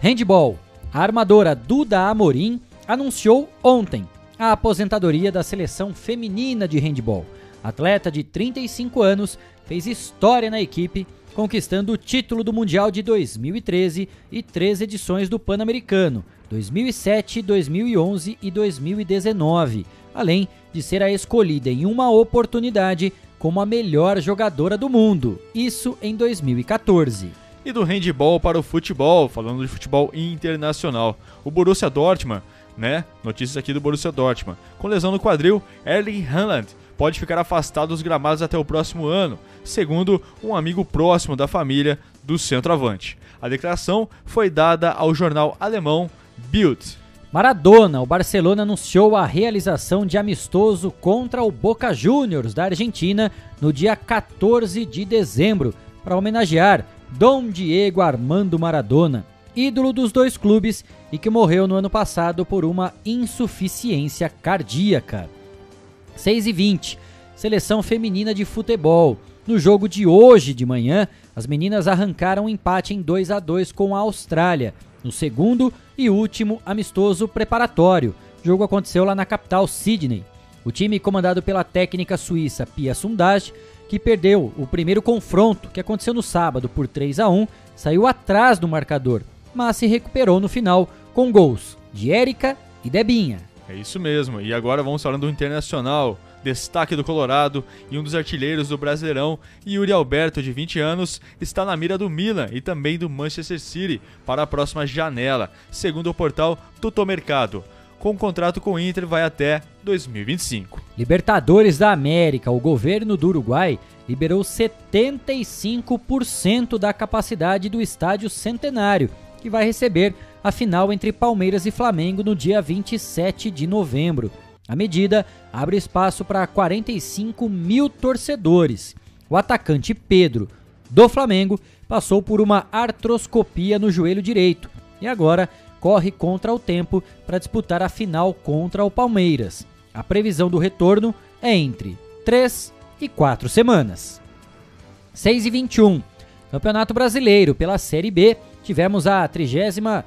Handball. A armadora Duda Amorim anunciou ontem a aposentadoria da seleção feminina de handball. Atleta de 35 anos, fez história na equipe conquistando o título do Mundial de 2013 e três edições do Pan-Americano, 2007, 2011 e 2019, além de ser a escolhida em uma oportunidade como a melhor jogadora do mundo, isso em 2014. E do handball para o futebol, falando de futebol internacional. O Borussia Dortmund, né? Notícias aqui do Borussia Dortmund. Com lesão no quadril, Erling Haaland pode ficar afastado dos gramados até o próximo ano, segundo um amigo próximo da família do centroavante. A declaração foi dada ao jornal alemão Bild. Maradona, o Barcelona anunciou a realização de amistoso contra o Boca Juniors da Argentina no dia 14 de dezembro, para homenagear Dom Diego Armando Maradona, ídolo dos dois clubes e que morreu no ano passado por uma insuficiência cardíaca. 6 e 20 Seleção feminina de futebol. No jogo de hoje de manhã, as meninas arrancaram um empate em 2 a 2 com a Austrália, no segundo e último amistoso preparatório. O jogo aconteceu lá na capital Sydney. O time comandado pela técnica suíça Pia Sundhage, que perdeu o primeiro confronto, que aconteceu no sábado por 3 a 1, saiu atrás do marcador, mas se recuperou no final com gols de Érica e Debinha. É isso mesmo. E agora vamos falando do Internacional. Destaque do Colorado e um dos artilheiros do Brasileirão, Yuri Alberto, de 20 anos, está na mira do Milan e também do Manchester City para a próxima janela, segundo o portal Tutomercado. Com o contrato com o Inter vai até 2025. Libertadores da América. O governo do Uruguai liberou 75% da capacidade do estádio Centenário, que vai receber a final entre Palmeiras e Flamengo no dia 27 de novembro. A medida abre espaço para 45 mil torcedores. O atacante Pedro, do Flamengo, passou por uma artroscopia no joelho direito e agora corre contra o tempo para disputar a final contra o Palmeiras. A previsão do retorno é entre 3 e 4 semanas. 6 e 21. Campeonato Brasileiro pela Série B. Tivemos a 30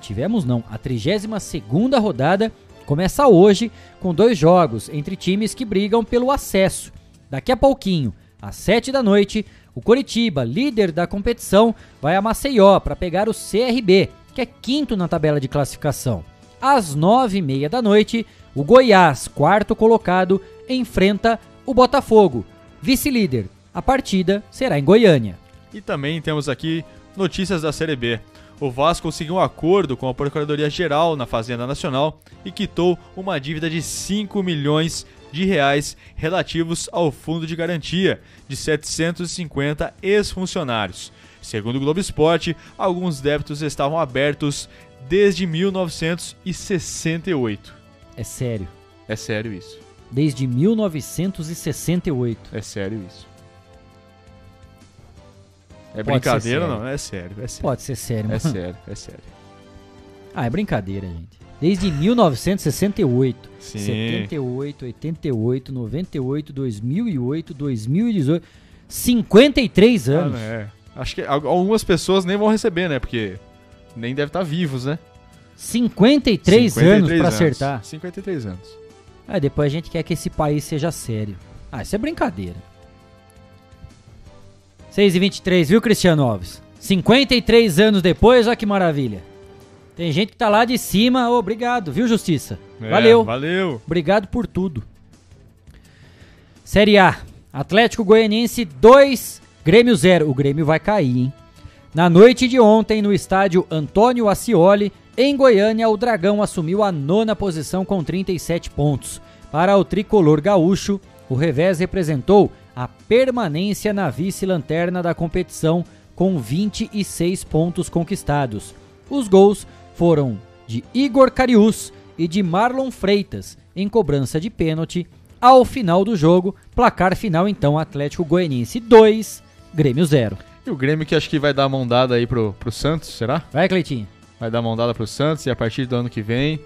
tivemos não, a 32ª rodada começa hoje com dois jogos entre times que brigam pelo acesso. Daqui a pouquinho, às 7 da noite, o Coritiba, líder da competição, vai a Maceió para pegar o CRB, que é quinto na tabela de classificação. Às 9h30 da noite, o Goiás, quarto colocado, enfrenta o Botafogo, vice-líder. A partida será em Goiânia. E também temos aqui notícias da Série B o Vasco conseguiu um acordo com a Procuradoria-Geral na Fazenda Nacional e quitou uma dívida de 5 milhões de reais relativos ao fundo de garantia de 750 ex-funcionários. Segundo o Globo Esporte, alguns débitos estavam abertos desde 1968. É sério. É sério isso. Desde 1968. É sério isso. É brincadeira não? É sério, é sério. Pode ser sério, mano. É sério, é sério. Ah, é brincadeira, gente. Desde 1968. Sim. 78, 88, 98, 2008, 2018. 53 anos. Ah, é. Acho que algumas pessoas nem vão receber, né? Porque nem devem estar vivos, né? 53, 53 anos para acertar. 53 anos. Aí depois a gente quer que esse país seja sério. Ah, isso é brincadeira. 6 e 23 viu, Cristiano Alves? 53 anos depois, olha que maravilha. Tem gente que tá lá de cima. Oh, obrigado, viu, Justiça? É, valeu. Valeu. Obrigado por tudo. Série A. Atlético Goianiense 2, Grêmio 0. O Grêmio vai cair, hein? Na noite de ontem, no estádio Antônio Ascioli, em Goiânia, o Dragão assumiu a nona posição com 37 pontos. Para o tricolor gaúcho, o revés representou a permanência na vice-lanterna da competição com 26 pontos conquistados. Os gols foram de Igor Carius e de Marlon Freitas em cobrança de pênalti. Ao final do jogo, placar final então Atlético Goianiense 2, Grêmio 0. E o Grêmio que acho que vai dar a mão dada aí pro, pro Santos, será? Vai, Cleitinho. Vai dar a mão dada pro Santos e a partir do ano que vem,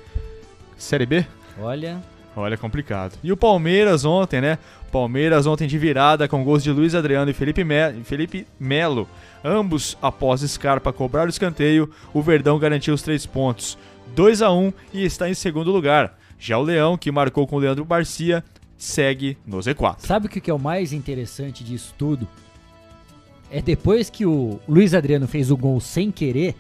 Série B? Olha, Olha, complicado. E o Palmeiras ontem, né? Palmeiras ontem de virada com gols de Luiz Adriano e Felipe, Me Felipe Melo. Ambos após Scarpa cobrar o escanteio, o Verdão garantiu os três pontos. 2 a 1 e está em segundo lugar. Já o Leão, que marcou com o Leandro Barcia, segue no Z4. Sabe o que que é o mais interessante disso tudo? É depois que o Luiz Adriano fez o gol sem querer,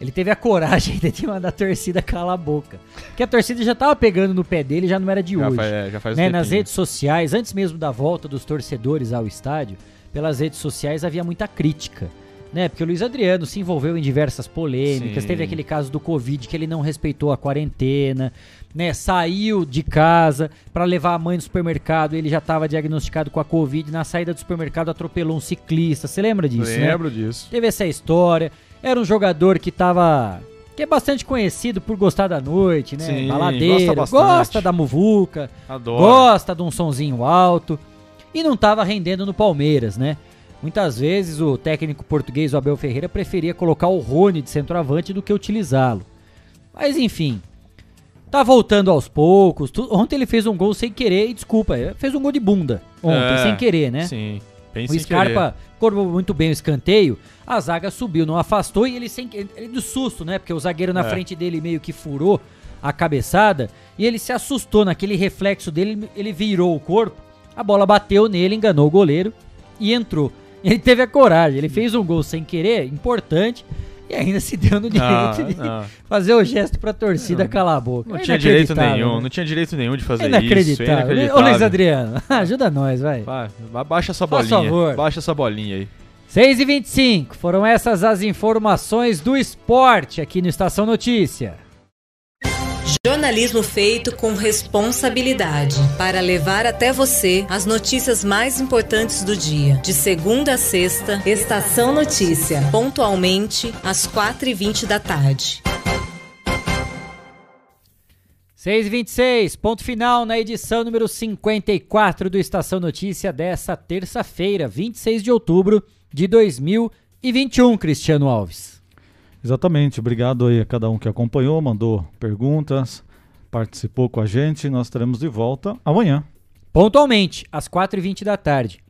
ele teve a coragem ainda de mandar a torcida calar a boca. Porque a torcida já tava pegando no pé dele, já não era de Já hoje. faz- é, já faz né? Nas redes sociais, antes mesmo da volta dos torcedores ao estádio, pelas redes sociais havia muita crítica. Né? Porque o Luiz Adriano se envolveu em diversas polêmicas, Sim. teve aquele caso do Covid que ele não respeitou a quarentena, né? Saiu de casa para levar a mãe no supermercado, ele já estava diagnosticado com a Covid, na saída do supermercado atropelou um ciclista. Você lembra disso, né? Lembro disso. Teve essa história. Era um jogador que tava. que é bastante conhecido por gostar da noite, né? Sim, Baladeiro, gosta gosta, da muvuca, Adoro. gosta de um sonzinho alto. E não tava rendendo no Palmeiras, né? Muitas vezes o técnico português, o Abel Ferreira, preferia colocar o Rony de centroavante do que utilizá-lo. Mas enfim, tá voltando aos poucos. Ontem ele fez um gol sem querer, e desculpa, fez um gol de bunda ontem, É, sem querer, né? Sim, bem O Scarpa cobrou muito bem o escanteio, a zaga subiu, não afastou e ele sem ele do susto, né? Porque o zagueiro na É. frente dele meio que furou a cabeçada e ele se assustou naquele reflexo dele, ele virou o corpo, a bola bateu nele, enganou o goleiro e entrou. Ele teve a coragem, ele fez um gol sem querer, importante, e ainda se deu no Ah, direito de não. fazer o gesto pra torcida calar a boca. Não É tinha direito inacreditável, nenhum, né? não tinha direito nenhum de fazer É isso. é inacreditável. Ô inacreditável. Luiz Adriano, ajuda nós, vai. Vai, baixa essa Faz bolinha. favor. Baixa essa bolinha aí. 6 e 25 foram essas as informações do esporte aqui no Estação Notícia. Jornalismo feito com responsabilidade para levar até você as notícias mais importantes do dia. De segunda a sexta, Estação Notícia, pontualmente às 4h20 da tarde. 6 e 26 ponto final na edição número 54 do Estação Notícia dessa terça-feira, 26 de outubro de 2021, Cristiano Alves. Exatamente, obrigado aí a cada um que acompanhou, mandou perguntas, participou com a gente. Nós estaremos de volta amanhã. Pontualmente, às 4h20 da tarde.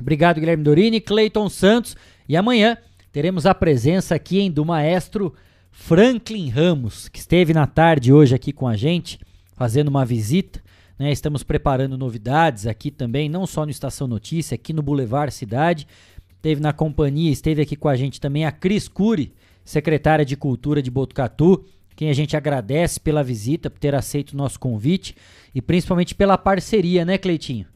Obrigado, Guilherme Dorini, Cleiton Santos. E amanhã teremos a presença aqui hein, do maestro Franklin Ramos, que esteve na tarde hoje aqui com a gente, fazendo uma visita. né? Estamos preparando novidades aqui também, não só no Estação Notícia, aqui no Boulevard Cidade. Teve na companhia, esteve aqui com a gente também a Cris Cury, secretária de Cultura de Botucatu, quem a gente agradece pela visita, por ter aceito o nosso convite e principalmente pela parceria, né, Cleitinho?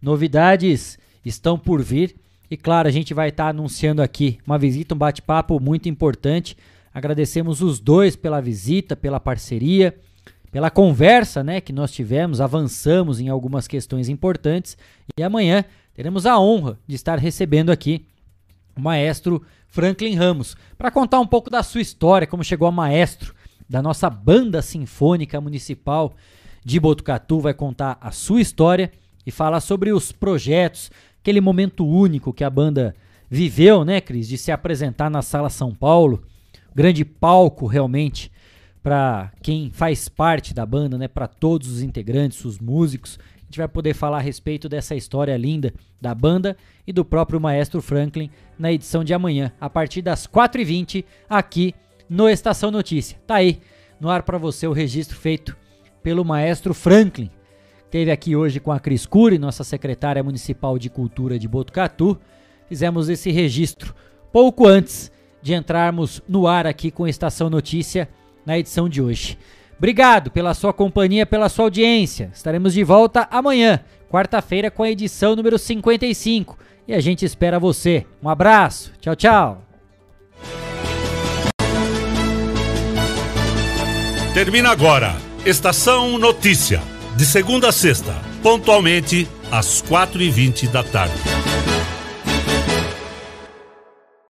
Novidades estão por vir e, claro, a gente vai estar anunciando aqui uma visita, um bate-papo muito importante. Agradecemos os dois pela visita, pela parceria, pela conversa né, que nós tivemos, avançamos em algumas questões importantes e amanhã teremos a honra de estar recebendo aqui o maestro Franklin Ramos, para contar um pouco da sua história, como chegou a maestro da nossa banda sinfônica municipal de Botucatu, vai contar a sua história e falar sobre os projetos, aquele momento único que a banda viveu, né, Cris, de se apresentar na Sala São Paulo, grande palco realmente para quem faz parte da banda, né, para todos os integrantes, os músicos. A gente vai poder falar a respeito dessa história linda da banda e do próprio Maestro Franklin na edição de amanhã, a partir das 4h20, aqui no Estação Notícia. Tá aí, no ar para você o registro feito pelo Maestro Franklin. Teve aqui hoje com a Cris Cury, nossa secretária municipal de cultura de Botucatu. Fizemos esse registro pouco antes de entrarmos no ar aqui com Estação Notícia na edição de hoje. Obrigado pela sua companhia, pela sua audiência. Estaremos de volta amanhã, quarta-feira, com a edição número 55. E a gente espera você. Um abraço. Tchau, tchau. Termina agora. Estação Notícia. De segunda a sexta, pontualmente às 4h20 da tarde.